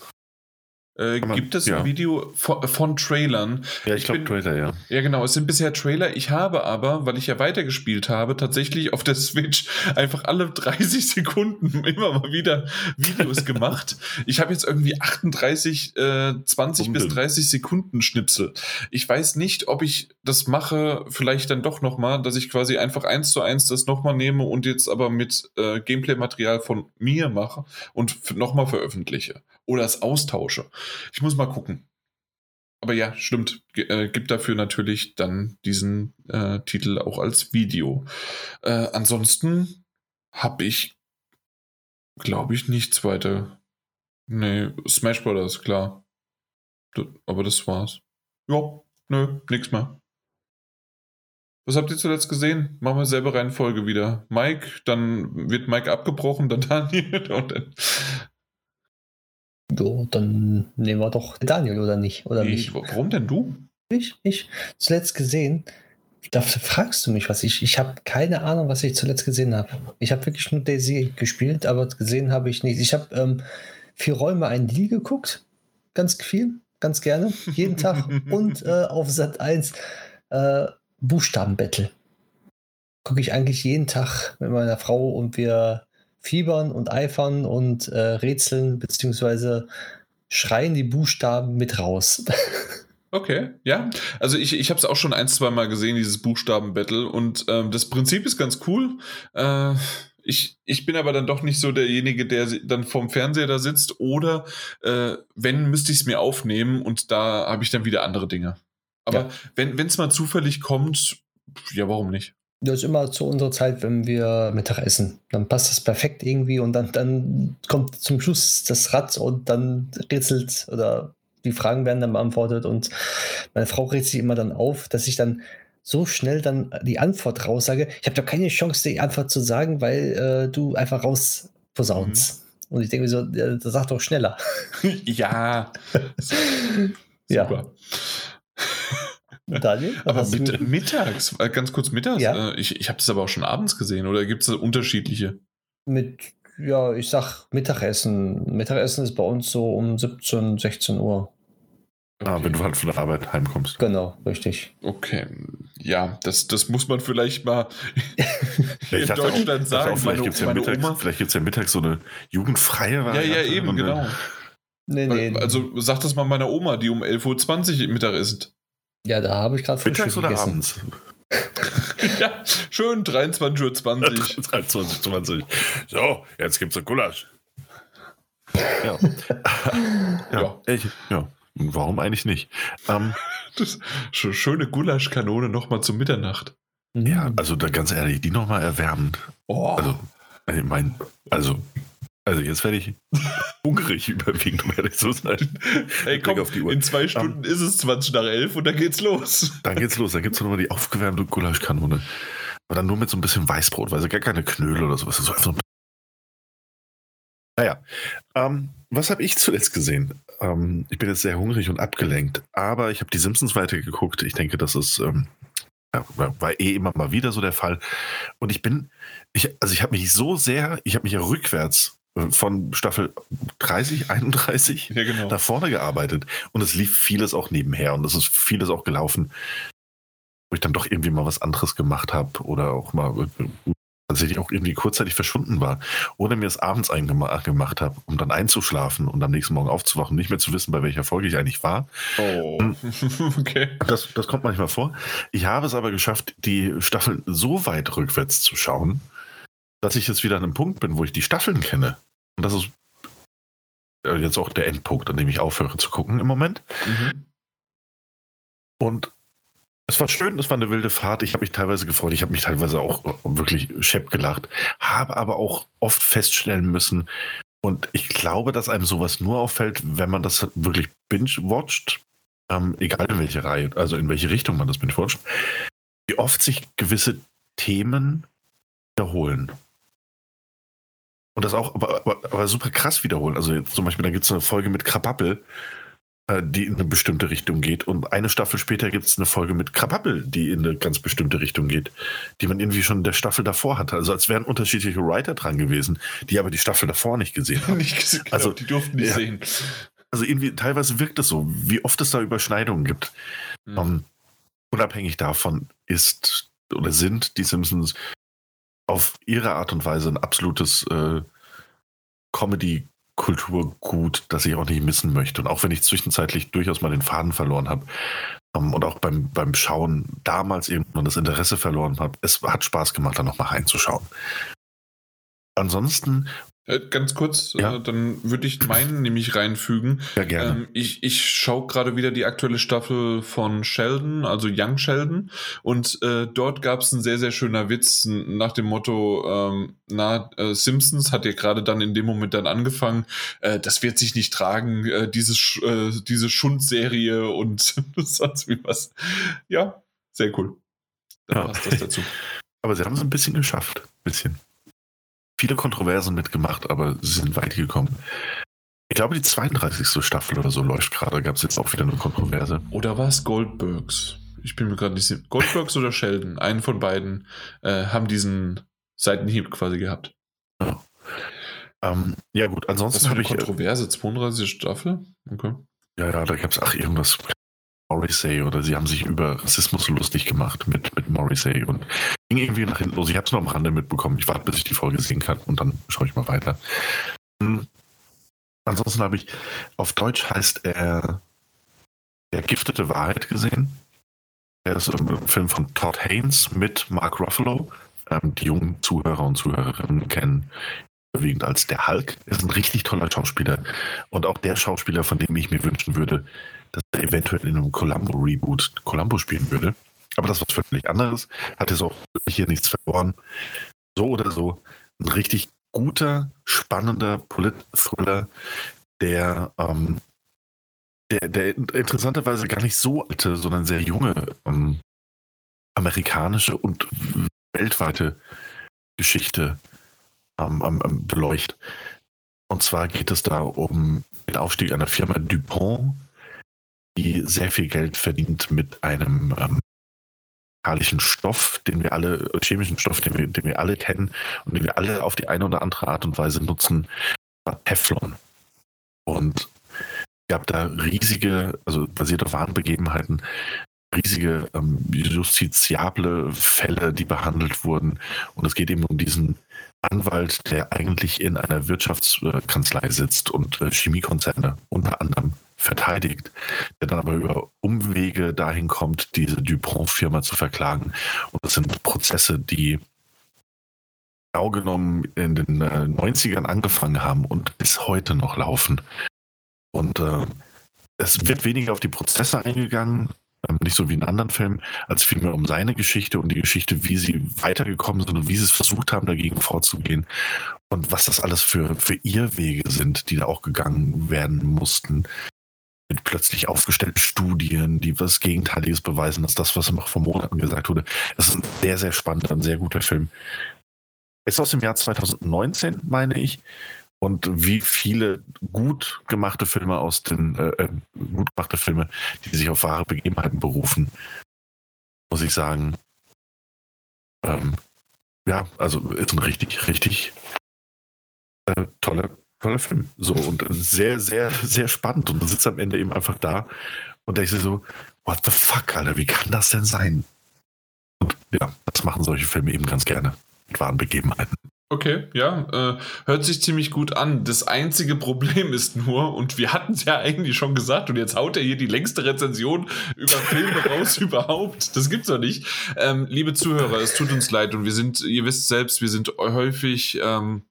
Äh, gibt es ja. ein Video von, von Trailern? Ja, ich, ich glaube Trailer, ja. Ja, genau. Es sind bisher Trailer. Ich habe aber, weil ich ja weitergespielt habe, tatsächlich auf der Switch einfach alle 30 Sekunden immer mal wieder Videos gemacht. Ich habe jetzt irgendwie 38, äh, 20 Stunden. bis 30 Sekunden Schnipsel. Ich weiß nicht, ob ich das mache, vielleicht dann doch nochmal, dass ich quasi einfach eins zu eins das nochmal nehme und jetzt aber mit äh, Gameplay-Material von mir mache und nochmal veröffentliche oder es austausche. Ich muss mal gucken. Aber ja, stimmt. G äh, gibt dafür natürlich dann diesen äh, Titel auch als Video. Äh, ansonsten habe ich, glaube ich, nichts weiter. Nee, Smash Brothers, klar. D aber das war's. Ja, nö, nix mehr. Was habt ihr zuletzt gesehen? Machen wir selber Reihenfolge wieder. Mike, dann wird Mike abgebrochen, dann Daniel und dann Jo, dann nehmen wir doch Daniel, oder nicht? Oder ich, warum denn du? Ich, ich. Zuletzt gesehen. Da fragst du mich was. Ich, ich habe keine Ahnung, was ich zuletzt gesehen habe. Ich habe wirklich nur Daisy gespielt, aber gesehen habe ich nichts. Ich habe ähm, vier Räume ein Deal geguckt. Ganz viel, ganz gerne. Jeden Tag. Und äh, auf Sat 1 äh, Buchstabenbattle. Gucke ich eigentlich jeden Tag mit meiner Frau und wir fiebern und eifern und äh, rätseln, beziehungsweise schreien die Buchstaben mit raus. Okay, ja. Also ich, ich habe es auch schon ein, zwei Mal gesehen, dieses Buchstaben-Battle. Und ähm, das Prinzip ist ganz cool. Äh, ich, ich bin aber dann doch nicht so derjenige, der dann vorm Fernseher da sitzt. Oder äh, wenn, müsste ich es mir aufnehmen und da habe ich dann wieder andere Dinge. Aber ja. wenn es mal zufällig kommt, ja, warum nicht? Das ist immer zu unserer Zeit, wenn wir Mittag essen. Dann passt das perfekt irgendwie und dann, dann kommt zum Schluss das Rad und dann rätselt oder die Fragen werden dann beantwortet und meine Frau regt sich immer dann auf, dass ich dann so schnell dann die Antwort raussage. Ich habe doch keine Chance, die Antwort zu sagen, weil äh, du einfach raus posaunst. Mhm. Und ich denke mir so, ja, sag doch schneller. ja. Super. Ja. Daniel? Aber mit, mittags, äh, ganz kurz mittags. Ja. Äh, ich ich habe das aber auch schon abends gesehen oder gibt es unterschiedliche? Mit, ja, ich sag Mittagessen. Mittagessen ist bei uns so um 17, 16 Uhr. Ah, wenn du halt von der Arbeit heimkommst. Genau, richtig. Okay. Ja, das, das muss man vielleicht mal in Deutschland auch, sagen. Auch, vielleicht gibt es ja, mittags, ja mittags so eine jugendfreie Variante. Ja, ja, eben, genau. Nee, nee. Also sag das mal meiner Oma, die um 11.20 Uhr Mittag isst. Ja, da habe ich gerade Mittags oder gegessen. abends? ja, schön 23.20 Uhr. 23.20 Uhr. So, jetzt gibt's ein Gulasch. Ja. ja, ja. Ich, ja. Warum eigentlich nicht? Ähm, das, schöne Gulaschkanone nochmal zur Mitternacht. Ja, also da ganz ehrlich, die nochmal erwärmend. Oh. Also, ich meine, also, also jetzt werde ich hungrig überwiegend, um ehrlich zu sein. Ey, komm, auf die Uhr. in zwei Stunden um, ist es 20 nach 11 und dann geht's los. Dann geht's los, dann gibt's nochmal die aufgewärmte Gulaschkanone. Aber dann nur mit so ein bisschen Weißbrot, weil sie gar keine Knödel oder sowas. So einfach naja, ähm, was habe ich zuletzt gesehen? Ähm, ich bin jetzt sehr hungrig und abgelenkt, aber ich habe die Simpsons weitergeguckt. Ich denke, das ist ähm, ja, war eh immer mal wieder so der Fall. Und ich bin, ich, also ich habe mich so sehr, ich habe mich ja rückwärts von Staffel 30, 31 ja, genau. nach vorne gearbeitet. Und es lief vieles auch nebenher und es ist vieles auch gelaufen, wo ich dann doch irgendwie mal was anderes gemacht habe oder auch mal äh, tatsächlich auch irgendwie kurzzeitig verschwunden war, oder mir es abends gemacht habe, um dann einzuschlafen und am nächsten Morgen aufzuwachen, nicht mehr zu wissen, bei welcher Folge ich eigentlich war. Oh, hm. okay. Das, das kommt manchmal vor. Ich habe es aber geschafft, die Staffeln so weit rückwärts zu schauen, dass ich jetzt wieder an einem Punkt bin, wo ich die Staffeln kenne. Und das ist äh, jetzt auch der Endpunkt, an dem ich aufhöre zu gucken im Moment. Mhm. Und es war schön, es war eine wilde Fahrt. Ich habe mich teilweise gefreut. Ich habe mich teilweise auch wirklich schepp gelacht. Habe aber auch oft feststellen müssen, und ich glaube, dass einem sowas nur auffällt, wenn man das wirklich binge-watcht, ähm, egal in welche Reihe, also in welche Richtung man das binge-watcht, wie oft sich gewisse Themen wiederholen. Und das auch aber, aber, aber super krass wiederholen. Also zum Beispiel, da gibt es eine Folge mit Krabappel, äh, die in eine bestimmte Richtung geht. Und eine Staffel später gibt es eine Folge mit Krabappel, die in eine ganz bestimmte Richtung geht, die man irgendwie schon in der Staffel davor hatte. Also als wären unterschiedliche Writer dran gewesen, die aber die Staffel davor nicht gesehen haben. nicht gesehen, genau, also die durften nicht ja, sehen. Also irgendwie teilweise wirkt es so, wie oft es da Überschneidungen gibt. Mhm. Um, ähm, unabhängig davon ist oder sind die Simpsons auf ihre Art und Weise ein absolutes äh, Comedy Kulturgut, das ich auch nicht missen möchte. Und auch wenn ich zwischenzeitlich durchaus mal den Faden verloren habe ähm, und auch beim, beim Schauen damals irgendwann das Interesse verloren habe, es hat Spaß gemacht, da nochmal reinzuschauen. Ansonsten ganz kurz, ja. äh, dann würde ich meinen nämlich reinfügen. Ja, gerne. Ähm, ich ich schaue gerade wieder die aktuelle Staffel von Sheldon, also Young Sheldon. Und äh, dort gab es einen sehr, sehr schöner Witz nach dem Motto, ähm, na, äh, Simpsons hat ja gerade dann in dem Moment dann angefangen, äh, das wird sich nicht tragen, äh, dieses, äh, diese Schundserie und sonst wie was. Ja, sehr cool. Dann ja. passt das dazu. Aber sie haben es ein bisschen geschafft. Ein bisschen viele Kontroversen mitgemacht, aber sie sind weit gekommen. Ich glaube, die 32. Staffel oder so läuft gerade. Gab es jetzt auch wieder eine Kontroverse. Oder war es Goldbergs? Ich bin mir gerade nicht sicher. Goldbergs oder Sheldon? Einen von beiden äh, haben diesen Seitenhieb quasi gehabt. Ja, ähm, ja gut, ansonsten habe ich. Äh, Kontroverse, 32. Staffel? Okay. Ja, ja, da gab es, ach, irgendwas. Morrissey oder sie haben sich über Rassismus lustig gemacht mit, mit Morrissey und ging irgendwie nach hinten los. Ich habe es nur am Rande mitbekommen. Ich warte, bis ich die Folge sehen kann und dann schaue ich mal weiter. Hm. Ansonsten habe ich auf Deutsch heißt er Der giftete Wahrheit gesehen. Er ist ein Film von Todd Haynes mit Mark Ruffalo. Ähm, die jungen Zuhörer und Zuhörerinnen kennen überwiegend als der Hulk. Er ist ein richtig toller Schauspieler und auch der Schauspieler, von dem ich mir wünschen würde, dass er eventuell in einem Columbo-Reboot Columbo spielen würde. Aber das was völlig anderes. Hat jetzt auch hier nichts verloren. So oder so. Ein richtig guter, spannender Polit-Thriller, der, ähm, der, der interessanterweise gar nicht so alte, sondern sehr junge ähm, amerikanische und weltweite Geschichte ähm, beleuchtet. Und zwar geht es da um den Aufstieg einer Firma DuPont, die sehr viel Geld verdient mit einem ähm, chemischen Stoff, den wir alle, chemischen Stoff, den wir, den wir alle kennen und den wir alle auf die eine oder andere Art und Weise nutzen, war Teflon. Und gab da riesige, also basiert auf wahren Begebenheiten, riesige ähm, justiziable Fälle, die behandelt wurden. Und es geht eben um diesen Anwalt, der eigentlich in einer Wirtschaftskanzlei sitzt und äh, Chemiekonzerne unter anderem verteidigt, der dann aber über Umwege dahin kommt, diese Dupont-Firma zu verklagen. Und das sind Prozesse, die genau genommen in den äh, 90ern angefangen haben und bis heute noch laufen. Und äh, es wird weniger auf die Prozesse eingegangen, ähm, nicht so wie in anderen Filmen, als vielmehr um seine Geschichte und die Geschichte, wie sie weitergekommen sind und wie sie es versucht haben, dagegen vorzugehen. Und was das alles für, für Irrwege sind, die da auch gegangen werden mussten. Mit plötzlich aufgestellten Studien, die was Gegenteiliges beweisen, als das, was noch vor Monaten gesagt wurde. Es ist ein sehr, sehr spannender, ein sehr guter Film. Ist aus dem Jahr 2019, meine ich. Und wie viele gut gemachte Filme aus den, äh, äh, gut gemachte Filme, die sich auf wahre Begebenheiten berufen, muss ich sagen, ähm, ja, also ist ein richtig, richtig äh, toller, toller Film. So und sehr, sehr, sehr spannend. Und du sitzt am Ende eben einfach da und denkst dir so, what the fuck, Alter, wie kann das denn sein? Und ja, das machen solche Filme eben ganz gerne mit wahren Begebenheiten. Okay, ja, äh, hört sich ziemlich gut an. Das einzige Problem ist nur, und wir hatten es ja eigentlich schon gesagt, und jetzt haut er hier die längste Rezension über Filme raus überhaupt. Das gibt's doch nicht. Ähm, liebe Zuhörer, es tut uns leid und wir sind, ihr wisst selbst, wir sind häufig ähm,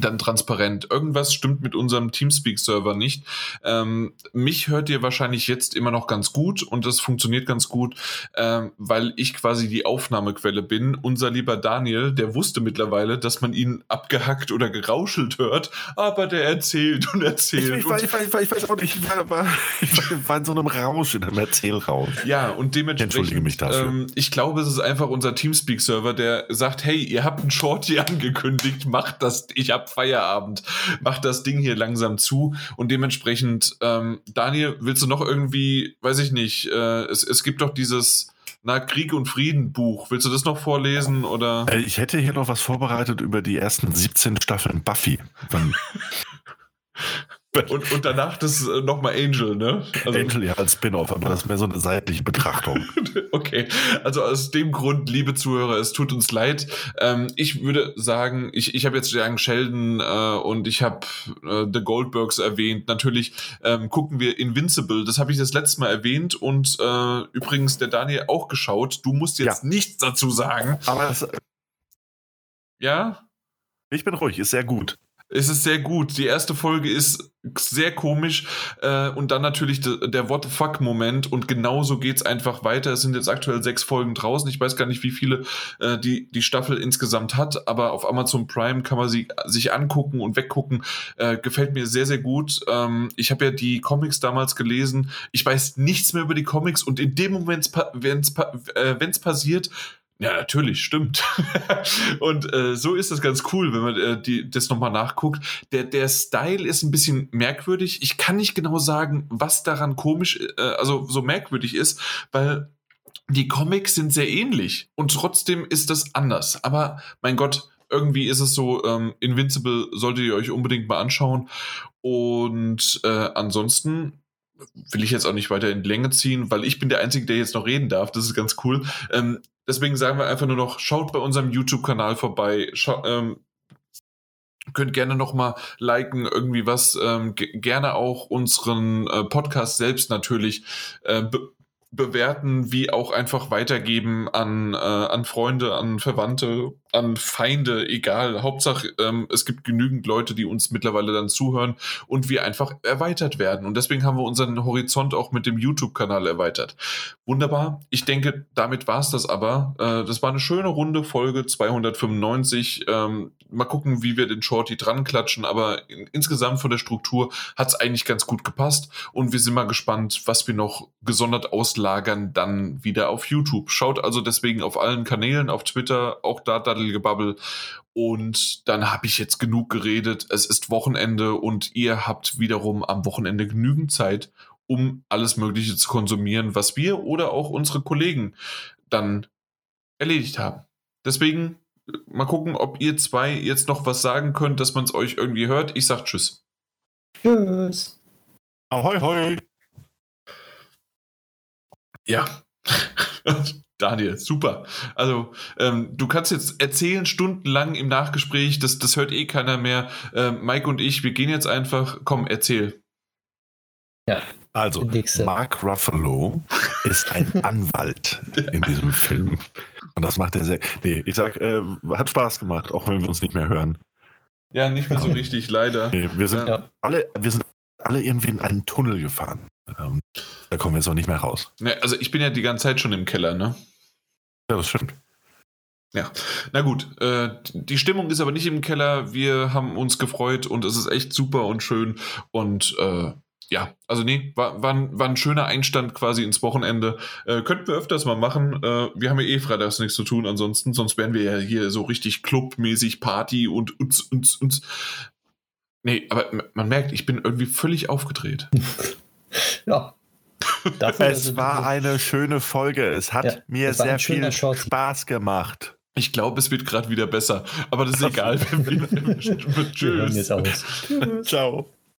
dann transparent. Irgendwas stimmt mit unserem Teamspeak-Server nicht. Ähm, mich hört ihr wahrscheinlich jetzt immer noch ganz gut und das funktioniert ganz gut, ähm, weil ich quasi die Aufnahmequelle bin. Unser lieber Daniel, der wusste mittlerweile, dass man ihn abgehackt oder gerauschelt hört, aber der erzählt und erzählt. Ich, ich, ich, weiß, ich weiß, auch nicht, ich war, ich war, in so einem Rausch, in einem Erzählrausch. Ja, und dementsprechend. Entschuldige mich dafür. Ähm, ich glaube, es ist einfach unser Teamspeak-Server, der sagt, hey, ihr habt einen Shorty angekündigt, macht das ich habe Feierabend, mach das Ding hier langsam zu und dementsprechend, ähm, Daniel, willst du noch irgendwie, weiß ich nicht, äh, es, es gibt doch dieses na, Krieg und Frieden Buch. Willst du das noch vorlesen oder? Äh, ich hätte hier noch was vorbereitet über die ersten 17 Staffeln Buffy. Und, und danach das äh, nochmal Angel, ne? Also, Angel ja als Spin-off, aber das ist mehr so eine seitliche Betrachtung. okay, also aus dem Grund, liebe Zuhörer, es tut uns leid. Ähm, ich würde sagen, ich, ich habe jetzt Young Sheldon äh, und ich habe äh, The Goldbergs erwähnt. Natürlich ähm, gucken wir Invincible, das habe ich das letzte Mal erwähnt und äh, übrigens der Daniel auch geschaut. Du musst jetzt ja. nichts dazu sagen. Aber das, ja? Ich bin ruhig, ist sehr gut. Es ist sehr gut. Die erste Folge ist sehr komisch äh, und dann natürlich de, der What the fuck Moment und genauso geht's einfach weiter. Es sind jetzt aktuell sechs Folgen draußen. Ich weiß gar nicht, wie viele äh, die die Staffel insgesamt hat, aber auf Amazon Prime kann man sie sich angucken und weggucken. Äh, gefällt mir sehr sehr gut. Ähm, ich habe ja die Comics damals gelesen. Ich weiß nichts mehr über die Comics und in dem Moment, wenn es äh, wenn's passiert, ja, natürlich, stimmt. und äh, so ist das ganz cool, wenn man äh, die, das nochmal nachguckt. Der, der Style ist ein bisschen merkwürdig. Ich kann nicht genau sagen, was daran komisch, äh, also so merkwürdig ist, weil die Comics sind sehr ähnlich und trotzdem ist das anders. Aber mein Gott, irgendwie ist es so, ähm, Invincible solltet ihr euch unbedingt mal anschauen. Und äh, ansonsten will ich jetzt auch nicht weiter in die Länge ziehen, weil ich bin der Einzige, der jetzt noch reden darf. Das ist ganz cool. Ähm, deswegen sagen wir einfach nur noch, schaut bei unserem YouTube-Kanal vorbei. Schau, ähm, könnt gerne noch mal liken, irgendwie was. Ähm, gerne auch unseren äh, Podcast selbst natürlich äh, bewerten, wie auch einfach weitergeben an, äh, an Freunde, an Verwandte, an Feinde, egal. Hauptsache, ähm, es gibt genügend Leute, die uns mittlerweile dann zuhören und wir einfach erweitert werden. Und deswegen haben wir unseren Horizont auch mit dem YouTube-Kanal erweitert. Wunderbar. Ich denke, damit war es das aber. Äh, das war eine schöne runde Folge 295. Ähm, mal gucken, wie wir den Shorty dran klatschen, aber in, insgesamt von der Struktur hat es eigentlich ganz gut gepasst und wir sind mal gespannt, was wir noch gesondert auslagern dann wieder auf YouTube. Schaut also deswegen auf allen Kanälen, auf Twitter, auch da Daddelgebabbel und dann habe ich jetzt genug geredet. Es ist Wochenende und ihr habt wiederum am Wochenende genügend Zeit, um alles Mögliche zu konsumieren, was wir oder auch unsere Kollegen dann erledigt haben. Deswegen mal gucken, ob ihr zwei jetzt noch was sagen könnt, dass man es euch irgendwie hört. Ich sag Tschüss. Tschüss. Ahoi, hoi. Ja, Daniel, super. Also, ähm, du kannst jetzt erzählen stundenlang im Nachgespräch, das, das hört eh keiner mehr. Ähm, Mike und ich, wir gehen jetzt einfach. Komm, erzähl. Ja. Also, Mark Ruffalo ist ein Anwalt in diesem Film. Und das macht er sehr. Nee, ich sag, äh, hat Spaß gemacht, auch wenn wir uns nicht mehr hören. Ja, nicht mehr so richtig, leider. Nee, wir sind ja. alle, wir sind alle irgendwie in einen Tunnel gefahren. Ähm, da kommen wir jetzt auch nicht mehr raus. Nee, also ich bin ja die ganze Zeit schon im Keller, ne? Ja, das stimmt. Ja, na gut. Äh, die Stimmung ist aber nicht im Keller. Wir haben uns gefreut und es ist echt super und schön. Und äh, ja, also nee, war, war, ein, war ein schöner Einstand quasi ins Wochenende. Äh, könnten wir öfters mal machen. Äh, wir haben ja eh freitags nichts zu tun ansonsten, sonst wären wir ja hier so richtig clubmäßig Party und uns, uns, uns. Nee, aber man merkt, ich bin irgendwie völlig aufgedreht. ja, Dafür, es war eine schöne Folge. Es hat ja, mir es sehr viel Short. Spaß gemacht. Ich glaube, es wird gerade wieder besser. Aber das ist egal. Tschüss. Ciao.